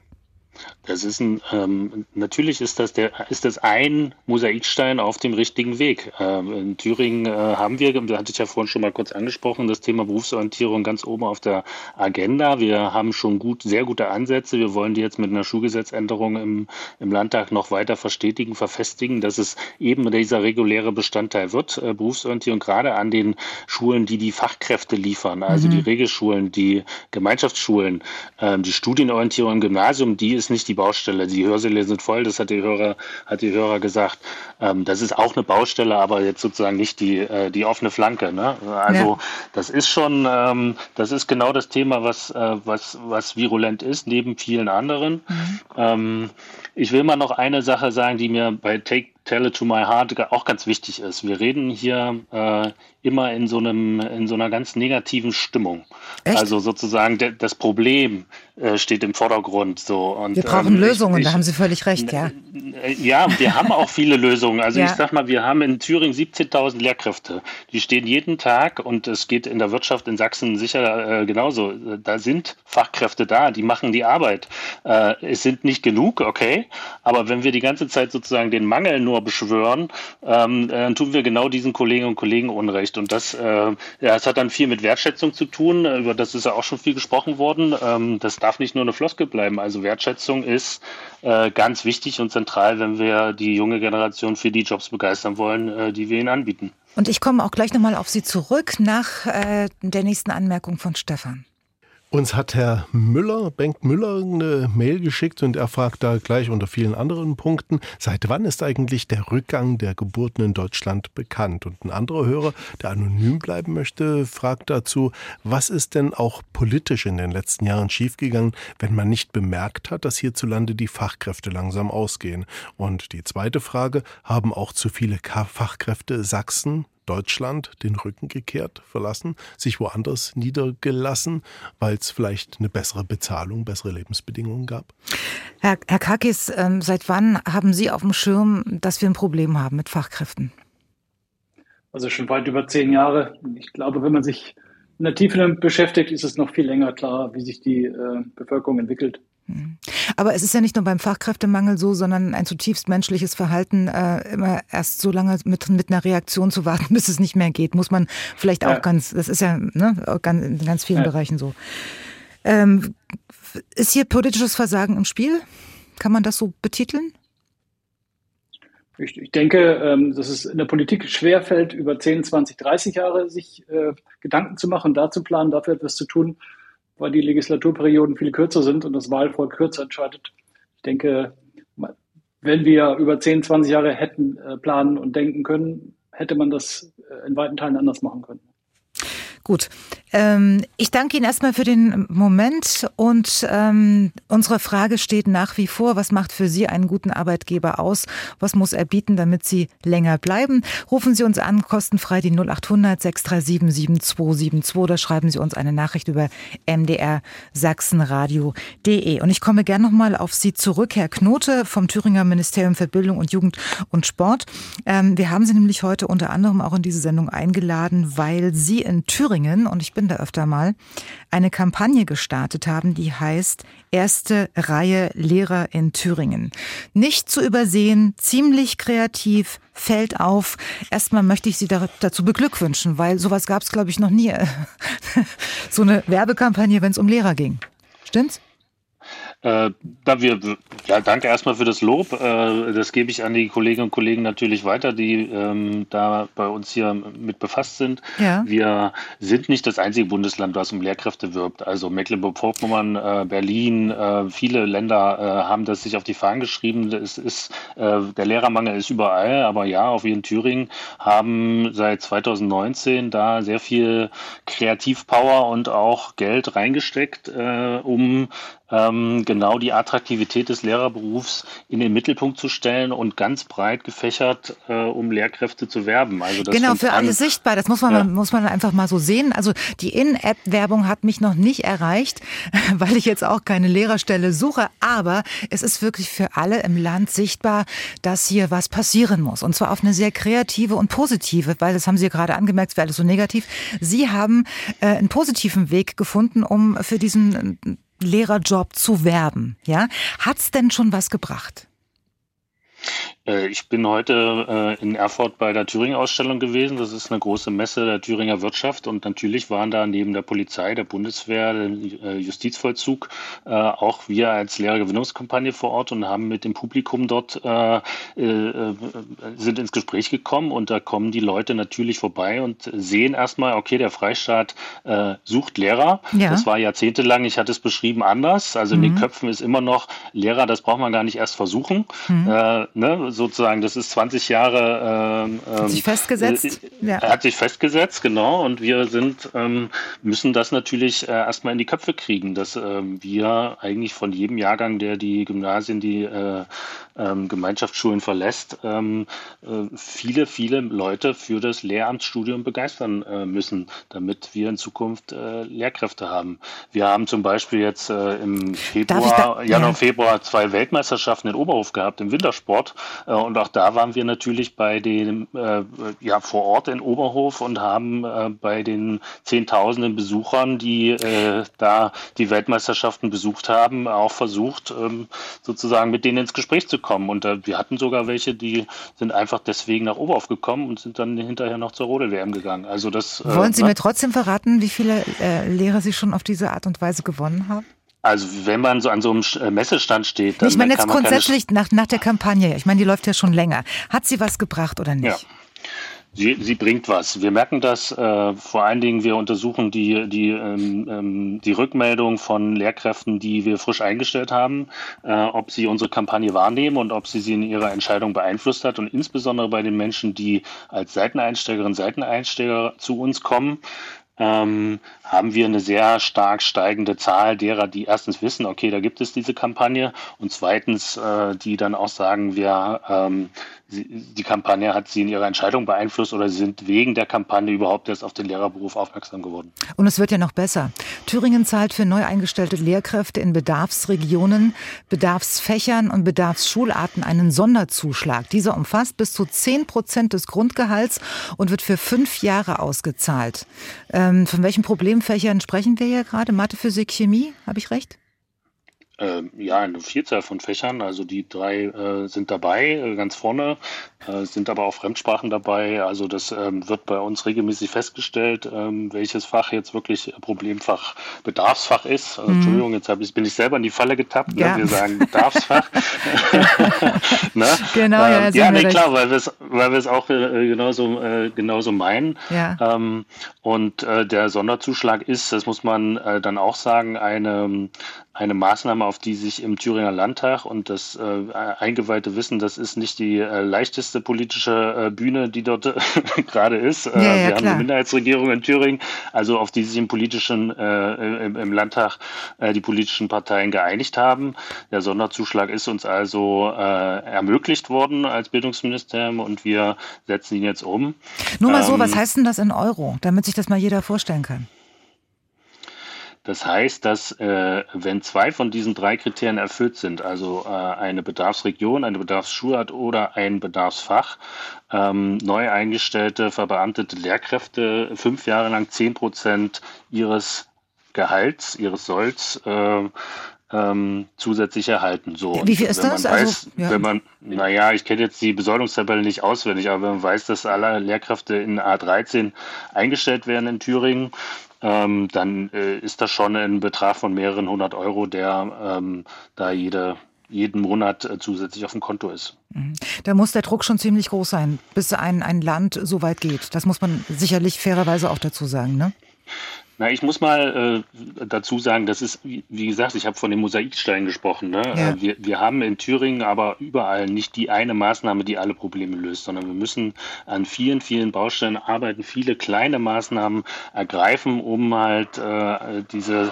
E: Das ist ein, ähm, natürlich ist das der, ist das ein Mosaikstein auf dem richtigen Weg. Ähm, in Thüringen äh, haben wir, da hatte ich ja vorhin schon mal kurz angesprochen, das Thema Berufsorientierung ganz oben auf der Agenda. Wir haben schon gut, sehr gute Ansätze. Wir wollen die jetzt mit einer Schulgesetzänderung im, im Landtag noch weiter verstetigen, verfestigen, dass es eben dieser reguläre Bestandteil wird, äh, Berufsorientierung, gerade an den Schulen, die die Fachkräfte liefern, also die Regelschulen, die Gemeinschaftsschulen, ähm, die Studienorientierung im Gymnasium, die ist nicht die Baustelle. Die Hörsäle sind voll, das hat die Hörer, hat die Hörer gesagt. Ähm, das ist auch eine Baustelle, aber jetzt sozusagen nicht die, äh, die offene Flanke. Ne? Also
A: Ja.
E: das ist schon, ähm, das ist genau das Thema, was, äh, was, was virulent ist, neben vielen anderen. Ähm, ich will mal noch eine Sache sagen, die mir bei Take Tell It to My Heart auch ganz wichtig ist. Wir reden hier äh, immer in so einem, in so einer ganz negativen Stimmung.
A: Echt?
E: Also sozusagen de, das Problem äh, steht im Vordergrund. So. Und,
A: Wir brauchen
E: ähm,
A: Lösungen,
E: ich,
A: da haben Sie völlig recht, ja.
E: äh, Ja, wir haben auch viele Lösungen. Also
A: Ja.
E: ich sag mal, wir haben in Thüringen 17.000 Lehrkräfte. Die stehen jeden Tag und es geht in der Wirtschaft in Sachsen sicher äh, genauso. Da sind Fachkräfte da, die machen die Arbeit. Äh, es sind nicht genug, okay, aber wenn wir die ganze Zeit sozusagen den Mangel nur beschwören, ähm, dann tun wir genau diesen Kolleginnen und Kollegen Unrecht. Und das, äh, ja, das hat dann viel mit Wertschätzung zu tun. Über das ist ja auch schon viel gesprochen worden. Ähm, das darf nicht nur eine Floskel bleiben. Also Wertschätzung ist äh, ganz wichtig und zentral, wenn wir die junge Generation für die Jobs begeistern wollen, äh, die wir ihnen anbieten.
A: Und ich komme auch gleich nochmal auf Sie zurück nach äh, der nächsten Anmerkung von Stefan.
G: Uns hat Herr Müller, Bengt Müller, eine Mail geschickt und er fragt da gleich unter vielen anderen Punkten, seit wann ist eigentlich der Rückgang der Geburten in Deutschland bekannt? Und ein anderer Hörer, der anonym bleiben möchte, fragt dazu, was ist denn auch politisch in den letzten Jahren schiefgegangen, wenn man nicht bemerkt hat, dass hierzulande die Fachkräfte langsam ausgehen? Und die zweite Frage, haben auch zu viele Fachkräfte Sachsen Deutschland den Rücken gekehrt, verlassen, sich woanders niedergelassen, weil es vielleicht eine bessere Bezahlung, bessere Lebensbedingungen gab?
A: Herr, Herr Kakis, ähm, seit wann haben Sie auf dem Schirm, dass wir ein Problem haben mit Fachkräften?
D: Also schon weit über zehn Jahre. Ich glaube, wenn man sich in der Tiefe damit beschäftigt, ist es noch viel länger klar, wie sich die äh, Bevölkerung entwickelt.
A: Hm. Aber es ist ja nicht nur beim Fachkräftemangel so, sondern ein zutiefst menschliches Verhalten, äh, immer erst so lange mit, mit einer Reaktion zu warten, bis es nicht mehr geht, muss man vielleicht ja. auch ganz, das ist ja ne, in ganz vielen ja. Bereichen so. Ähm, ist hier politisches Versagen im Spiel? Kann man das so betiteln?
D: Ich, ich denke, ähm, dass es in der Politik schwerfällt, über 10, 20, 30 Jahre sich äh, Gedanken zu machen, da zu planen, dafür etwas zu tun, weil die Legislaturperioden viel kürzer sind und das Wahlvolk kürzer entscheidet. Ich denke, wenn wir über 10, 20 Jahre hätten äh, planen und denken können, hätte man das äh, in weiten Teilen anders machen können.
A: Gut. Ähm, ich danke Ihnen erstmal für den Moment und ähm, unsere Frage steht nach wie vor, was macht für Sie einen guten Arbeitgeber aus? Was muss er bieten, damit Sie länger bleiben? Rufen Sie uns an, kostenfrei die 0800 637 7272 oder schreiben Sie uns eine Nachricht über mdrsachsenradio.de. Und ich komme gern nochmal auf Sie zurück, Herr Knote vom Thüringer Ministerium für Bildung und Jugend und Sport. Ähm, wir haben Sie nämlich heute unter anderem auch in diese Sendung eingeladen, weil Sie in Thüringen Thüringen, und ich bin da öfter mal, eine Kampagne gestartet haben, die heißt Erste Reihe Lehrer in Thüringen. Nicht zu übersehen, ziemlich kreativ, fällt auf. Erstmal möchte ich Sie dazu beglückwünschen, weil sowas gab es, glaube ich, noch nie. so eine Werbekampagne, wenn es um Lehrer ging. Stimmt's?
E: Äh, da wir, ja, danke erstmal für das Lob. Äh, das gebe ich an die Kolleginnen und Kollegen natürlich weiter, die ähm, da bei uns hier mit befasst sind. Ja. Wir sind nicht das einzige Bundesland, das um Lehrkräfte wirbt. Also Mecklenburg-Vorpommern, äh, Berlin, äh, viele Länder äh, haben das sich auf die Fahnen geschrieben. Es ist, äh, der Lehrermangel ist überall, aber ja, auch wir in Thüringen haben seit 2019 da sehr viel Kreativpower und auch Geld reingesteckt, um ähm, genau die Attraktivität des Lehrerberufs in den Mittelpunkt zu stellen und ganz breit gefächert, äh, um Lehrkräfte zu werben.
A: Also das genau, für alle sichtbar. Das muss man, ja. muss man einfach mal so sehen. Also die In-App-Werbung hat mich noch nicht erreicht, weil ich jetzt auch keine Lehrerstelle suche. Aber es ist wirklich für alle im Land sichtbar, dass hier was passieren muss. Und zwar auf eine sehr kreative und positive, weil das haben Sie gerade angemerkt, es wäre alles so negativ. Sie haben äh, einen positiven Weg gefunden, um für diesen Lehrerjob zu werben. Ja, hat's denn schon was gebracht?
E: Äh, ich bin heute äh, in Erfurt bei der Thüringen-Ausstellung gewesen. Das ist eine große Messe der Thüringer Wirtschaft. Und natürlich waren da neben der Polizei, der Bundeswehr, der äh, Justizvollzug auch wir als Lehrergewinnungskampagne vor Ort und haben mit dem Publikum dort sind ins Gespräch gekommen. Und da kommen die Leute natürlich vorbei und sehen erstmal, okay, der Freistaat sucht Lehrer. Ja. Das war jahrzehntelang, ich hatte es beschrieben, anders. Also mhm. in den mhm. Köpfen ist immer noch Lehrer, das braucht man gar nicht erst versuchen. Mhm. Ne? Sozusagen, das ist 20 Jahre.
A: Ähm, hat sich festgesetzt?
E: Äh, ja. Hat sich festgesetzt, genau. Und wir sind, ähm, müssen das natürlich äh, erstmal in die Köpfe kriegen, dass ähm, wir eigentlich von jedem Jahrgang, der die Gymnasien, die äh, ähm, Gemeinschaftsschulen verlässt, ähm, äh, viele, viele Leute für das Lehramtsstudium begeistern äh, müssen, damit wir in Zukunft äh, Lehrkräfte haben. Wir haben zum Beispiel jetzt im Februar, da, Januar, ja. Februar zwei Weltmeisterschaften in Oberhof gehabt im Wintersport und auch da waren wir natürlich bei den, äh, ja, vor Ort in Oberhof und haben bei den Zehntausenden Besuchern, die da die Weltmeisterschaften besucht haben, auch versucht, ähm, sozusagen mit denen ins Gespräch zu kommen. Und äh, wir hatten sogar welche, die sind einfach deswegen nach Oberhof gekommen und sind dann hinterher noch zur Rodel-WM gegangen. Also das,
A: äh, Wollen Sie äh, mir trotzdem verraten, wie viele äh, Lehrer Sie schon auf diese Art und Weise gewonnen haben?
E: Also wenn man so an so einem äh, Messestand steht,
A: dann Ich meine jetzt grundsätzlich nach, nach der Kampagne. Ich meine, die läuft ja schon länger. Hat sie was gebracht oder nicht?
E: Ja. Sie, sie bringt was. Wir merken das äh, vor allen Dingen, wir untersuchen die, die, ähm, ähm, die Rückmeldung von Lehrkräften, die wir frisch eingestellt haben, äh, ob sie unsere Kampagne wahrnehmen und ob sie sie in ihrer Entscheidung beeinflusst hat. Und insbesondere bei den Menschen, die als Seiteneinsteigerinnen, Seiteneinsteiger zu uns kommen, ähm, haben wir eine sehr stark steigende Zahl derer, die erstens wissen, okay, da gibt es diese Kampagne und zweitens, äh, die dann auch sagen, wir ähm, die Kampagne hat Sie in Ihrer Entscheidung beeinflusst oder Sie sind wegen der Kampagne überhaupt erst auf den Lehrerberuf aufmerksam geworden?
A: Und es wird ja noch besser. Thüringen zahlt für neu eingestellte Lehrkräfte in Bedarfsregionen, Bedarfsfächern und Bedarfsschularten einen Sonderzuschlag. Dieser umfasst bis zu 10 Prozent des Grundgehalts und wird für fünf Jahre ausgezahlt. Äh, Ähm, von welchen Problemfächern sprechen wir hier gerade? Mathe, Physik, Chemie, habe ich recht?
E: Ähm, ja, eine Vielzahl von Fächern. Also die drei äh, sind dabei, äh, ganz vorne, äh, sind aber auch Fremdsprachen dabei. Also das ähm, wird bei uns regelmäßig festgestellt, ähm, welches Fach jetzt wirklich Problemfach, Bedarfsfach ist. Mhm. Entschuldigung, jetzt ich, bin ich selber in die Falle getappt. Ne? Ja. Ne? Wir sagen Bedarfsfach.
A: ne? Genau, ja,
E: ähm, ja nee, klar, weil wir es weil wir es auch äh, genauso, äh, genauso meinen. Ja. Ähm, und äh, der Sonderzuschlag ist, das muss man dann auch sagen, eine eine Maßnahme, auf die sich im Thüringer Landtag und das äh, Eingeweihte wissen, das ist nicht die äh, leichteste politische äh, Bühne, die dort gerade ist. Äh, ja, ja, wir klar. haben eine Minderheitsregierung in Thüringen, also auf die sich im politischen, äh, im, im, Landtag äh, die politischen Parteien geeinigt haben. Der Sonderzuschlag ist uns also ermöglicht worden als Bildungsministerium und wir setzen ihn jetzt um.
A: Nur mal so, ähm, was heißt denn das in Euro, damit sich das mal jeder vorstellen kann?
E: Das heißt, dass äh, wenn zwei von diesen drei Kriterien erfüllt sind, also äh, eine Bedarfsregion, eine Bedarfsschulart oder ein Bedarfsfach, ähm, neu eingestellte, verbeamtete Lehrkräfte fünf Jahre lang zehn Prozent ihres Gehalts, ihres Solls äh, ähm, zusätzlich erhalten. So,
A: Wie viel ist das?
E: Weiß, also, ja. Wenn man, naja, ich kenne jetzt die Besoldungstabelle nicht auswendig, aber wenn man weiß, dass alle Lehrkräfte in A13 eingestellt werden in Thüringen, ähm, dann äh, ist das schon ein Betrag von mehreren hundert Euro, der ähm, da jede, jeden Monat äh, zusätzlich auf dem Konto ist.
A: Mhm. Da muss der Druck schon ziemlich groß sein, bis ein, ein Land so weit geht. Das muss man sicherlich fairerweise auch dazu sagen, ne?
E: Na, ich muss mal äh, dazu sagen, das ist, wie gesagt, ich habe von dem Mosaikstein gesprochen. Ne? Ja. Äh, wir, wir haben in Thüringen aber überall nicht die eine Maßnahme, die alle Probleme löst, sondern wir müssen an vielen, vielen Baustellen arbeiten, viele kleine Maßnahmen ergreifen, um halt äh, diese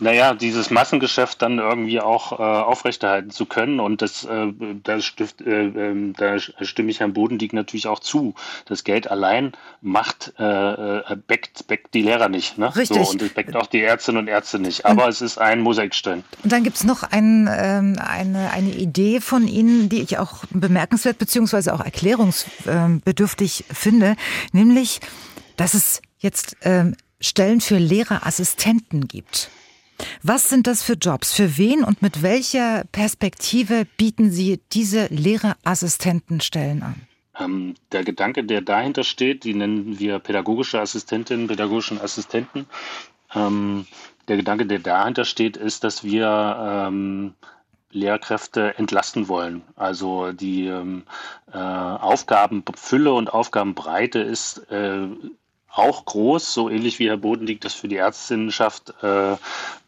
E: naja, dieses Massengeschäft dann irgendwie auch äh, aufrechterhalten zu können. Und das, äh, da, stift, äh, ähm, da stimme ich Herrn Bodendieck natürlich auch zu. Das Geld allein macht, äh, äh backt, backt die Lehrer nicht. Ne?
A: Richtig.
E: So, und es backt auch die Ärztinnen und Ärzte nicht. Aber und, es ist ein Mosaikstein.
A: Und dann gibt's noch ein, ähm, eine, eine Idee von Ihnen, die ich auch bemerkenswert beziehungsweise auch erklärungsbedürftig finde, nämlich, dass es jetzt ähm, Stellen für Lehrerassistenten gibt. Was sind das für Jobs? Für wen und mit welcher Perspektive bieten Sie diese Lehrerassistentenstellen an?
E: Ähm, der Gedanke, der dahinter steht, die nennen wir pädagogische Assistentinnen, pädagogischen Assistenten. Ähm, der Gedanke, der dahinter steht, ist, dass wir ähm, Lehrkräfte entlasten wollen. Also die äh, Aufgabenfülle und Aufgabenbreite ist äh, auch groß, so ähnlich wie Herr Bodendieck das für die Ärztinnenschaft äh,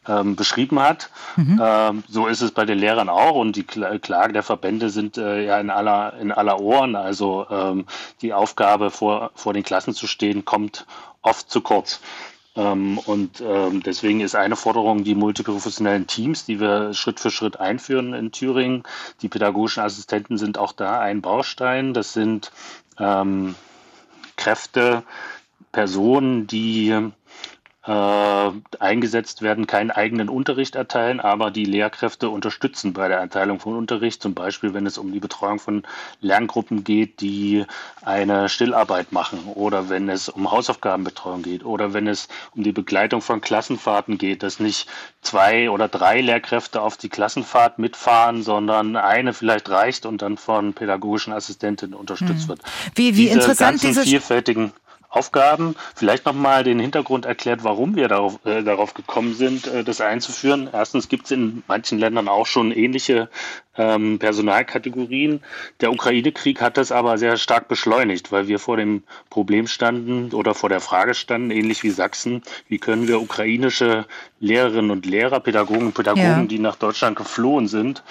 E: ähm, beschrieben hat. Mhm. Ähm, so ist es bei den Lehrern auch und die Klagen der Verbände sind äh, ja in aller, in aller Ohren. Also ähm, die Aufgabe, vor, vor den Klassen zu stehen, kommt oft zu kurz. Ähm, und ähm, deswegen ist eine Forderung die multiprofessionellen Teams, die wir Schritt für Schritt einführen in Thüringen. Die pädagogischen Assistenten sind auch da ein Baustein. Das sind ähm, Kräfte, Personen, die äh, eingesetzt werden, keinen eigenen Unterricht erteilen, aber die Lehrkräfte unterstützen bei der Erteilung von Unterricht, zum Beispiel wenn es um die Betreuung von Lerngruppen geht, die eine Stillarbeit machen oder wenn es um Hausaufgabenbetreuung geht oder wenn es um die Begleitung von Klassenfahrten geht, dass nicht zwei oder drei Lehrkräfte auf die Klassenfahrt mitfahren, sondern eine vielleicht reicht und dann von pädagogischen Assistentinnen unterstützt hm. wird.
A: Wie, wie Diese interessant diese
E: vielfältigen Aufgaben. Vielleicht nochmal den Hintergrund erklärt, warum wir darauf, äh, darauf gekommen sind, äh, das einzuführen. Erstens gibt es in manchen Ländern auch schon ähnliche ähm, Personalkategorien. Der Ukraine-Krieg hat das aber sehr stark beschleunigt, weil wir vor dem Problem standen oder vor der Frage standen, ähnlich wie Sachsen, wie können wir ukrainische Lehrerinnen und Lehrer, Pädagogen und Pädagogen, ja. die nach Deutschland geflohen sind,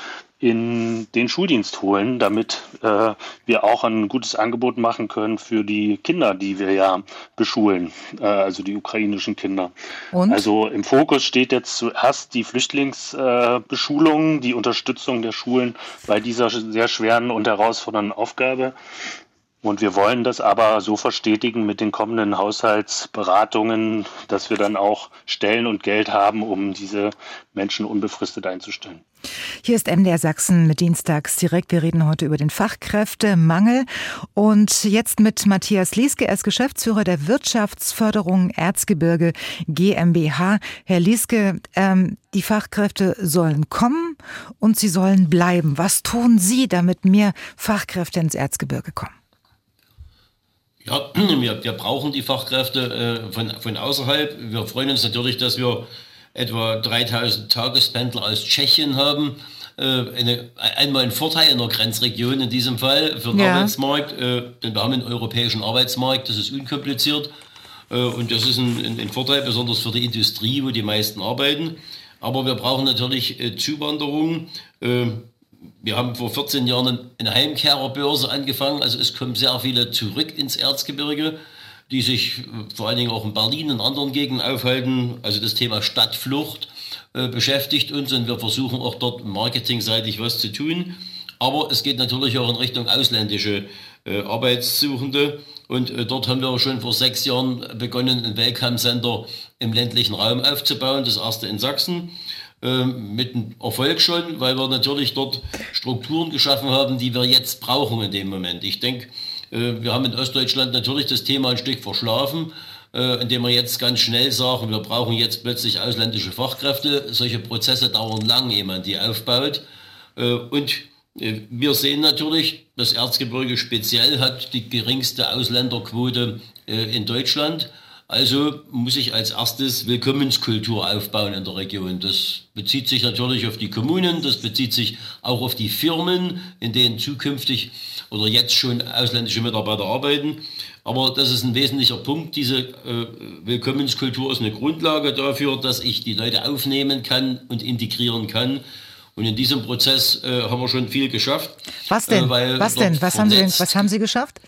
E: in den Schuldienst holen, damit äh, wir auch ein gutes Angebot machen können für die Kinder, die wir ja beschulen, äh, also die ukrainischen Kinder. Und? Also im Fokus steht jetzt zuerst die Flüchtlingsbeschulung, äh, die Unterstützung der Schulen bei dieser sehr schweren und herausfordernden Aufgabe. Und wir wollen das aber so verstetigen mit den kommenden Haushaltsberatungen, dass wir dann auch Stellen und Geld haben, um diese Menschen unbefristet einzustellen.
A: Hier ist MDR Sachsen mit Dienstags direkt. Wir reden heute über den Fachkräftemangel und jetzt mit Matthias Lieske. Er ist Geschäftsführer der Wirtschaftsförderung Erzgebirge GmbH. Herr Lieske, ähm, die Fachkräfte sollen kommen und sie sollen bleiben. Was tun Sie, damit mehr Fachkräfte ins Erzgebirge kommen?
C: Ja, wir, wir brauchen die Fachkräfte äh, von, von außerhalb. Wir freuen uns natürlich, dass wir etwa 3000 Tagespendler aus Tschechien haben. Äh, eine, einmal ein Vorteil in der Grenzregion in diesem Fall für den ja. Arbeitsmarkt, äh, denn wir haben einen europäischen Arbeitsmarkt, das ist unkompliziert. Äh, und das ist ein, ein, ein, Vorteil, besonders für die Industrie, wo die meisten arbeiten. Aber wir brauchen natürlich äh, Zuwanderung. Wir haben vor 14 Jahren eine Heimkehrerbörse angefangen. Also es kommen sehr viele zurück ins Erzgebirge, die sich äh, vor allen Dingen auch in Berlin und anderen Gegenden aufhalten. Also das Thema Stadtflucht äh, beschäftigt uns und wir versuchen auch dort marketingseitig was zu tun. Aber es geht natürlich auch in Richtung ausländische äh, Arbeitssuchende. Und äh, dort haben wir schon vor sechs Jahren begonnen, ein Welcome-Center im ländlichen Raum aufzubauen, das erste in Sachsen. Ähm, mit Erfolg schon, weil wir natürlich dort Strukturen geschaffen haben, die wir jetzt brauchen in dem Moment. Ich denke, äh, wir haben in Ostdeutschland natürlich das Thema ein Stück verschlafen, äh, indem wir jetzt ganz schnell sagen, wir brauchen jetzt plötzlich ausländische Fachkräfte. Solche Prozesse dauern lang, ehe man die aufbaut. Äh, und wir sehen natürlich, das Erzgebirge speziell hat die geringste Ausländerquote in Deutschland. Also muss ich als erstes Willkommenskultur aufbauen in der Region. Das bezieht sich natürlich auf die Kommunen, das bezieht sich auch auf die Firmen, in denen zukünftig oder jetzt schon ausländische Mitarbeiter arbeiten. Aber das ist ein wesentlicher Punkt. Diese äh, Willkommenskultur ist eine Grundlage dafür, dass ich die Leute aufnehmen kann und integrieren kann. Und in diesem Prozess äh, haben wir schon viel geschafft.
A: Was denn? Äh, was denn? Was haben, Sie denn? was haben Sie geschafft?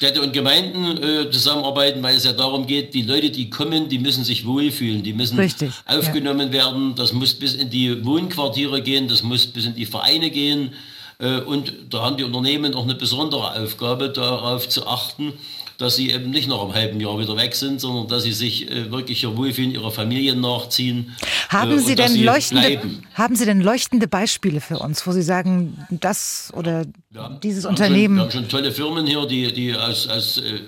C: Städte und Gemeinden äh, zusammenarbeiten, weil es ja darum geht, die Leute, die kommen, die müssen sich wohlfühlen, die müssen Richtig, aufgenommen ja. werden. Das muss bis in die Wohnquartiere gehen, das muss bis in die Vereine gehen. Äh, und da haben die Unternehmen auch eine besondere Aufgabe, darauf zu achten, dass sie eben nicht noch im halben Jahr wieder weg sind, sondern dass sie sich äh, wirklich ihr Wohlfühlen ihrer Familien nachziehen.
A: Haben äh, Sie denn sie leuchtende, haben Sie denn leuchtende Beispiele für uns, wo Sie sagen, das oder ja, dieses wir Unternehmen?
C: Schon, wir haben schon tolle Firmen hier, die, die aus, aus äh,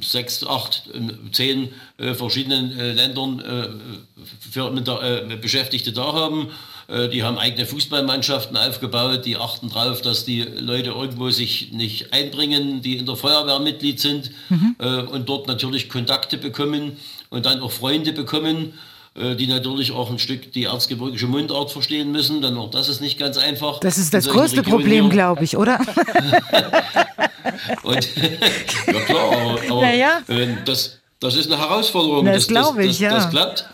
C: sechs, acht, zehn äh, verschiedenen äh, Ländern äh, da, äh, Beschäftigte da haben. Äh, die haben eigene Fußballmannschaften aufgebaut, die achten darauf, dass die Leute irgendwo sich nicht einbringen, die in der Feuerwehr Mitglied sind mhm. Äh, und dort natürlich Kontakte bekommen und dann auch Freunde bekommen äh, die natürlich auch ein Stück die erzgebirgische Mundart verstehen müssen, denn auch das ist nicht ganz einfach.
A: Das ist das größte Problem, glaube ich, oder?
C: und, ja klar, aber, aber naja. das, das ist eine Herausforderung.
A: Das, das glaube ich,
C: das,
A: ja.
C: Das klappt.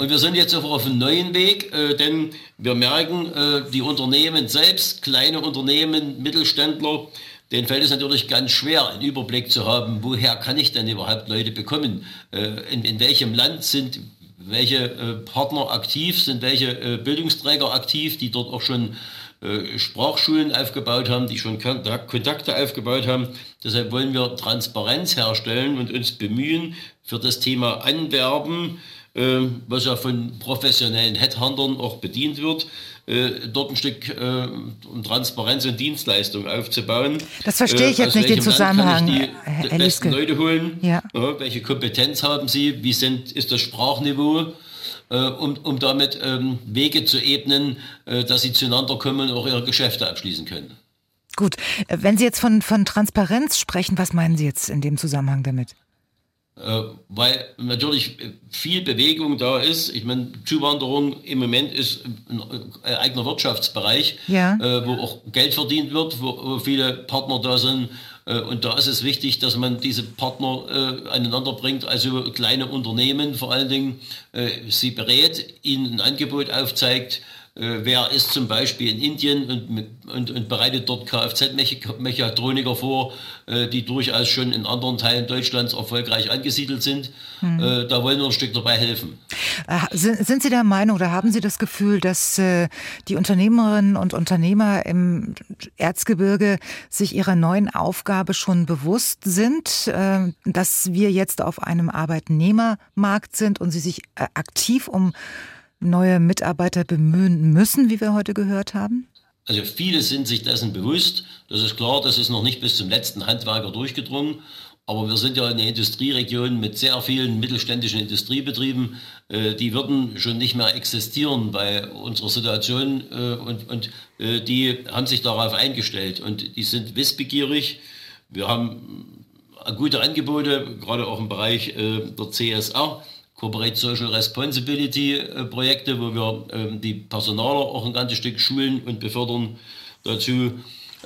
C: Und wir sind jetzt auf einem neuen Weg, äh, denn wir merken, äh, die Unternehmen selbst, kleine Unternehmen, Mittelständler, denen fällt es natürlich ganz schwer, einen Überblick zu haben, woher kann ich denn überhaupt Leute bekommen? Äh, in, in welchem Land sind welche äh, Partner aktiv, sind welche äh, Bildungsträger aktiv, die dort auch schon äh, Sprachschulen aufgebaut haben, die schon Kontakte aufgebaut haben. Deshalb wollen wir Transparenz herstellen und uns bemühen, für das Thema Anwerben was ja von professionellen Headhuntern auch bedient wird, äh, dort ein Stück äh, Transparenz und Dienstleistung aufzubauen.
A: Das verstehe ich äh, jetzt nicht den Zusammenhang.
C: Kann ich die besten Leute holen? Ja. Ja, welche Kompetenz haben sie? Wie sind, ist das Sprachniveau? um, um damit ähm, Wege zu ebnen, dass sie zueinander kommen und auch ihre Geschäfte abschließen können.
A: Gut, wenn Sie jetzt von, von Transparenz sprechen, was meinen Sie jetzt in dem Zusammenhang damit?
C: Äh, weil natürlich viel Bewegung da ist. Ich meine, Zuwanderung im Moment ist ein eigener Wirtschaftsbereich, ja. Äh, wo auch Geld verdient wird, wo, viele Partner da sind. Äh, und da ist es wichtig, dass man diese Partner aneinander bringt, also kleine Unternehmen vor allen Dingen, sie berät, ihnen ein Angebot aufzeigt, äh, wer ist zum Beispiel in Indien und, und, und bereitet dort Kfz-Mechatroniker vor, äh, die durchaus schon in anderen Teilen Deutschlands erfolgreich angesiedelt sind. Mhm. Da wollen wir ein Stück dabei helfen.
A: Sind Sie der Meinung oder haben Sie das Gefühl, dass die Unternehmerinnen und Unternehmer im Erzgebirge sich ihrer neuen Aufgabe schon bewusst sind, dass wir jetzt auf einem Arbeitnehmermarkt sind und sie sich aktiv um neue Mitarbeiter bemühen müssen, wie wir heute gehört haben?
C: Also viele sind sich dessen bewusst. Das ist klar, das ist noch nicht bis zum letzten Handwerker durchgedrungen. Aber wir sind ja eine Industrieregion mit sehr vielen mittelständischen Industriebetrieben. Äh, die würden schon nicht mehr existieren bei unserer Situation. Äh, und, und äh, die haben sich darauf eingestellt. Und die sind wissbegierig. Wir haben gute Angebote, gerade auch im Bereich der CSR. Corporate Social Responsibility äh, Projekte, wo wir ähm, die Personaler auch ein ganzes Stück schulen und befördern dazu,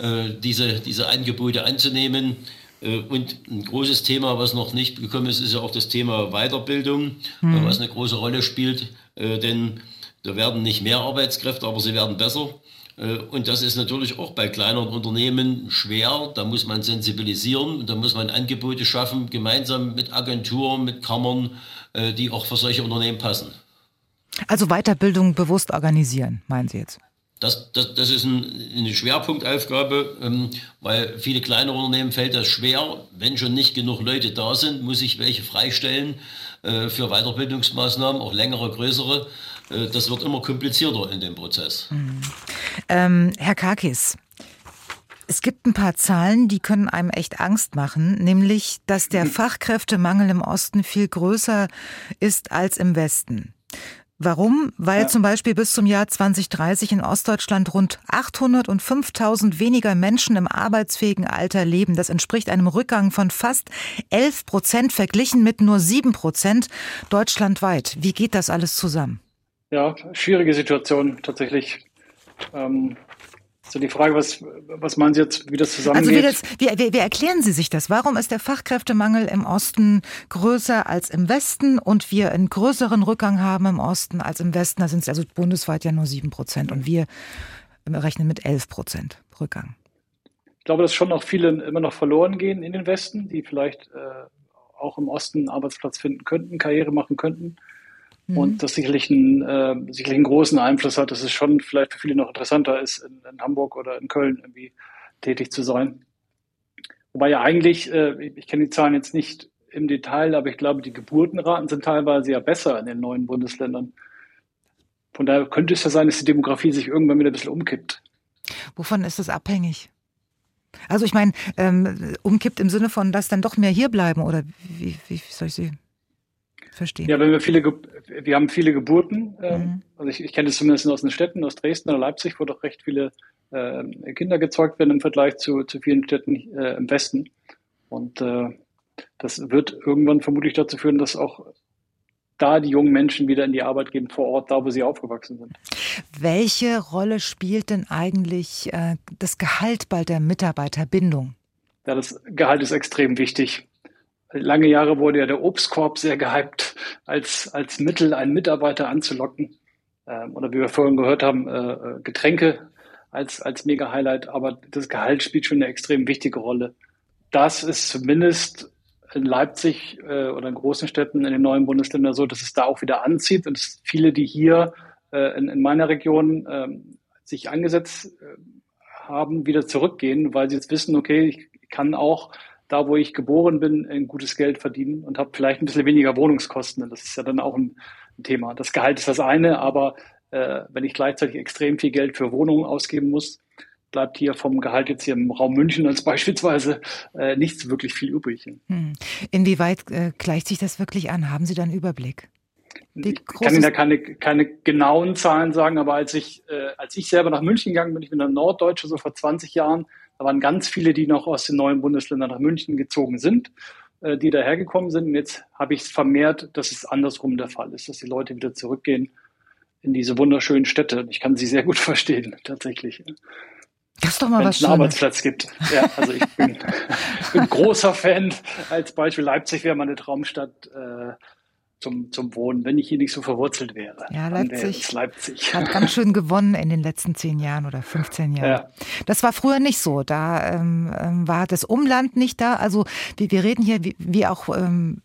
C: äh, diese, diese Angebote anzunehmen. Äh, und ein großes Thema, was noch nicht gekommen ist, ist ja auch das Thema Weiterbildung, mhm. was eine große Rolle spielt. Denn da werden nicht mehr Arbeitskräfte, aber sie werden besser. Und das ist natürlich auch bei kleineren Unternehmen schwer. Da muss man sensibilisieren und da muss man Angebote schaffen, gemeinsam mit Agenturen, mit Kammern, die auch für solche Unternehmen passen.
A: Also Weiterbildung bewusst organisieren, meinen Sie jetzt?
C: Das, das, das ist ein, eine Schwerpunktaufgabe, ähm, weil viele kleine Unternehmen fällt das schwer. Wenn schon nicht genug Leute da sind, muss ich welche freistellen äh, für Weiterbildungsmaßnahmen, auch längere, größere. Äh, das wird immer komplizierter in dem Prozess.
A: Mhm. Ähm, Herr Kakis, es gibt ein paar Zahlen, die können einem echt Angst machen, nämlich, dass der Fachkräftemangel im Osten viel größer ist als im Westen. Warum? Weil ja. zum Beispiel bis zum Jahr 2030 in Ostdeutschland rund 805.000 weniger Menschen im arbeitsfähigen Alter leben. Das entspricht einem Rückgang von fast 11 Prozent verglichen mit nur 7 Prozent deutschlandweit. Wie geht das alles zusammen?
D: Ja, schwierige Situation tatsächlich. Ähm, so die Frage, was, was meinen Sie jetzt, wie das zusammengeht? Also wie, das,
A: wie, wie, erklären Sie sich das? Warum ist der Fachkräftemangel im Osten größer als im Westen und wir einen größeren Rückgang haben im Osten als im Westen? Da sind es also bundesweit ja nur sieben Prozent und wir rechnen mit elf Prozent Rückgang.
D: Ich glaube, dass schon noch viele immer noch verloren gehen in den Westen, die vielleicht äh, auch im Osten einen Arbeitsplatz finden könnten, Karriere machen könnten. Mhm. Und das sicherlich einen, äh, sicherlich einen großen Einfluss hat, dass es schon vielleicht für viele noch interessanter ist, in, in Hamburg oder in Köln irgendwie tätig zu sein. Wobei ja eigentlich, äh, ich kenne die Zahlen jetzt nicht im Detail, aber ich glaube, die Geburtenraten sind teilweise ja besser in den neuen Bundesländern. Von daher könnte es ja sein, dass die Demografie sich irgendwann wieder ein bisschen umkippt.
A: Wovon ist das abhängig? Also ich meine, ähm, umkippt im Sinne von, dass dann doch mehr hier bleiben oder wie, wie soll ich sehen? Verstehen.
D: Ja, wenn wir viele, wir haben viele Geburten. Äh, mhm. Also ich, ich kenne das zumindest aus den Städten, aus Dresden oder Leipzig, wo doch recht viele äh, Kinder gezeugt werden im Vergleich zu, zu vielen Städten äh, im Westen. Und äh, das wird irgendwann vermutlich dazu führen, dass auch da die jungen Menschen wieder in die Arbeit gehen vor Ort, da wo sie aufgewachsen sind.
A: Welche Rolle spielt denn eigentlich äh, das Gehalt bei der Mitarbeiterbindung?
D: Ja, das Gehalt ist extrem wichtig. Lange Jahre wurde ja der Obstkorb sehr gehypt als, als Mittel, einen Mitarbeiter anzulocken. Ähm, oder wie wir vorhin gehört haben, äh, äh, Getränke als, als Mega-Highlight. Aber das Gehalt spielt schon eine extrem wichtige Rolle. Das ist zumindest in Leipzig äh, oder in großen Städten in den neuen Bundesländern so, dass es da auch wieder anzieht und viele, die hier äh, in, in meiner Region äh, sich angesetzt äh, haben, wieder zurückgehen, weil sie jetzt wissen, okay, ich kann auch da, wo ich geboren bin, ein gutes Geld verdienen und habe vielleicht ein bisschen weniger Wohnungskosten. Das ist ja dann auch ein, Thema. Das Gehalt ist das eine, aber äh, wenn ich gleichzeitig extrem viel Geld für Wohnungen ausgeben muss, bleibt hier vom Gehalt jetzt hier im Raum München als beispielsweise äh, nicht wirklich viel übrig.
A: Hm. Inwieweit äh, gleicht sich das wirklich an? Haben Sie da einen Überblick?
D: ich kann Ihnen da keine, keine genauen Zahlen sagen, aber als ich, äh, als ich selber nach München gegangen bin, ich bin ein Norddeutsche, so vor 20 Jahren, da waren ganz viele, die noch aus den neuen Bundesländern nach München gezogen sind, äh, die dahergekommen sind. Und jetzt habe ich es vermehrt, dass es andersrum der Fall ist, dass die Leute wieder zurückgehen in diese wunderschönen Städte. Ich kann sie sehr gut verstehen, tatsächlich.
A: Das ist doch mal Wenn was
D: es einen Arbeitsplatz gibt. Ja, also ich bin, bin großer Fan. Als Beispiel Leipzig wäre meine Traumstadt. Äh, zum, zum Wohnen, wenn ich hier nicht so verwurzelt wäre.
A: Ja, Leipzig,
D: Leipzig.
A: hat ganz schön gewonnen in den letzten zehn Jahren oder 15 Jahren. Ja. Das war früher nicht so. Da ähm, ähm, war das Umland nicht da. Also wir, wir reden hier, wie, wie auch ähm,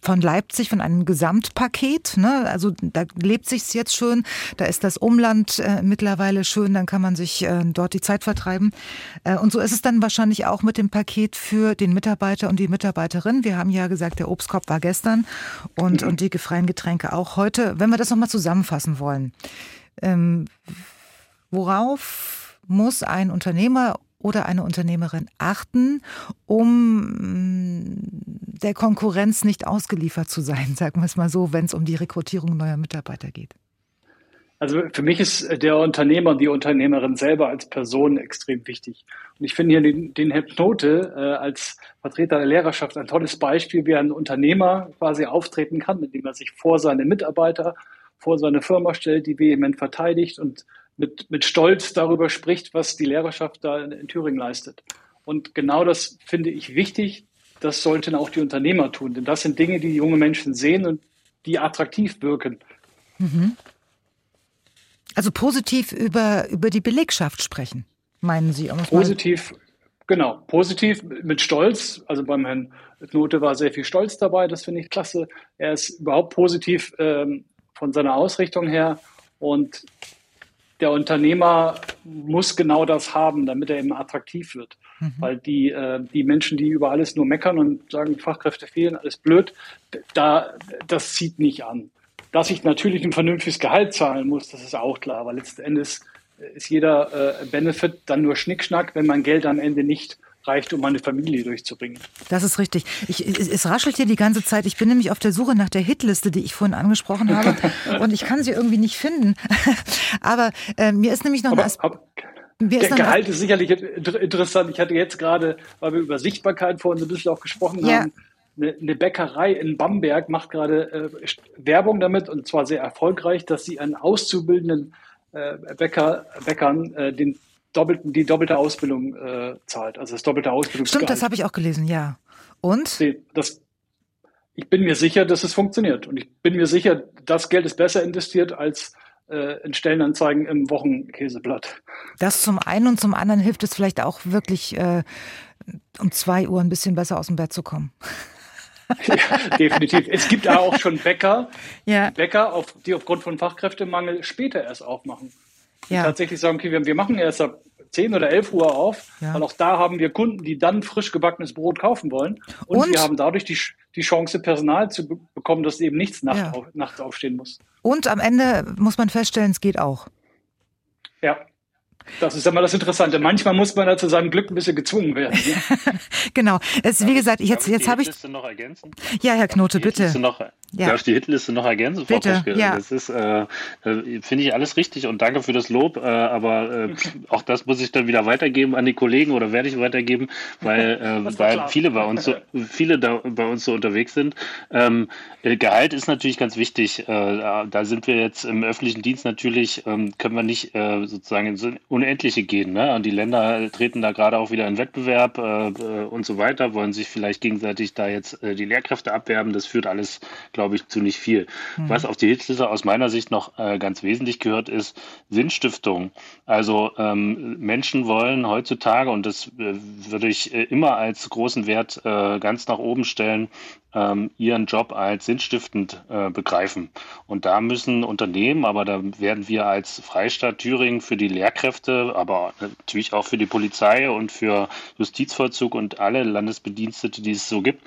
A: von Leipzig, von einem Gesamtpaket. Ne? Also da lebt sich's jetzt schön, da ist das Umland äh, mittlerweile schön, dann kann man sich äh, dort die Zeit vertreiben. Äh, und so ist es dann wahrscheinlich auch mit dem Paket für den Mitarbeiter und die Mitarbeiterin. Wir haben ja gesagt, der Obstkorb war gestern und, mhm. und die freien Getränke auch heute. Wenn wir das nochmal zusammenfassen wollen, ähm, worauf muss ein Unternehmer oder eine Unternehmerin achten, um mm, der Konkurrenz nicht ausgeliefert zu sein, sagen wir es mal so, wenn es um die Rekrutierung neuer Mitarbeiter geht?
D: Also für mich ist der Unternehmer und die Unternehmerin selber als Person extrem wichtig. Und ich finde hier den, den Herrn Knote äh, als Vertreter der Lehrerschaft ein tolles Beispiel, wie ein Unternehmer quasi auftreten kann, indem er sich vor seine Mitarbeiter, vor seine Firma stellt, die vehement verteidigt und mit, mit Stolz darüber spricht, was die Lehrerschaft da in, in Thüringen leistet. Und genau das finde ich wichtig. Das sollten auch die Unternehmer tun, denn das sind Dinge, die junge Menschen sehen und die attraktiv wirken. Mhm.
A: Also positiv über, über die Belegschaft sprechen, meinen Sie?
D: Um positiv, genau, positiv mit Stolz. Also beim Herrn Knote war sehr viel Stolz dabei, das finde ich klasse. Er ist überhaupt positiv ähm, von seiner Ausrichtung her und der Unternehmer muss genau das haben, damit er eben attraktiv wird. Mhm. Weil die, äh, die Menschen, die über alles nur meckern und sagen, Fachkräfte fehlen, alles blöd, da, das zieht nicht an. Dass ich natürlich ein vernünftiges Gehalt zahlen muss, das ist auch klar. Aber letzten Endes ist jeder äh, Benefit dann nur Schnickschnack, wenn mein Geld am Ende nicht reicht, um meine Familie durchzubringen.
A: Das ist richtig. Ich, es raschelt hier die ganze Zeit. Ich bin nämlich auf der Suche nach der Hitliste, die ich vorhin angesprochen habe. und ich kann sie irgendwie nicht finden. aber äh, mir ist nämlich noch aber, ein aber,
D: der Gehalt ist sicherlich interessant. Ich hatte jetzt gerade, weil wir über Sichtbarkeit vorhin so ein bisschen auch gesprochen ja. haben, eine, Bäckerei in Bamberg macht gerade äh, Werbung damit und zwar sehr erfolgreich, dass sie einen auszubildenden äh, Bäcker, Bäckern äh, den doppelten, die doppelte Ausbildung äh, zahlt, also das doppelte Ausbildungsgehalt.
A: Stimmt, das habe ich auch gelesen, ja. Und?
D: Das, ich bin mir sicher, dass es funktioniert. Und ich bin mir sicher, das Geld ist besser investiert als äh, in Stellenanzeigen im Wochenkäseblatt.
A: Das zum einen und zum anderen hilft es vielleicht auch wirklich, äh, um zwei Uhr ein bisschen besser aus dem Bett zu kommen.
D: ja, definitiv. Es gibt auch schon Bäcker, ja. Bäcker, auf, die aufgrund von Fachkräftemangel später erst aufmachen ja. tatsächlich sagen, okay, wir, wir machen erst ab 10 oder 11 Uhr auf, ja. weil auch da haben wir Kunden, die dann frisch gebackenes Brot kaufen wollen. Und, und? wir haben dadurch die, die Chance, Personal zu bekommen, dass eben nichts nacht ja. auf, nachts aufstehen muss.
A: Und am Ende muss man feststellen, es geht auch.
D: Ja, das ist immer das Interessante. Manchmal muss man da zu seinem Glück ein bisschen gezwungen werden.
A: Ne? genau. Es, wie gesagt, jetzt, jetzt habe ich.
E: Hitliste noch ergänzen?
A: Ja, Herr Knote, bitte.
E: Noch, ja. Darf ich die Hitliste noch ergänzen?
A: Bitte, ja.
E: Das ist, äh, äh, finde ich alles richtig und danke für das Lob. Äh, aber äh, auch das muss ich dann wieder weitergeben an die Kollegen oder werde ich weitergeben, weil, äh, weil viele bei uns so, viele da bei uns so unterwegs sind. Ähm, äh, Gehalt ist natürlich ganz wichtig. da sind wir jetzt im öffentlichen Dienst natürlich, ähm, können wir nicht sozusagen ins Unendliche gehen. Ne? Und die Länder treten da gerade auch wieder in Wettbewerb und so weiter, wollen sich vielleicht gegenseitig da jetzt die Lehrkräfte abwerben. Das führt alles, glaube ich, zu nicht viel. Mhm. Was auf die Hitliste aus meiner Sicht noch äh, ganz wesentlich gehört, ist Sinnstiftung. Also ähm, Menschen wollen heutzutage, und das äh, würde ich äh, immer als großen Wert äh, ganz nach oben stellen, ähm, ihren Job als sinnstiftend äh, begreifen. Und da müssen Unternehmen, aber da werden wir als Freistaat Thüringen für die Lehrkräfte, aber natürlich auch für die Polizei und für Justizvollzug und alle Landesbedienstete, die es so gibt,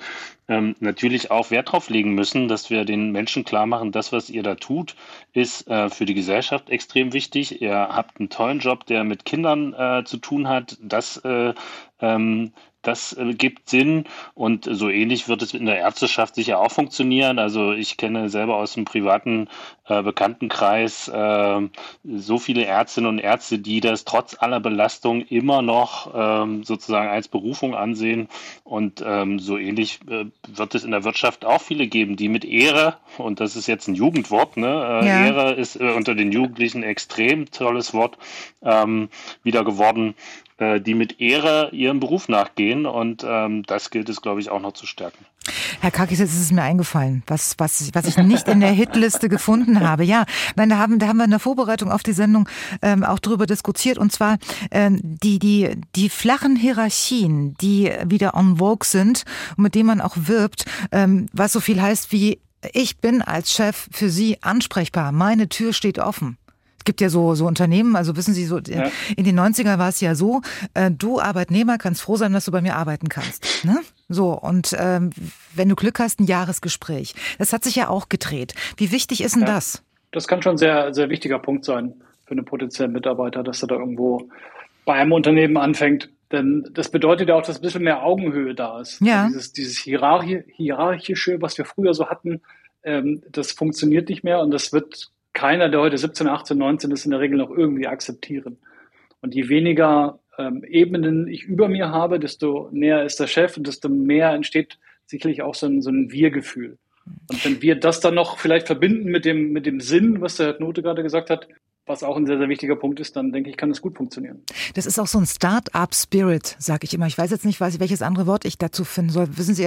E: ähm, natürlich auch Wert drauf legen müssen, dass wir den Menschen klar machen, das, was ihr da tut, ist äh, für die Gesellschaft extrem wichtig. Ihr habt einen tollen Job, der mit Kindern äh, zu tun hat. Das äh, ähm, das äh, gibt Sinn und so ähnlich wird es in der Ärzteschaft sicher auch funktionieren. Also ich kenne selber aus dem privaten äh, Bekanntenkreis äh, so viele Ärztinnen und Ärzte, die das trotz aller Belastung immer noch ähm, sozusagen als Berufung ansehen. Und ähm, so ähnlich äh, wird es in der Wirtschaft auch viele geben, die mit Ehre, und das ist jetzt ein Jugendwort, ne? Äh, ja. Ehre ist unter den Jugendlichen extrem tolles Wort ähm, wieder geworden äh, die mit Ehre ihrem Beruf nachgehen. Und ähm, das gilt es, glaube ich, auch noch zu stärken.
A: Herr Kakis, jetzt ist es mir eingefallen, was, was, was ich nicht in der Hitliste gefunden habe. Ja, nein, da haben, da haben wir in der Vorbereitung auf die Sendung ähm, auch drüber diskutiert. Und zwar ähm, die, die, die flachen Hierarchien, die wieder on vogue sind und mit denen man auch wirbt, ähm, was so viel heißt wie ich bin als Chef für Sie ansprechbar. Meine Tür steht offen. Es gibt ja so, so Unternehmen, also wissen Sie, so ja. in den 90er war es ja so, äh, du Arbeitnehmer kannst froh sein, dass du bei mir arbeiten kannst. Ne? So, und ähm, wenn du Glück hast, ein Jahresgespräch. Das hat sich ja auch gedreht. Wie wichtig ist denn ja. das?
D: Das kann schon ein sehr, sehr wichtiger Punkt sein für einen potenziellen Mitarbeiter, dass er da irgendwo bei einem Unternehmen anfängt. Denn das bedeutet ja auch, dass ein bisschen mehr Augenhöhe da ist.
A: Ja.
D: Also dieses, dieses Hierarchi Hierarchische, was wir früher so hatten, ähm, das funktioniert nicht mehr und das wird keiner, der heute 17, 18, 19 ist, in der Regel noch irgendwie akzeptieren. Und je weniger ähm, Ebenen ich über mir habe, desto näher ist der Chef und desto mehr entsteht sicherlich auch so ein, so ein Wir-Gefühl. Und wenn wir das dann noch vielleicht verbinden mit dem, mit dem Sinn, was der Herr Knote gerade gesagt hat, was auch ein sehr, sehr wichtiger Punkt ist, dann denke ich, kann es gut funktionieren.
A: Das ist auch so ein Start-up-Spirit, sage ich immer. Ich weiß jetzt nicht, welches andere Wort ich dazu finden soll. Wissen Sie,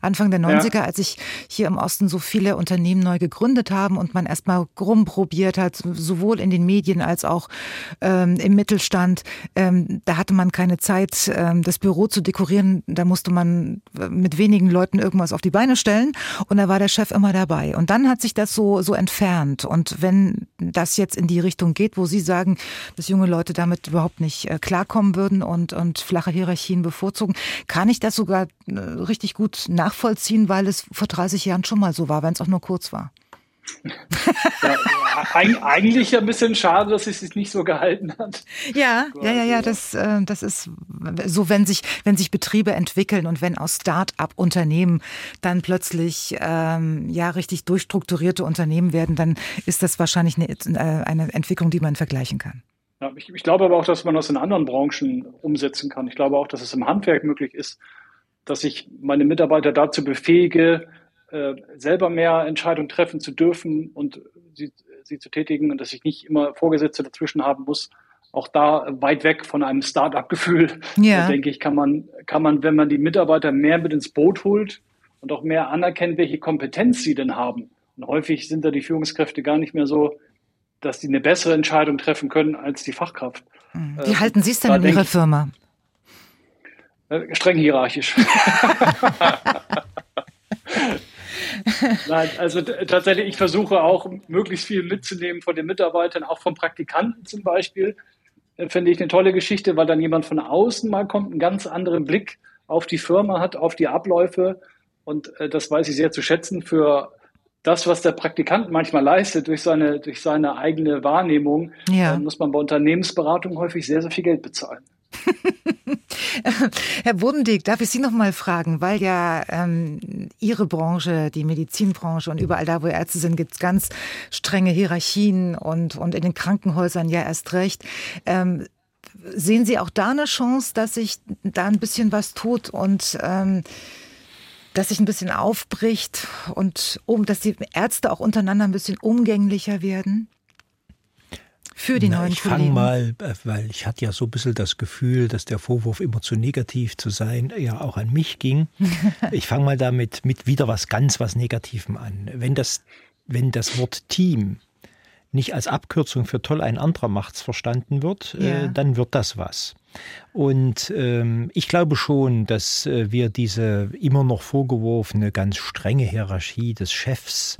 A: Anfang der 90er, ja. als sich hier im Osten so viele Unternehmen neu gegründet haben und man erstmal rumprobiert hat, sowohl in den Medien als auch ähm, im Mittelstand, ähm, da hatte man keine Zeit, ähm, das Büro zu dekorieren. Da musste man äh, mit wenigen Leuten irgendwas auf die Beine stellen und da war der Chef immer dabei. Und dann hat sich das so, so entfernt. Und wenn das jetzt in die Richtung geht, wo Sie sagen, dass junge Leute damit überhaupt nicht äh, klarkommen würden und, und flache Hierarchien bevorzugen, kann ich das sogar äh, richtig gut nachvollziehen, weil es vor 30 Jahren schon mal so war, wenn es auch nur kurz war.
D: Ja, eigentlich ein bisschen schade, dass es sich nicht so gehalten hat.
A: Ja, ja, ja, ja, das, äh, das ist so, wenn sich, wenn sich Betriebe entwickeln und wenn aus Start-up-Unternehmen dann plötzlich ähm, ja richtig durchstrukturierte Unternehmen werden, dann ist das wahrscheinlich eine, äh, eine Entwicklung, die man vergleichen kann.
D: Ja, ich, ich glaube aber auch, dass man das in anderen Branchen umsetzen kann. Ich glaube auch, dass es im Handwerk möglich ist, dass ich meine Mitarbeiter dazu befähige, äh, selber mehr Entscheidungen treffen zu dürfen und sie, sie zu tätigen und dass ich nicht immer Vorgesetzte dazwischen haben muss. Auch da weit weg von einem Start-up-Gefühl, ja. denke ich, kann man, kann man, wenn man die Mitarbeiter mehr mit ins Boot holt und auch mehr anerkennt, welche Kompetenz sie denn haben. Und häufig sind da die Führungskräfte gar nicht mehr so, dass sie eine bessere Entscheidung treffen können als die Fachkraft.
A: Wie äh, halten Sie es denn in Ihrer Firma?
D: Äh, streng hierarchisch. Nein, also tatsächlich, ich versuche auch möglichst viel mitzunehmen von den Mitarbeitern, auch von Praktikanten zum Beispiel. Äh, finde ich eine tolle Geschichte, weil dann jemand von außen mal kommt, einen ganz anderen Blick auf die Firma hat, auf die Abläufe. Und äh, das weiß ich sehr zu schätzen für das, was der Praktikant manchmal leistet durch seine, durch seine eigene Wahrnehmung, ja. muss man bei Unternehmensberatung häufig sehr, sehr viel Geld bezahlen.
A: Herr Bodendieck, darf ich Sie noch mal fragen, weil ja ähm, Ihre Branche, die Medizinbranche und überall da, wo Ärzte sind, gibt es ganz strenge Hierarchien und, und in den Krankenhäusern ja erst recht. Ähm, sehen Sie auch da eine Chance, dass sich da ein bisschen was tut und ähm, dass sich ein bisschen aufbricht und um, dass die Ärzte auch untereinander ein bisschen umgänglicher werden? Für die Na, neuen
B: ich Kollegen? Ich fange mal, äh, weil ich hatte ja so ein bisschen das Gefühl, dass der Vorwurf immer zu negativ zu sein ja auch an mich ging. ich fange mal damit mit wieder was ganz was Negativem an. Wenn das, wenn das Wort Team nicht als Abkürzung für toll ein anderer macht's verstanden wird, äh, ja. äh, dann wird das was. Und ähm, ich glaube schon, dass äh, wir diese immer noch vorgeworfene ganz strenge Hierarchie des Chefs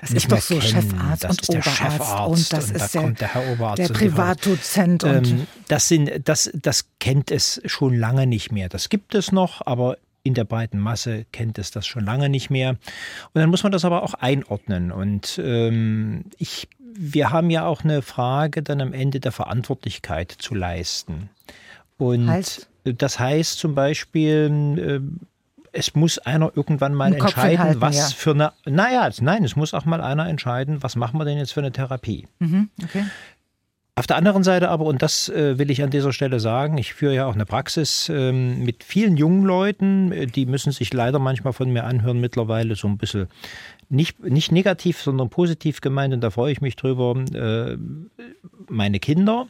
A: das nicht ist doch so kennen. Chefarzt
B: das
A: und
B: ist der
A: Oberarzt
B: Chefarzt
A: und das
B: und
A: ist
B: da
A: der,
B: kommt der Herr Oberarzt
A: der Privatdozent. Und
B: ähm, das, sind, das, das kennt es schon lange nicht mehr. Das gibt es noch, aber in der breiten Masse kennt es das schon lange nicht mehr. Und dann muss man das aber auch einordnen. Und ähm, ich, wir haben ja auch eine Frage dann am Ende der Verantwortlichkeit zu leisten. Und heißt? das heißt zum Beispiel, äh, es muss einer irgendwann mal entscheiden, halten, was ja. für eine. Naja, nein, es muss auch mal einer entscheiden, was machen wir denn jetzt für eine Therapie. Mhm, okay. Auf der anderen Seite aber, und das äh, will ich an dieser Stelle sagen, ich führe ja auch eine Praxis ähm, mit vielen jungen Leuten, äh, die müssen sich leider manchmal von mir anhören, mittlerweile so ein bisschen nicht, nicht negativ, sondern positiv gemeint, und da freue ich mich drüber, meine Kinder,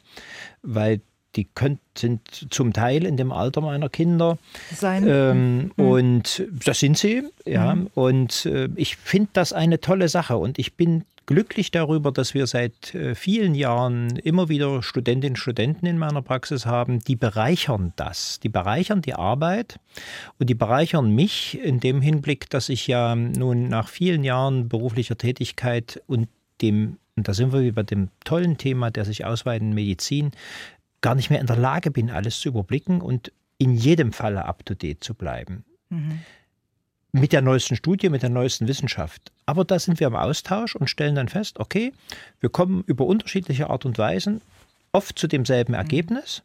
B: weil die könnt, sind zum Teil in dem Alter meiner Kinder.
A: Sein.
B: Ähm, mhm. Und das sind sie, ja. Mhm. Und äh, ich finde das eine tolle Sache. Und ich bin glücklich darüber, dass wir seit äh, vielen Jahren immer wieder Studentinnen und Studenten in meiner Praxis haben, die bereichern das. Die bereichern die Arbeit und die bereichern mich in dem Hinblick, dass ich ja nun nach vielen Jahren beruflicher Tätigkeit und dem, und da sind wir wie bei dem tollen Thema der sich ausweitenden Medizin, gar nicht mehr in der Lage bin, alles zu überblicken und in jedem Falle up-to-date zu bleiben. Mhm mit der neuesten Studie, mit der neuesten Wissenschaft. Aber da sind wir im Austausch und stellen dann fest, okay, wir kommen über unterschiedliche Art und Weisen oft zu demselben mhm. Ergebnis.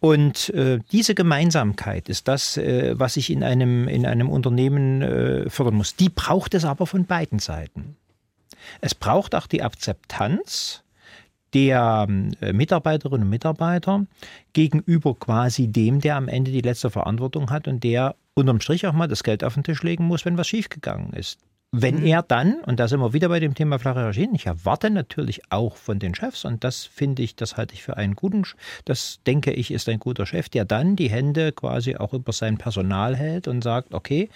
B: Und äh, diese Gemeinsamkeit ist das, äh, was ich in einem, in einem Unternehmen äh, fördern muss. Die braucht es aber von beiden Seiten. Es braucht auch die Akzeptanz der äh, Mitarbeiterinnen und Mitarbeiter gegenüber quasi dem, der am Ende die letzte Verantwortung hat und der unterm Strich auch mal das Geld auf den Tisch legen muss, wenn was schiefgegangen ist. Wenn mhm. er dann, und da sind wir wieder bei dem Thema flache Hierarchien, ich erwarte natürlich auch von den Chefs, und das finde ich, das halte ich für einen guten, das denke ich, ist ein guter Chef, der dann die Hände quasi auch über sein Personal hält und sagt, okay,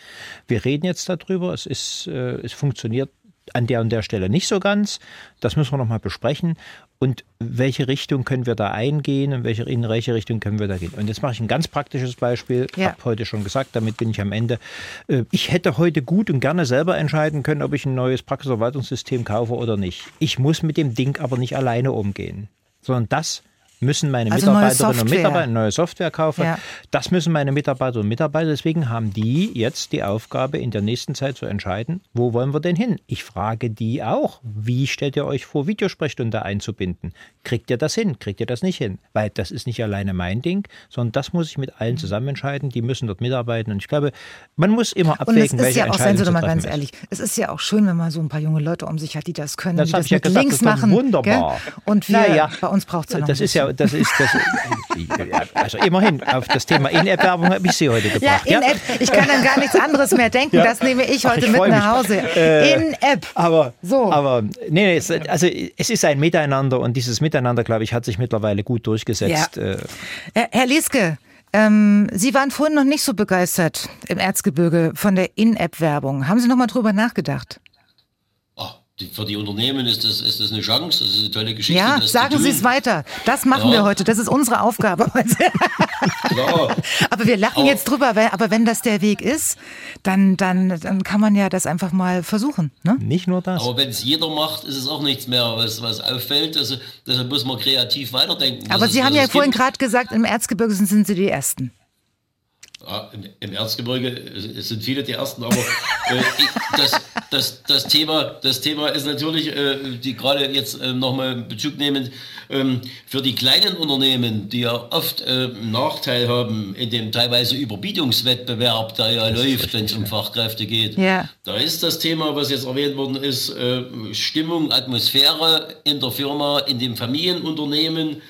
B: wir reden jetzt darüber, es ist, äh, es funktioniert an der und der Stelle nicht so ganz. Das müssen wir nochmal besprechen. Und welche Richtung können wir da eingehen und welche, in welche Richtung können wir da gehen? Und jetzt mache ich ein ganz praktisches Beispiel. Ich ja. habe heute schon gesagt, damit bin ich am Ende. Äh, ich hätte heute gut und gerne selber entscheiden können, ob ich ein neues Praxisverwaltungssystem kaufe oder nicht. Ich muss mit dem Ding aber nicht alleine umgehen, sondern das müssen meine also Mitarbeiterinnen und Mitarbeiter neue Software kaufen. Ja. Das müssen meine Mitarbeiterinnen und Mitarbeiter. Deswegen haben die jetzt die Aufgabe, in der nächsten Zeit zu entscheiden, wo wollen wir denn hin? Ich frage die auch, wie stellt ihr euch vor, Videosprechstunde einzubinden? Kriegt ihr das hin? Kriegt ihr das nicht hin? Weil das ist nicht alleine mein Ding, sondern das muss ich mit allen zusammen entscheiden. Die müssen dort mitarbeiten. Und ich glaube, man muss immer abwägen, welche ja auch, Entscheidung
A: Sie mal ganz ehrlich, es ist ja auch schön, wenn man so ein paar junge Leute um sich hat, die das können,
B: das
A: die das
B: ja
A: mit
B: gesagt,
A: links machen.
B: Wunderbar.
A: Gell? Und wir, naja, bei uns braucht es ja noch
B: Das ist ja das ist das. Also immerhin, auf das Thema In-App-Werbung habe ich Sie heute gebracht.
A: Ja, In-App. Ich kann an gar nichts anderes mehr denken. Ja. Das nehme ich heute Ach, ich mit nach Hause. Äh, In-App.
B: Aber, so. aber nee, es, also es ist ein Miteinander und dieses Miteinander, glaube ich, hat sich mittlerweile gut durchgesetzt. Ja.
A: Äh. Herr Lieske, ähm, Sie waren vorhin noch nicht so begeistert im Erzgebirge von der In-App-Werbung. Haben Sie noch mal drüber nachgedacht?
C: Für die Unternehmen ist das, ist das eine Chance, das ist eine tolle Geschichte.
A: Ja, sagen Sie es weiter. Das machen ja. wir heute. Das ist unsere Aufgabe heute. Klar. Aber wir lachen aber, jetzt drüber. Aber wenn das der Weg ist, dann, dann, dann kann man ja das einfach mal versuchen. Ne?
B: Nicht nur das.
C: Aber wenn es jeder macht, ist es auch nichts mehr, was, was auffällt. Also, deshalb muss man kreativ weiterdenken.
A: Aber Sie haben ja vorhin gerade gesagt, im Erzgebirge sind Sie die Ersten.
C: Ja, im, im, Erzgebirge sind viele die ersten, aber äh, das, das, das, Thema, das Thema ist natürlich, äh, die gerade jetzt äh, nochmal Bezug nehmend, ähm, für die kleinen Unternehmen, die ja oft äh, Nachteil haben in dem teilweise Überbietungswettbewerb, der ja läuft, wenn es um Fachkräfte geht. Ja. Da ist das Thema, was jetzt erwähnt worden ist, äh, Stimmung, Atmosphäre in der Firma, in dem Familienunternehmen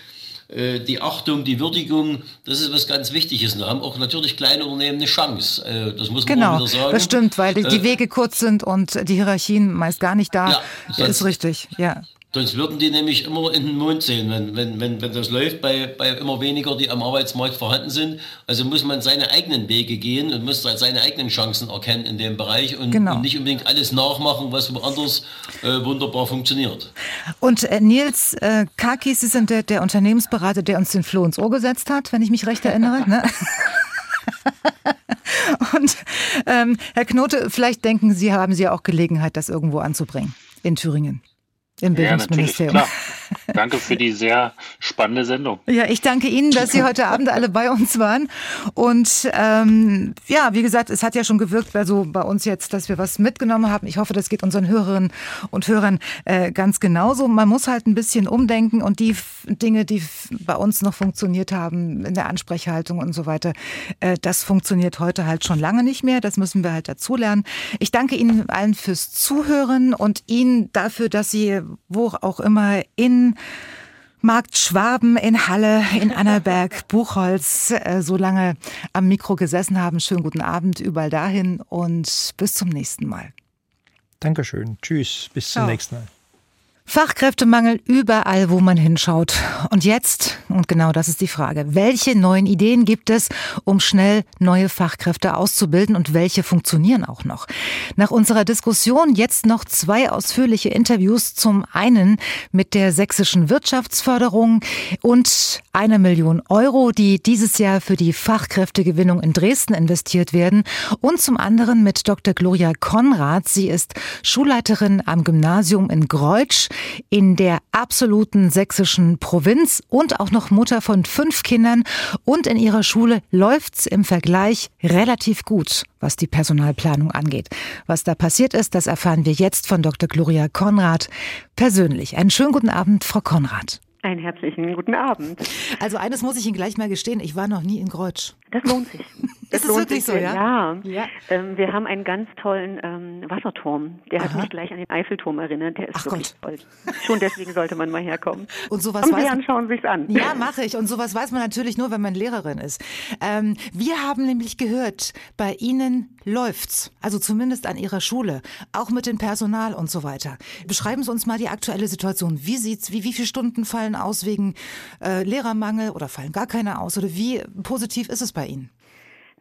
C: äh, die Achtung, die Würdigung, das ist was ganz Wichtiges. da haben auch natürlich kleine Unternehmen eine Chance. Äh, das muss man
A: genau,
C: wieder sagen.
A: Das stimmt, weil die, die äh, Wege kurz sind und die Hierarchien meist gar nicht da. Ja, ist richtig, ja.
C: Sonst würden die nämlich immer in den Mond sehen, wenn, wenn, wenn, wenn das läuft bei, bei immer weniger, die am Arbeitsmarkt vorhanden sind. Also muss man seine eigenen Wege gehen und muss seine eigenen Chancen erkennen in dem Bereich und, genau. und nicht unbedingt alles nachmachen, was woanders äh, wunderbar funktioniert.
A: Und äh, Nils äh, Kakis, sind der, der Unternehmensberater, der uns den Floh ins Ohr gesetzt hat, wenn ich mich recht erinnere. ne? Und ähm, Herr Knote, vielleicht denken Sie, haben Sie auch Gelegenheit, das irgendwo anzubringen in Thüringen im Bildungsministerium.
E: Ja, danke für die sehr spannende Sendung.
A: Ja, ich danke Ihnen, dass Sie heute Abend alle bei uns waren. Und ähm, ja, wie gesagt, es hat ja schon gewirkt, also bei uns jetzt, dass wir was mitgenommen haben. Ich hoffe, das geht unseren Hörerinnen und Hörern äh, ganz genauso. Man muss halt ein bisschen umdenken und die Dinge, die bei uns noch funktioniert haben, in der Ansprechhaltung und so weiter, äh, das funktioniert heute halt schon lange nicht mehr. Das müssen wir halt dazulernen. Ich danke Ihnen allen fürs Zuhören und Ihnen dafür, dass Sie wo auch immer in Markt Schwaben, in Halle, in Annaberg, Buchholz äh, so lange am Mikro gesessen haben. Schönen guten Abend überall dahin und bis zum nächsten Mal.
B: Dankeschön. Tschüss. Bis zum Ciao. nächsten Mal.
A: Fachkräftemangel überall, wo man hinschaut. Und jetzt, und genau das ist die Frage, welche neuen Ideen gibt es, um schnell neue Fachkräfte auszubilden und welche funktionieren auch noch? Nach unserer Diskussion jetzt noch zwei ausführliche Interviews. Zum einen mit der sächsischen Wirtschaftsförderung und eine Million Euro, die dieses Jahr für die Fachkräftegewinnung in Dresden investiert werden. Und zum anderen mit Dr. Gloria Konrad. Sie ist Schulleiterin am Gymnasium in Greutsch in der absoluten sächsischen Provinz und auch noch Mutter von fünf Kindern. Und in ihrer Schule läuft's im Vergleich relativ gut, was die Personalplanung angeht. Was da passiert ist, das erfahren wir jetzt von Dr. Gloria Konrad persönlich. Einen schönen guten Abend, Frau Konrad.
I: Einen herzlichen guten Abend.
A: Also eines muss ich Ihnen gleich mal gestehen, ich war noch nie in Greutsch.
I: Das lohnt sich.
A: Das ist es wirklich so, ja?
I: Ja. ja. Ähm, wir haben einen ganz tollen ähm, Wasserturm. Der Aha. hat mich gleich an den Eiffelturm erinnert. Der ist Ach wirklich Gott. toll. Schon deswegen sollte man mal herkommen.
A: Und sowas
I: Kommen
A: weiß
I: Sie an, schauen Sie an.
A: Ja, mache ich. Und sowas weiß man natürlich nur, wenn man Lehrerin ist. Ähm, wir haben nämlich gehört, bei Ihnen läuft's. Also zumindest an Ihrer Schule. Auch mit dem Personal und so weiter. Beschreiben Sie uns mal die aktuelle Situation. Wie sieht's, wie, wie viele Stunden fallen aus wegen äh, Lehrermangel oder fallen gar keine aus? Oder wie positiv ist es bei Ihnen?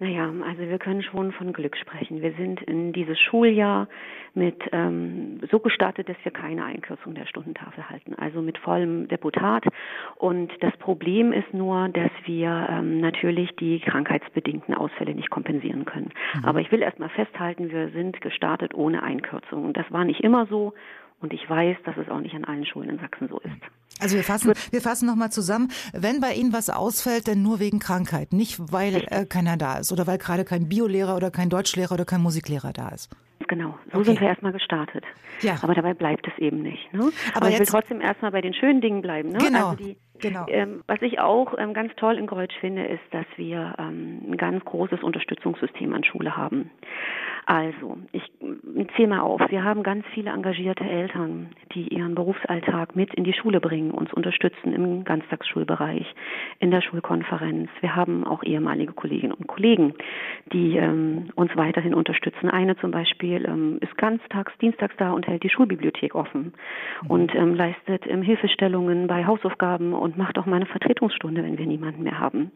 I: Naja, also wir können schon von Glück sprechen. Wir sind in dieses Schuljahr mit ähm, so gestartet, dass wir keine Einkürzung der Stundentafel halten, also mit vollem Deputat. Und das Problem ist nur, dass wir ähm, natürlich die krankheitsbedingten Ausfälle nicht kompensieren können. Mhm. Aber ich will erst mal festhalten, wir sind gestartet ohne Einkürzung. Und das war nicht immer so. Und ich weiß, dass es auch nicht an allen Schulen in Sachsen so ist.
A: Also wir fassen, wir fassen nochmal zusammen. Wenn bei Ihnen was ausfällt, dann nur wegen Krankheit, nicht weil äh, keiner da ist oder weil gerade kein Biolehrer oder kein Deutschlehrer oder kein Musiklehrer da ist.
I: Genau, so okay. sind wir erstmal gestartet. Ja. Aber dabei bleibt es eben nicht. Ne? Aber, Aber ich will trotzdem erstmal bei den schönen Dingen bleiben. Ne?
A: Genau. Also die, Genau.
I: Ähm, was ich auch ähm, ganz toll in Kreuz finde, ist, dass wir ähm, ein ganz großes Unterstützungssystem an Schule haben. Also, ich zähle mal auf. Wir haben ganz viele engagierte Eltern, die ihren Berufsalltag mit in die Schule bringen, uns unterstützen im Ganztagsschulbereich, in der Schulkonferenz. Wir haben auch ehemalige Kolleginnen und Kollegen, die ähm, uns weiterhin unterstützen. Eine zum Beispiel ähm, ist ganztags, dienstags da und hält die Schulbibliothek offen mhm. und ähm, leistet Hilfestellungen bei Hausaufgaben und und macht auch mal eine Vertretungsstunde, wenn wir niemanden mehr haben.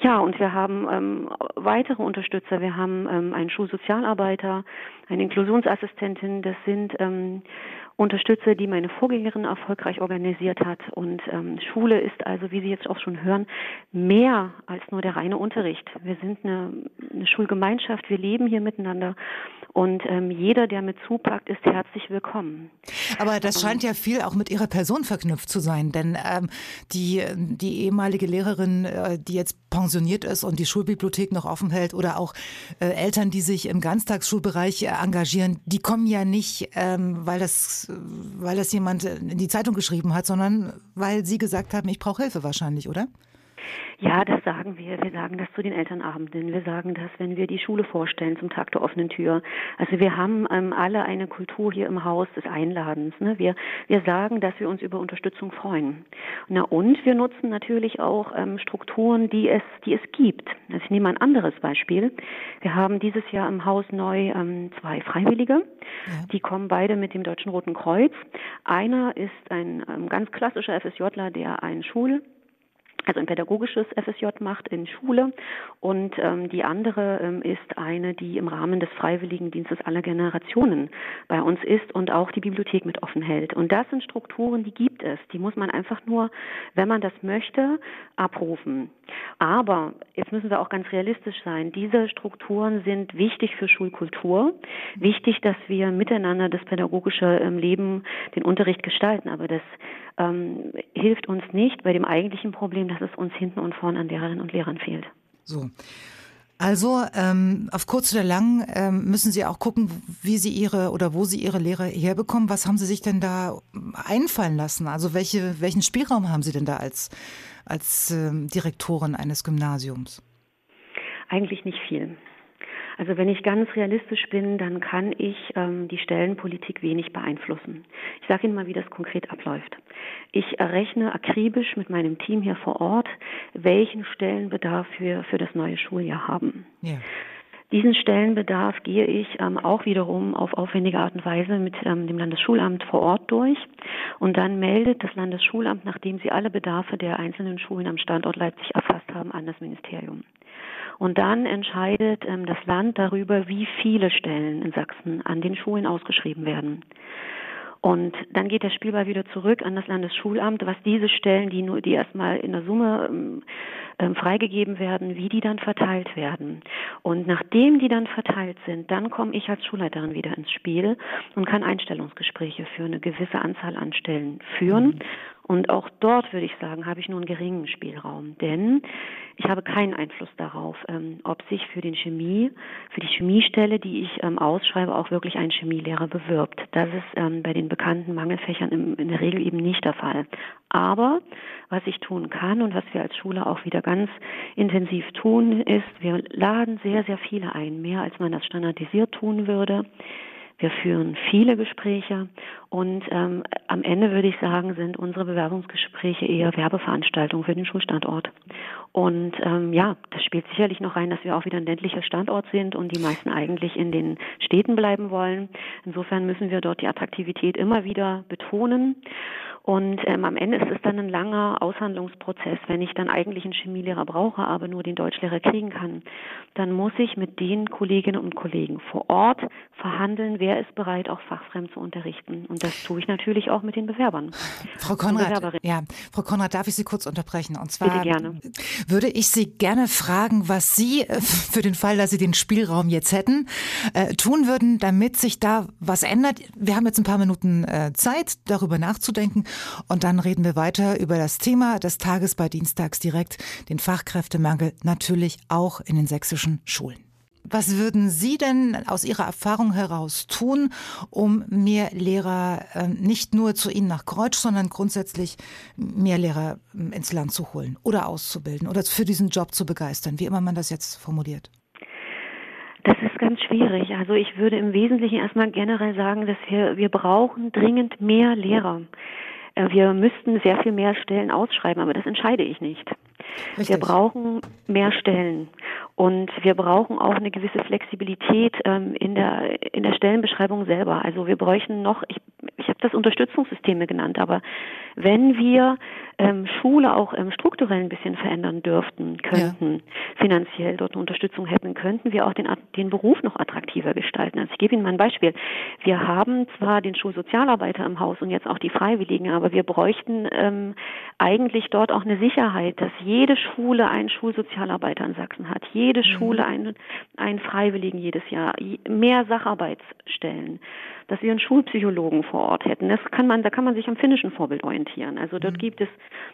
I: Ja, und wir haben ähm, weitere Unterstützer. Wir haben ähm, einen Schulsozialarbeiter, eine Inklusionsassistentin. Das sind ähm, Unterstützer, die meine Vorgängerin erfolgreich organisiert hat. Und ähm, Schule ist also, wie Sie jetzt auch schon hören, mehr als nur der reine Unterricht. Wir sind eine, eine Schulgemeinschaft, wir leben hier miteinander und ähm, jeder, der mit zupackt, ist herzlich willkommen.
A: Aber das scheint ja viel auch mit Ihrer Person verknüpft zu sein, denn ähm, die, die ehemalige Lehrerin, äh, die jetzt pensioniert ist und die Schulbibliothek noch offen hält oder auch äh, Eltern, die sich im Ganztagsschulbereich äh, engagieren, die kommen ja nicht, ähm, weil das, weil das jemand in die Zeitung geschrieben hat, sondern weil sie gesagt haben, ich brauche Hilfe wahrscheinlich, oder?
I: Ja, das sagen wir. Wir sagen das zu den Elternabenden. Wir sagen das, wenn wir die Schule vorstellen zum Tag der offenen Tür. Also wir haben ähm, alle eine Kultur hier im Haus des Einladens. Ne? Wir, wir sagen, dass wir uns über Unterstützung freuen. Na, und wir nutzen natürlich auch ähm, Strukturen, die es, die es gibt. Also ich nehme ein anderes Beispiel. Wir haben dieses Jahr im Haus neu ähm, zwei Freiwillige. Ja. Die kommen beide mit dem Deutschen Roten Kreuz. Einer ist ein ähm, ganz klassischer FSJler, der ein Schul also ein pädagogisches FSJ macht in Schule und ähm, die andere ähm, ist eine, die im Rahmen des Freiwilligendienstes aller Generationen bei uns ist und auch die Bibliothek mit offen hält. Und das sind Strukturen, die gibt es. Die muss man einfach nur, wenn man das möchte, abrufen. Aber jetzt müssen wir auch ganz realistisch sein. Diese Strukturen sind wichtig für Schulkultur, wichtig, dass wir miteinander das pädagogische ähm, Leben, den Unterricht gestalten. Aber das ähm, hilft uns nicht bei dem eigentlichen Problem, dass es uns hinten und vorn an Lehrerinnen und Lehrern fehlt.
A: So. Also ähm, auf kurz oder lang ähm, müssen Sie auch gucken, wie Sie Ihre oder wo Sie Ihre Lehre herbekommen. Was haben Sie sich denn da einfallen lassen? Also welche, welchen Spielraum haben Sie denn da als, als ähm, Direktorin eines Gymnasiums?
I: Eigentlich nicht viel. Also wenn ich ganz realistisch bin, dann kann ich ähm, die Stellenpolitik wenig beeinflussen. Ich sage Ihnen mal, wie das konkret abläuft. Ich errechne akribisch mit meinem Team hier vor Ort, welchen Stellenbedarf wir für das neue Schuljahr haben. Ja. Diesen Stellenbedarf gehe ich ähm, auch wiederum auf aufwendige Art und Weise mit ähm, dem Landesschulamt vor Ort durch. Und dann meldet das Landesschulamt, nachdem sie alle Bedarfe der einzelnen Schulen am Standort Leipzig erfasst haben, an das Ministerium. Und dann entscheidet ähm, das Land darüber, wie viele Stellen in Sachsen an den Schulen ausgeschrieben werden. Und dann geht der Spielball wieder zurück an das Landesschulamt, was diese Stellen, die nur, die erstmal in der Summe ähm, ähm, freigegeben werden, wie die dann verteilt werden. Und nachdem die dann verteilt sind, dann komme ich als Schulleiterin wieder ins Spiel und kann Einstellungsgespräche für eine gewisse Anzahl an Stellen führen. Mhm. Und auch dort würde ich sagen, habe ich nur einen geringen Spielraum, denn ich habe keinen Einfluss darauf, ähm, ob sich für den Chemie, für die Chemiestelle, die ich ähm, ausschreibe, auch wirklich ein Chemielehrer bewirbt. Das ist ähm, bei den bekannten Mangelfächern im, in der Regel eben nicht der Fall. Aber was ich tun kann und was wir als Schule auch wieder ganz intensiv tun, ist, wir laden sehr, sehr viele ein, mehr als man das standardisiert tun würde. Wir führen viele Gespräche und ähm, am Ende würde ich sagen, sind unsere Bewerbungsgespräche eher Werbeveranstaltungen für den Schulstandort. Und ähm, ja, das spielt sicherlich noch rein, dass wir auch wieder ein ländlicher Standort sind und die meisten eigentlich in den Städten bleiben wollen. Insofern müssen wir dort die Attraktivität immer wieder betonen. Und ähm, am Ende ist es dann ein langer Aushandlungsprozess. Wenn ich dann eigentlich einen Chemielehrer brauche, aber nur den Deutschlehrer kriegen kann, dann muss ich mit den Kolleginnen und Kollegen vor Ort verhandeln, wer ist bereit, auch fachfremd zu unterrichten. Und das tue ich natürlich auch mit den Bewerbern.
A: Frau Konrad, ja, Frau Konrad, darf ich Sie kurz unterbrechen? Und zwar Bitte gerne. Würde ich Sie gerne fragen, was Sie äh, für den Fall, dass Sie den Spielraum jetzt hätten, äh, tun würden, damit sich da was ändert. Wir haben jetzt ein paar Minuten äh, Zeit, darüber nachzudenken. Und dann reden wir weiter über das Thema des Tages bei Dienstags direkt, den Fachkräftemangel natürlich auch in den sächsischen Schulen. Was würden Sie denn aus Ihrer Erfahrung heraus tun, um mehr Lehrer äh, nicht nur zu Ihnen nach Kreuz, sondern grundsätzlich mehr Lehrer ähm, ins Land zu holen oder auszubilden oder für diesen Job zu begeistern, wie immer man das jetzt formuliert?
I: Das ist ganz schwierig. Also ich würde im Wesentlichen erstmal generell sagen, dass wir, wir brauchen dringend mehr Lehrer. Äh, wir müssten sehr viel mehr Stellen ausschreiben, aber das entscheide ich nicht. Richtig. Wir brauchen mehr Stellen und wir brauchen auch eine gewisse Flexibilität ähm, in der in der Stellenbeschreibung selber. Also wir bräuchten noch, ich, ich habe das Unterstützungssysteme genannt, aber wenn wir ähm, Schule auch ähm, strukturell ein bisschen verändern dürften, könnten, ja. finanziell dort eine Unterstützung hätten, könnten wir auch den, den Beruf noch attraktiver gestalten. Also ich gebe Ihnen mal ein Beispiel. Wir haben zwar den Schulsozialarbeiter im Haus und jetzt auch die Freiwilligen, aber wir bräuchten ähm, eigentlich dort auch eine Sicherheit, dass jede Schule einen Schulsozialarbeiter in Sachsen hat, jede mhm. Schule einen, einen Freiwilligen jedes Jahr, mehr Sacharbeitsstellen dass wir einen Schulpsychologen vor Ort hätten. Das kann man, da kann man sich am finnischen Vorbild orientieren. Also dort mhm. gibt es,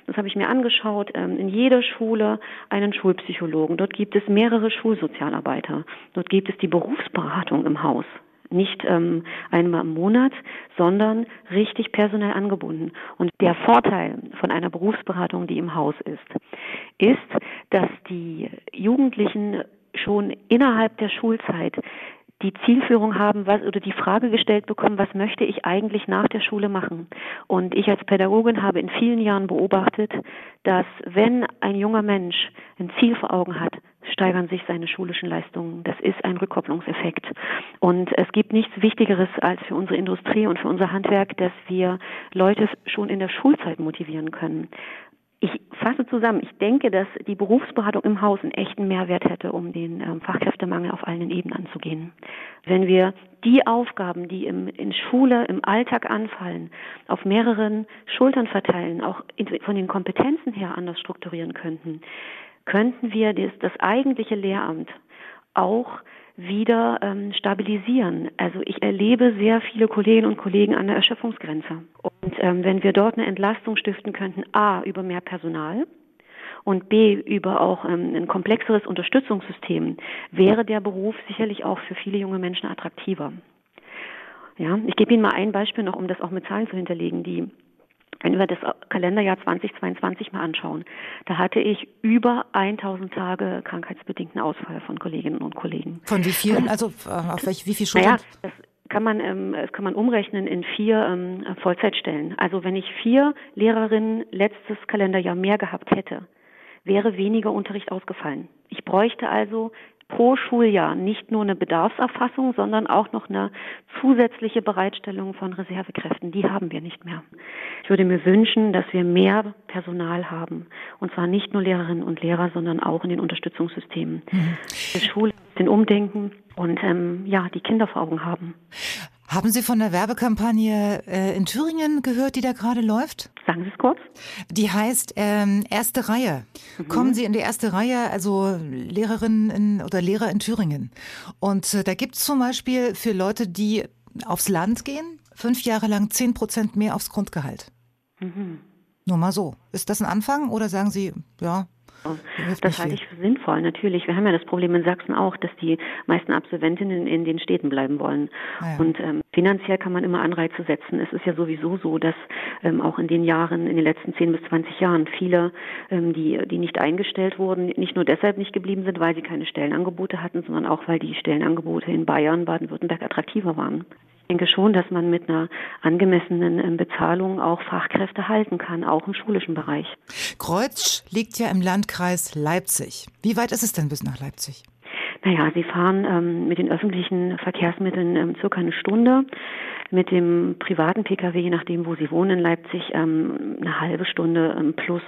I: das habe ich mir angeschaut, ähm, in jeder Schule einen Schulpsychologen. Dort gibt es mehrere Schulsozialarbeiter. Dort gibt es die Berufsberatung im Haus nicht ähm, einmal im Monat, sondern richtig personell angebunden. Und der Vorteil von einer Berufsberatung, die im Haus ist, ist, dass die Jugendlichen schon innerhalb der Schulzeit die Zielführung haben, was oder die Frage gestellt bekommen, was möchte ich eigentlich nach der Schule machen? Und ich als Pädagogin habe in vielen Jahren beobachtet, dass wenn ein junger Mensch ein Ziel vor Augen hat, steigern sich seine schulischen Leistungen. Das ist ein Rückkopplungseffekt. Und es gibt nichts Wichtigeres als für unsere Industrie und für unser Handwerk, dass wir Leute schon in der Schulzeit motivieren können. Ich fasse zusammen, ich denke, dass die Berufsberatung im Haus einen echten Mehrwert hätte, um den ähm, Fachkräftemangel auf allen Ebenen anzugehen. Wenn wir die Aufgaben, die im, in Schule, im Alltag anfallen, auf mehreren Schultern verteilen, auch in, von den Kompetenzen her anders strukturieren könnten, könnten wir das, das eigentliche Lehramt auch wieder ähm, stabilisieren. Also ich erlebe sehr viele Kolleginnen und Kollegen an der Erschöpfungsgrenze. Und ähm, wenn wir dort eine Entlastung stiften könnten, a über mehr Personal und b über auch ähm, ein komplexeres Unterstützungssystem, wäre der Beruf sicherlich auch für viele junge Menschen attraktiver. Ja, ich gebe Ihnen mal ein Beispiel noch, um das auch mit Zahlen zu hinterlegen. Die wenn wir das Kalenderjahr 2022 mal anschauen, da hatte ich über 1000 Tage krankheitsbedingten Ausfall von Kolleginnen und Kollegen.
A: Von wie vielen? Also äh, auf welch, wie viel Stunden? Naja,
I: das kann man, ähm, das kann man umrechnen in vier ähm, Vollzeitstellen. Also wenn ich vier Lehrerinnen letztes Kalenderjahr mehr gehabt hätte, wäre weniger Unterricht ausgefallen. Ich bräuchte also pro Schuljahr nicht nur eine Bedarfserfassung, sondern auch noch eine zusätzliche Bereitstellung von Reservekräften. Die haben wir nicht mehr. Ich würde mir wünschen, dass wir mehr Personal haben. Und zwar nicht nur Lehrerinnen und Lehrer, sondern auch in den Unterstützungssystemen. Mhm. Der Schule den Umdenken und ähm, ja, die Kinder vor Augen haben.
A: Haben Sie von der Werbekampagne äh, in Thüringen gehört, die da gerade läuft?
I: Sagen Sie es kurz.
A: Die heißt ähm, Erste Reihe. Mhm. Kommen Sie in die erste Reihe, also Lehrerinnen in, oder Lehrer in Thüringen. Und äh, da gibt es zum Beispiel für Leute, die aufs Land gehen, fünf Jahre lang zehn Prozent mehr aufs Grundgehalt. Mhm. Nur mal so. Ist das ein Anfang oder sagen Sie, ja,
I: das halte ich für sinnvoll, natürlich. Wir haben ja das Problem in Sachsen auch, dass die meisten Absolventinnen in den Städten bleiben wollen. Ah ja. Und ähm, finanziell kann man immer Anreize setzen. Es ist ja sowieso so, dass ähm, auch in den Jahren, in den letzten 10 bis 20 Jahren, viele, ähm, die, die nicht eingestellt wurden, nicht nur deshalb nicht geblieben sind, weil sie keine Stellenangebote hatten, sondern auch, weil die Stellenangebote in Bayern, Baden-Württemberg attraktiver waren. Ich denke schon, dass man mit einer angemessenen ähm, Bezahlung auch Fachkräfte halten kann, auch im schulischen Bereich.
A: Kreuz liegt ja im Landkreis Leipzig. Wie weit ist es denn bis nach Leipzig?
I: Naja, Sie fahren ähm, mit den öffentlichen Verkehrsmitteln ähm, circa eine Stunde, mit dem privaten Pkw, je nachdem, wo Sie wohnen in Leipzig, ähm, eine halbe Stunde ähm, plus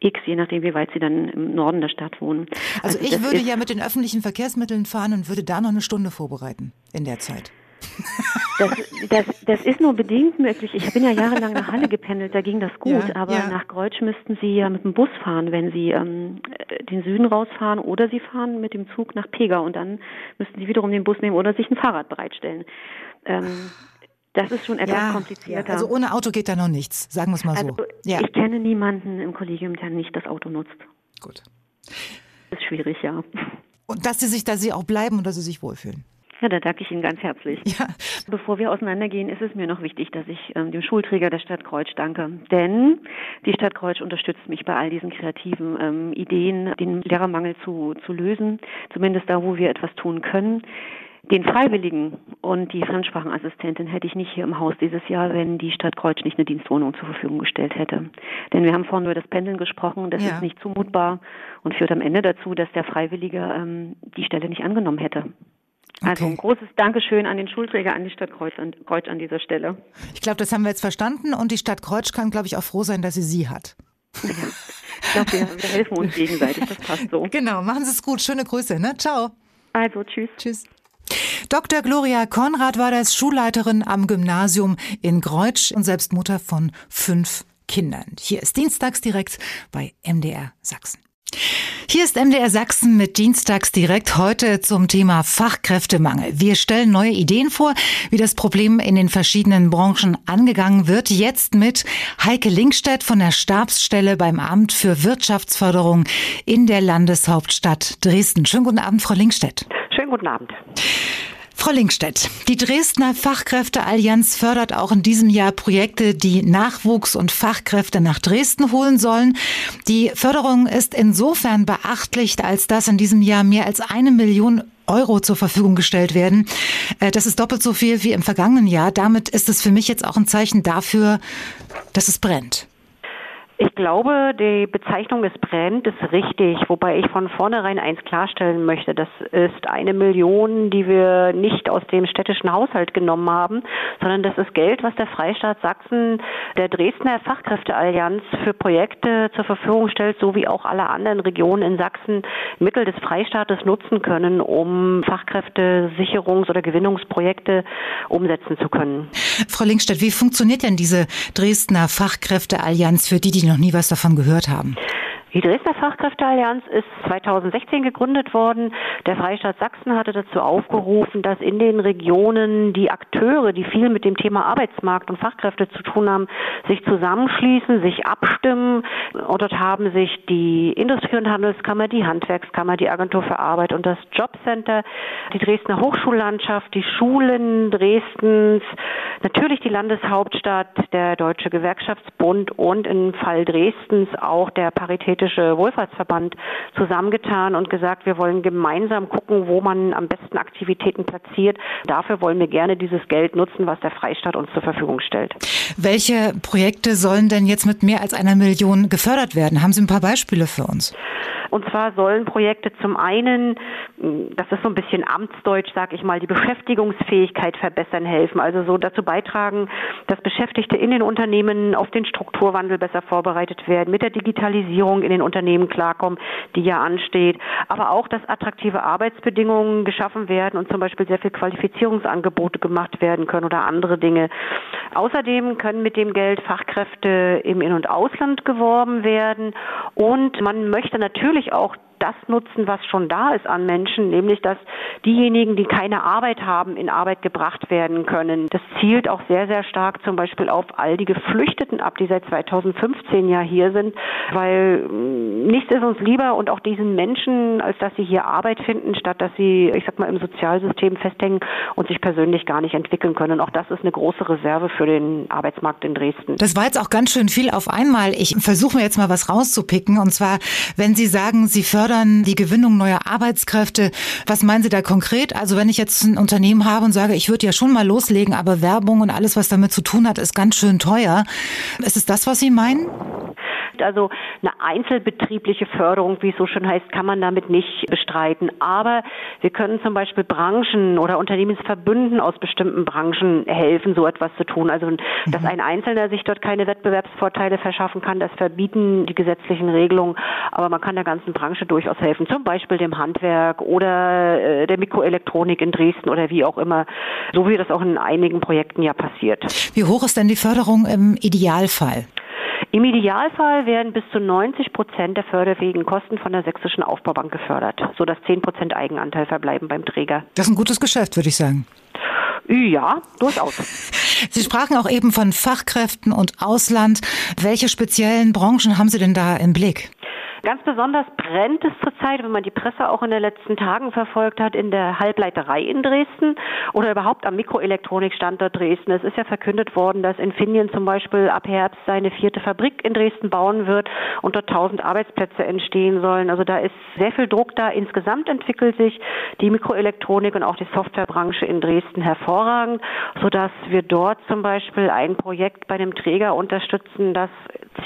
I: X, je nachdem, wie weit Sie dann im Norden der Stadt wohnen.
A: Also, also ich würde ja mit den öffentlichen Verkehrsmitteln fahren und würde da noch eine Stunde vorbereiten in der Zeit.
I: Das, das, das ist nur bedingt möglich. Ich bin ja jahrelang nach Halle gependelt, da ging das gut, ja, aber ja. nach Greutsch müssten Sie ja mit dem Bus fahren, wenn Sie ähm, den Süden rausfahren oder Sie fahren mit dem Zug nach Pega und dann müssten Sie wiederum den Bus nehmen oder sich ein Fahrrad bereitstellen. Ähm, das ist schon etwas ja, komplizierter.
A: Also ohne Auto geht da noch nichts, sagen wir es mal
I: also,
A: so.
I: Ja. Ich kenne niemanden im Kollegium, der nicht das Auto nutzt.
A: Gut.
I: Das ist schwierig, ja.
A: Und dass Sie sich, dass Sie auch bleiben und dass Sie sich wohlfühlen.
I: Ja, da danke ich Ihnen ganz herzlich. Ja. Bevor wir auseinandergehen, ist es mir noch wichtig, dass ich ähm, dem Schulträger der Stadt Kreuz danke. Denn die Stadt Kreuz unterstützt mich bei all diesen kreativen ähm, Ideen, den Lehrermangel zu, zu lösen, zumindest da, wo wir etwas tun können. Den Freiwilligen und die Fremdsprachenassistentin hätte ich nicht hier im Haus dieses Jahr, wenn die Stadt Kreuz nicht eine Dienstwohnung zur Verfügung gestellt hätte. Denn wir haben vorhin über das Pendeln gesprochen, das ja. ist nicht zumutbar und führt am Ende dazu, dass der Freiwillige ähm, die Stelle nicht angenommen hätte. Also ein großes Dankeschön an den Schulträger, an die Stadt Kreuz an, Kreuz an dieser Stelle.
A: Ich glaube, das haben wir jetzt verstanden und die Stadt Kreuz kann, glaube ich, auch froh sein, dass sie sie hat.
I: Ja, ich glaube, wir, wir helfen uns gegenseitig, das passt so.
A: Genau, machen Sie es gut. Schöne Grüße, ne? Ciao.
I: Also, tschüss.
A: Tschüss. Dr. Gloria Konrad war das Schulleiterin am Gymnasium in Greutsch und selbst Mutter von fünf Kindern. Hier ist Dienstags direkt bei MDR Sachsen. Hier ist MDR Sachsen mit Dienstags direkt heute zum Thema Fachkräftemangel. Wir stellen neue Ideen vor, wie das Problem in den verschiedenen Branchen angegangen wird. Jetzt mit Heike Linkstedt von der Stabsstelle beim Amt für Wirtschaftsförderung in der Landeshauptstadt Dresden. Schönen guten Abend, Frau Linkstedt.
J: Schönen guten Abend.
A: Frau Linkstedt, die Dresdner Fachkräfteallianz fördert auch in diesem Jahr Projekte, die Nachwuchs und Fachkräfte nach Dresden holen sollen. Die Förderung ist insofern beachtlich, als dass in diesem Jahr mehr als eine Million Euro zur Verfügung gestellt werden. Äh, das ist doppelt so viel wie im vergangenen Jahr. Damit ist es für mich jetzt auch ein Zeichen dafür, dass es brennt.
J: Ich glaube, die Bezeichnung des Brennt ist richtig, wobei ich von vornherein eins klarstellen möchte. Das ist eine Million, die wir nicht aus dem städtischen Haushalt genommen haben, sondern das ist Geld, was der Freistaat Sachsen der Dresdner Fachkräfteallianz für Projekte zur Verfügung stellt, so wie auch alle anderen Regionen in Sachsen Mittel des Freistaates nutzen können, um Fachkräftesicherungs- oder Gewinnungsprojekte umsetzen zu können.
A: Frau Linkstedt, wie funktioniert denn diese Dresdner Fachkräfteallianz für die, die noch nie was davon gehört haben?
J: Die Dresdner Fachkräfteallianz ist 2016 gegründet worden. Der Freistaat Sachsen hatte dazu aufgerufen, dass in den Regionen die Akteure, die viel mit dem Thema Arbeitsmarkt und Fachkräfte zu tun haben, sich zusammenschließen, sich abstimmen. Und dort haben sich die Industrie- und Handelskammer, die Handwerkskammer, die Agentur für Arbeit und das Jobcenter, die Dresdner Hochschullandschaft, die Schulen Dresdens, natürlich die Landeshauptstadt, der Deutsche Gewerkschaftsbund und im Fall Dresdens auch der Parität Städtische Wohlfahrtsverband zusammengetan und gesagt, wir wollen gemeinsam gucken, wo man am besten Aktivitäten platziert. Dafür wollen wir gerne dieses Geld nutzen, was der Freistaat uns zur Verfügung stellt.
A: Welche Projekte sollen denn jetzt mit mehr als einer Million gefördert werden? Haben Sie ein paar Beispiele für uns?
J: Und zwar sollen Projekte zum einen, das ist so ein bisschen Amtsdeutsch, sag ich mal, die Beschäftigungsfähigkeit verbessern helfen. Also so dazu beitragen, dass Beschäftigte in den Unternehmen auf den Strukturwandel besser vorbereitet werden, mit der Digitalisierung in den Unternehmen klarkommen, die ja ansteht. Aber auch, dass attraktive Arbeitsbedingungen geschaffen werden und zum Beispiel sehr viel Qualifizierungsangebote gemacht werden können oder andere Dinge. Außerdem können mit dem Geld Fachkräfte im In- und Ausland geworben werden und man möchte natürlich auch das nutzen, was schon da ist an Menschen, nämlich dass diejenigen, die keine Arbeit haben, in Arbeit gebracht werden können. Das zielt auch sehr, sehr stark zum Beispiel auf all die Geflüchteten ab, die seit 2015 ja hier sind, weil mm, nichts ist uns lieber und auch diesen Menschen, als dass sie hier Arbeit finden, statt dass sie, ich sag mal, im Sozialsystem festhängen und sich persönlich gar nicht entwickeln können. Und auch das ist eine große Reserve für den Arbeitsmarkt in Dresden.
A: Das war jetzt auch ganz schön viel auf einmal. Ich versuche mir jetzt mal was rauszupicken. Und zwar, wenn Sie sagen, Sie fördern fördern die Gewinnung neuer Arbeitskräfte. Was meinen Sie da konkret? Also wenn ich jetzt ein Unternehmen habe und sage, ich würde ja schon mal loslegen, aber Werbung und alles, was damit zu tun hat, ist ganz schön teuer. Ist es das, was Sie meinen?
J: Also eine einzelbetriebliche Förderung, wie es so schön heißt, kann man damit nicht bestreiten. Aber wir können zum Beispiel Branchen oder Unternehmensverbünden aus bestimmten Branchen helfen, so etwas zu tun. Also dass mhm. ein Einzelner sich dort keine Wettbewerbsvorteile verschaffen kann, das verbieten die gesetzlichen Regelungen. Aber man kann der ganzen Branche durchaus helfen, zum Beispiel dem Handwerk oder äh, der Mikroelektronik in Dresden oder wie auch immer, so wie das auch in einigen Projekten ja passiert.
A: Wie hoch ist denn die Förderung im Idealfall?
J: Im Idealfall werden bis zu 90 Prozent der förderfähigen Kosten von der Sächsischen Aufbaubank gefördert, sodass 10 Prozent Eigenanteil verbleiben beim Träger.
A: Das ist ein gutes Geschäft, würde ich sagen.
J: Ja, durchaus.
A: Sie sprachen auch eben von Fachkräften und Ausland. Welche speziellen Branchen haben Sie denn da im Blick?
J: Ganz besonders brennt es zurzeit, wenn man die Presse auch in den letzten Tagen verfolgt hat, in der Halbleiterei in Dresden oder überhaupt am Mikroelektronikstandort Dresden. Es ist ja verkündet worden, dass Infineon zum Beispiel ab Herbst seine vierte Fabrik in Dresden bauen wird und dort tausend Arbeitsplätze entstehen sollen. Also da ist sehr viel Druck da. Insgesamt entwickelt sich die Mikroelektronik und auch die Softwarebranche in Dresden hervorragend, sodass wir dort zum Beispiel ein Projekt bei dem Träger unterstützen, das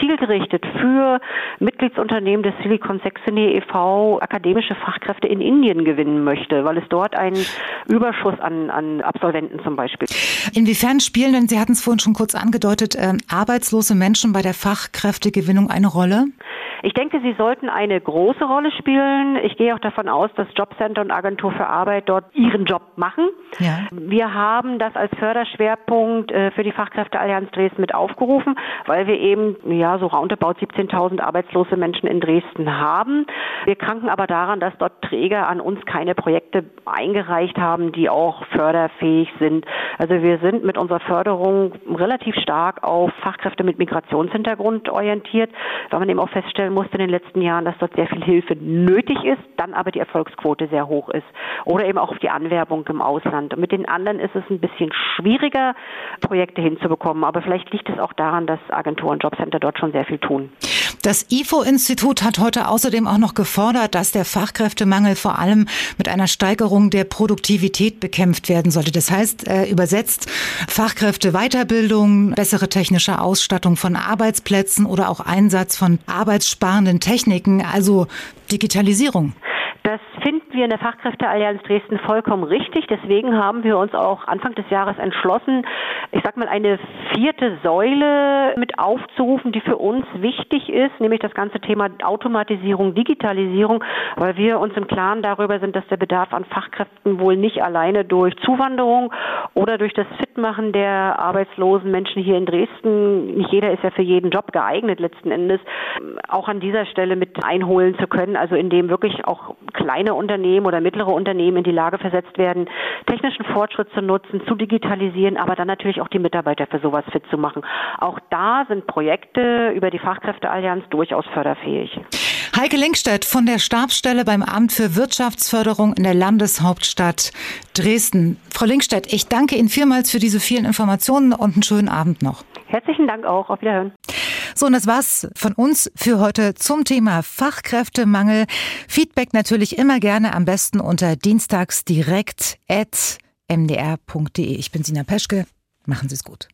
J: zielgerichtet für Mitgliedsunternehmen des Silicon Saxony e.V. akademische Fachkräfte in Indien gewinnen möchte, weil es dort einen Überschuss an, an Absolventen zum Beispiel.
A: Inwiefern spielen denn, Sie hatten es vorhin schon kurz angedeutet, äh, arbeitslose Menschen bei der Fachkräftegewinnung eine Rolle?
J: Ich denke, sie sollten eine große Rolle spielen. Ich gehe auch davon aus, dass Jobcenter und Agentur für Arbeit dort ihren Job machen. Ja. Wir haben das als Förderschwerpunkt äh, für die Fachkräfteallianz Dresden mit aufgerufen, weil wir eben ja so roundabout 17.000 arbeitslose Menschen in Dresden haben. Wir kranken aber daran, dass dort Träger an uns keine Projekte eingereicht haben, die auch förderfähig sind. Also wir sind mit unserer Förderung relativ stark auf Fachkräfte mit Migrationshintergrund orientiert, weil man eben auch feststellt, feststellen musste in den letzten Jahren, dass dort sehr viel Hilfe nötig ist, dann aber die Erfolgsquote sehr hoch ist. Oder eben auch die Anwerbung im Ausland. Und mit den anderen ist es ein bisschen schwieriger, Projekte hinzubekommen. Aber vielleicht liegt es auch daran, dass Agenturen Jobcenter dort schon sehr viel tun.
A: Das IFO-Institut hat heute außerdem auch noch gefordert, dass der Fachkräftemangel vor allem mit einer Steigerung der Produktivität bekämpft werden sollte. Das heißt, äh, übersetzt Fachkräfte-Weiterbildung, bessere technische Ausstattung von Arbeitsplätzen oder auch Einsatz von arbeitssparenden Techniken, also Digitalisierung.
J: Das finden wir in der Fachkräfteallianz Dresden vollkommen richtig. Deswegen haben wir uns auch Anfang des Jahres entschlossen, ich sag mal, eine vierte Säule mit aufzurufen, die für uns wichtig ist, nämlich das ganze Thema Automatisierung, Digitalisierung, weil wir uns im Klaren darüber sind, dass der Bedarf an Fachkräften wohl nicht alleine durch Zuwanderung oder durch das Fitmachen der arbeitslosen Menschen hier in Dresden, nicht jeder ist ja für jeden Job geeignet letzten Endes, auch an dieser Stelle mit einholen zu können, also indem wirklich auch kleine Unternehmen oder mittlere Unternehmen in die Lage versetzt werden, technischen Fortschritt zu nutzen, zu digitalisieren, aber dann natürlich auch die Mitarbeiter für sowas fit zu machen. Auch da sind Projekte über die Fachkräfteallianz durchaus förderfähig.
A: Heike Linkstedt von der Stabsstelle beim Amt für Wirtschaftsförderung in der Landeshauptstadt Dresden. Frau Linkstedt, ich danke Ihnen vielmals für diese vielen Informationen und einen schönen Abend noch.
J: Herzlichen Dank auch. Auf Wiederhören.
A: So, und das war's von uns für heute zum Thema Fachkräftemangel. Feedback natürlich immer gerne am besten unter dienstagsdirekt.mdr.de. Ich bin Sina Peschke. Machen Sie es gut.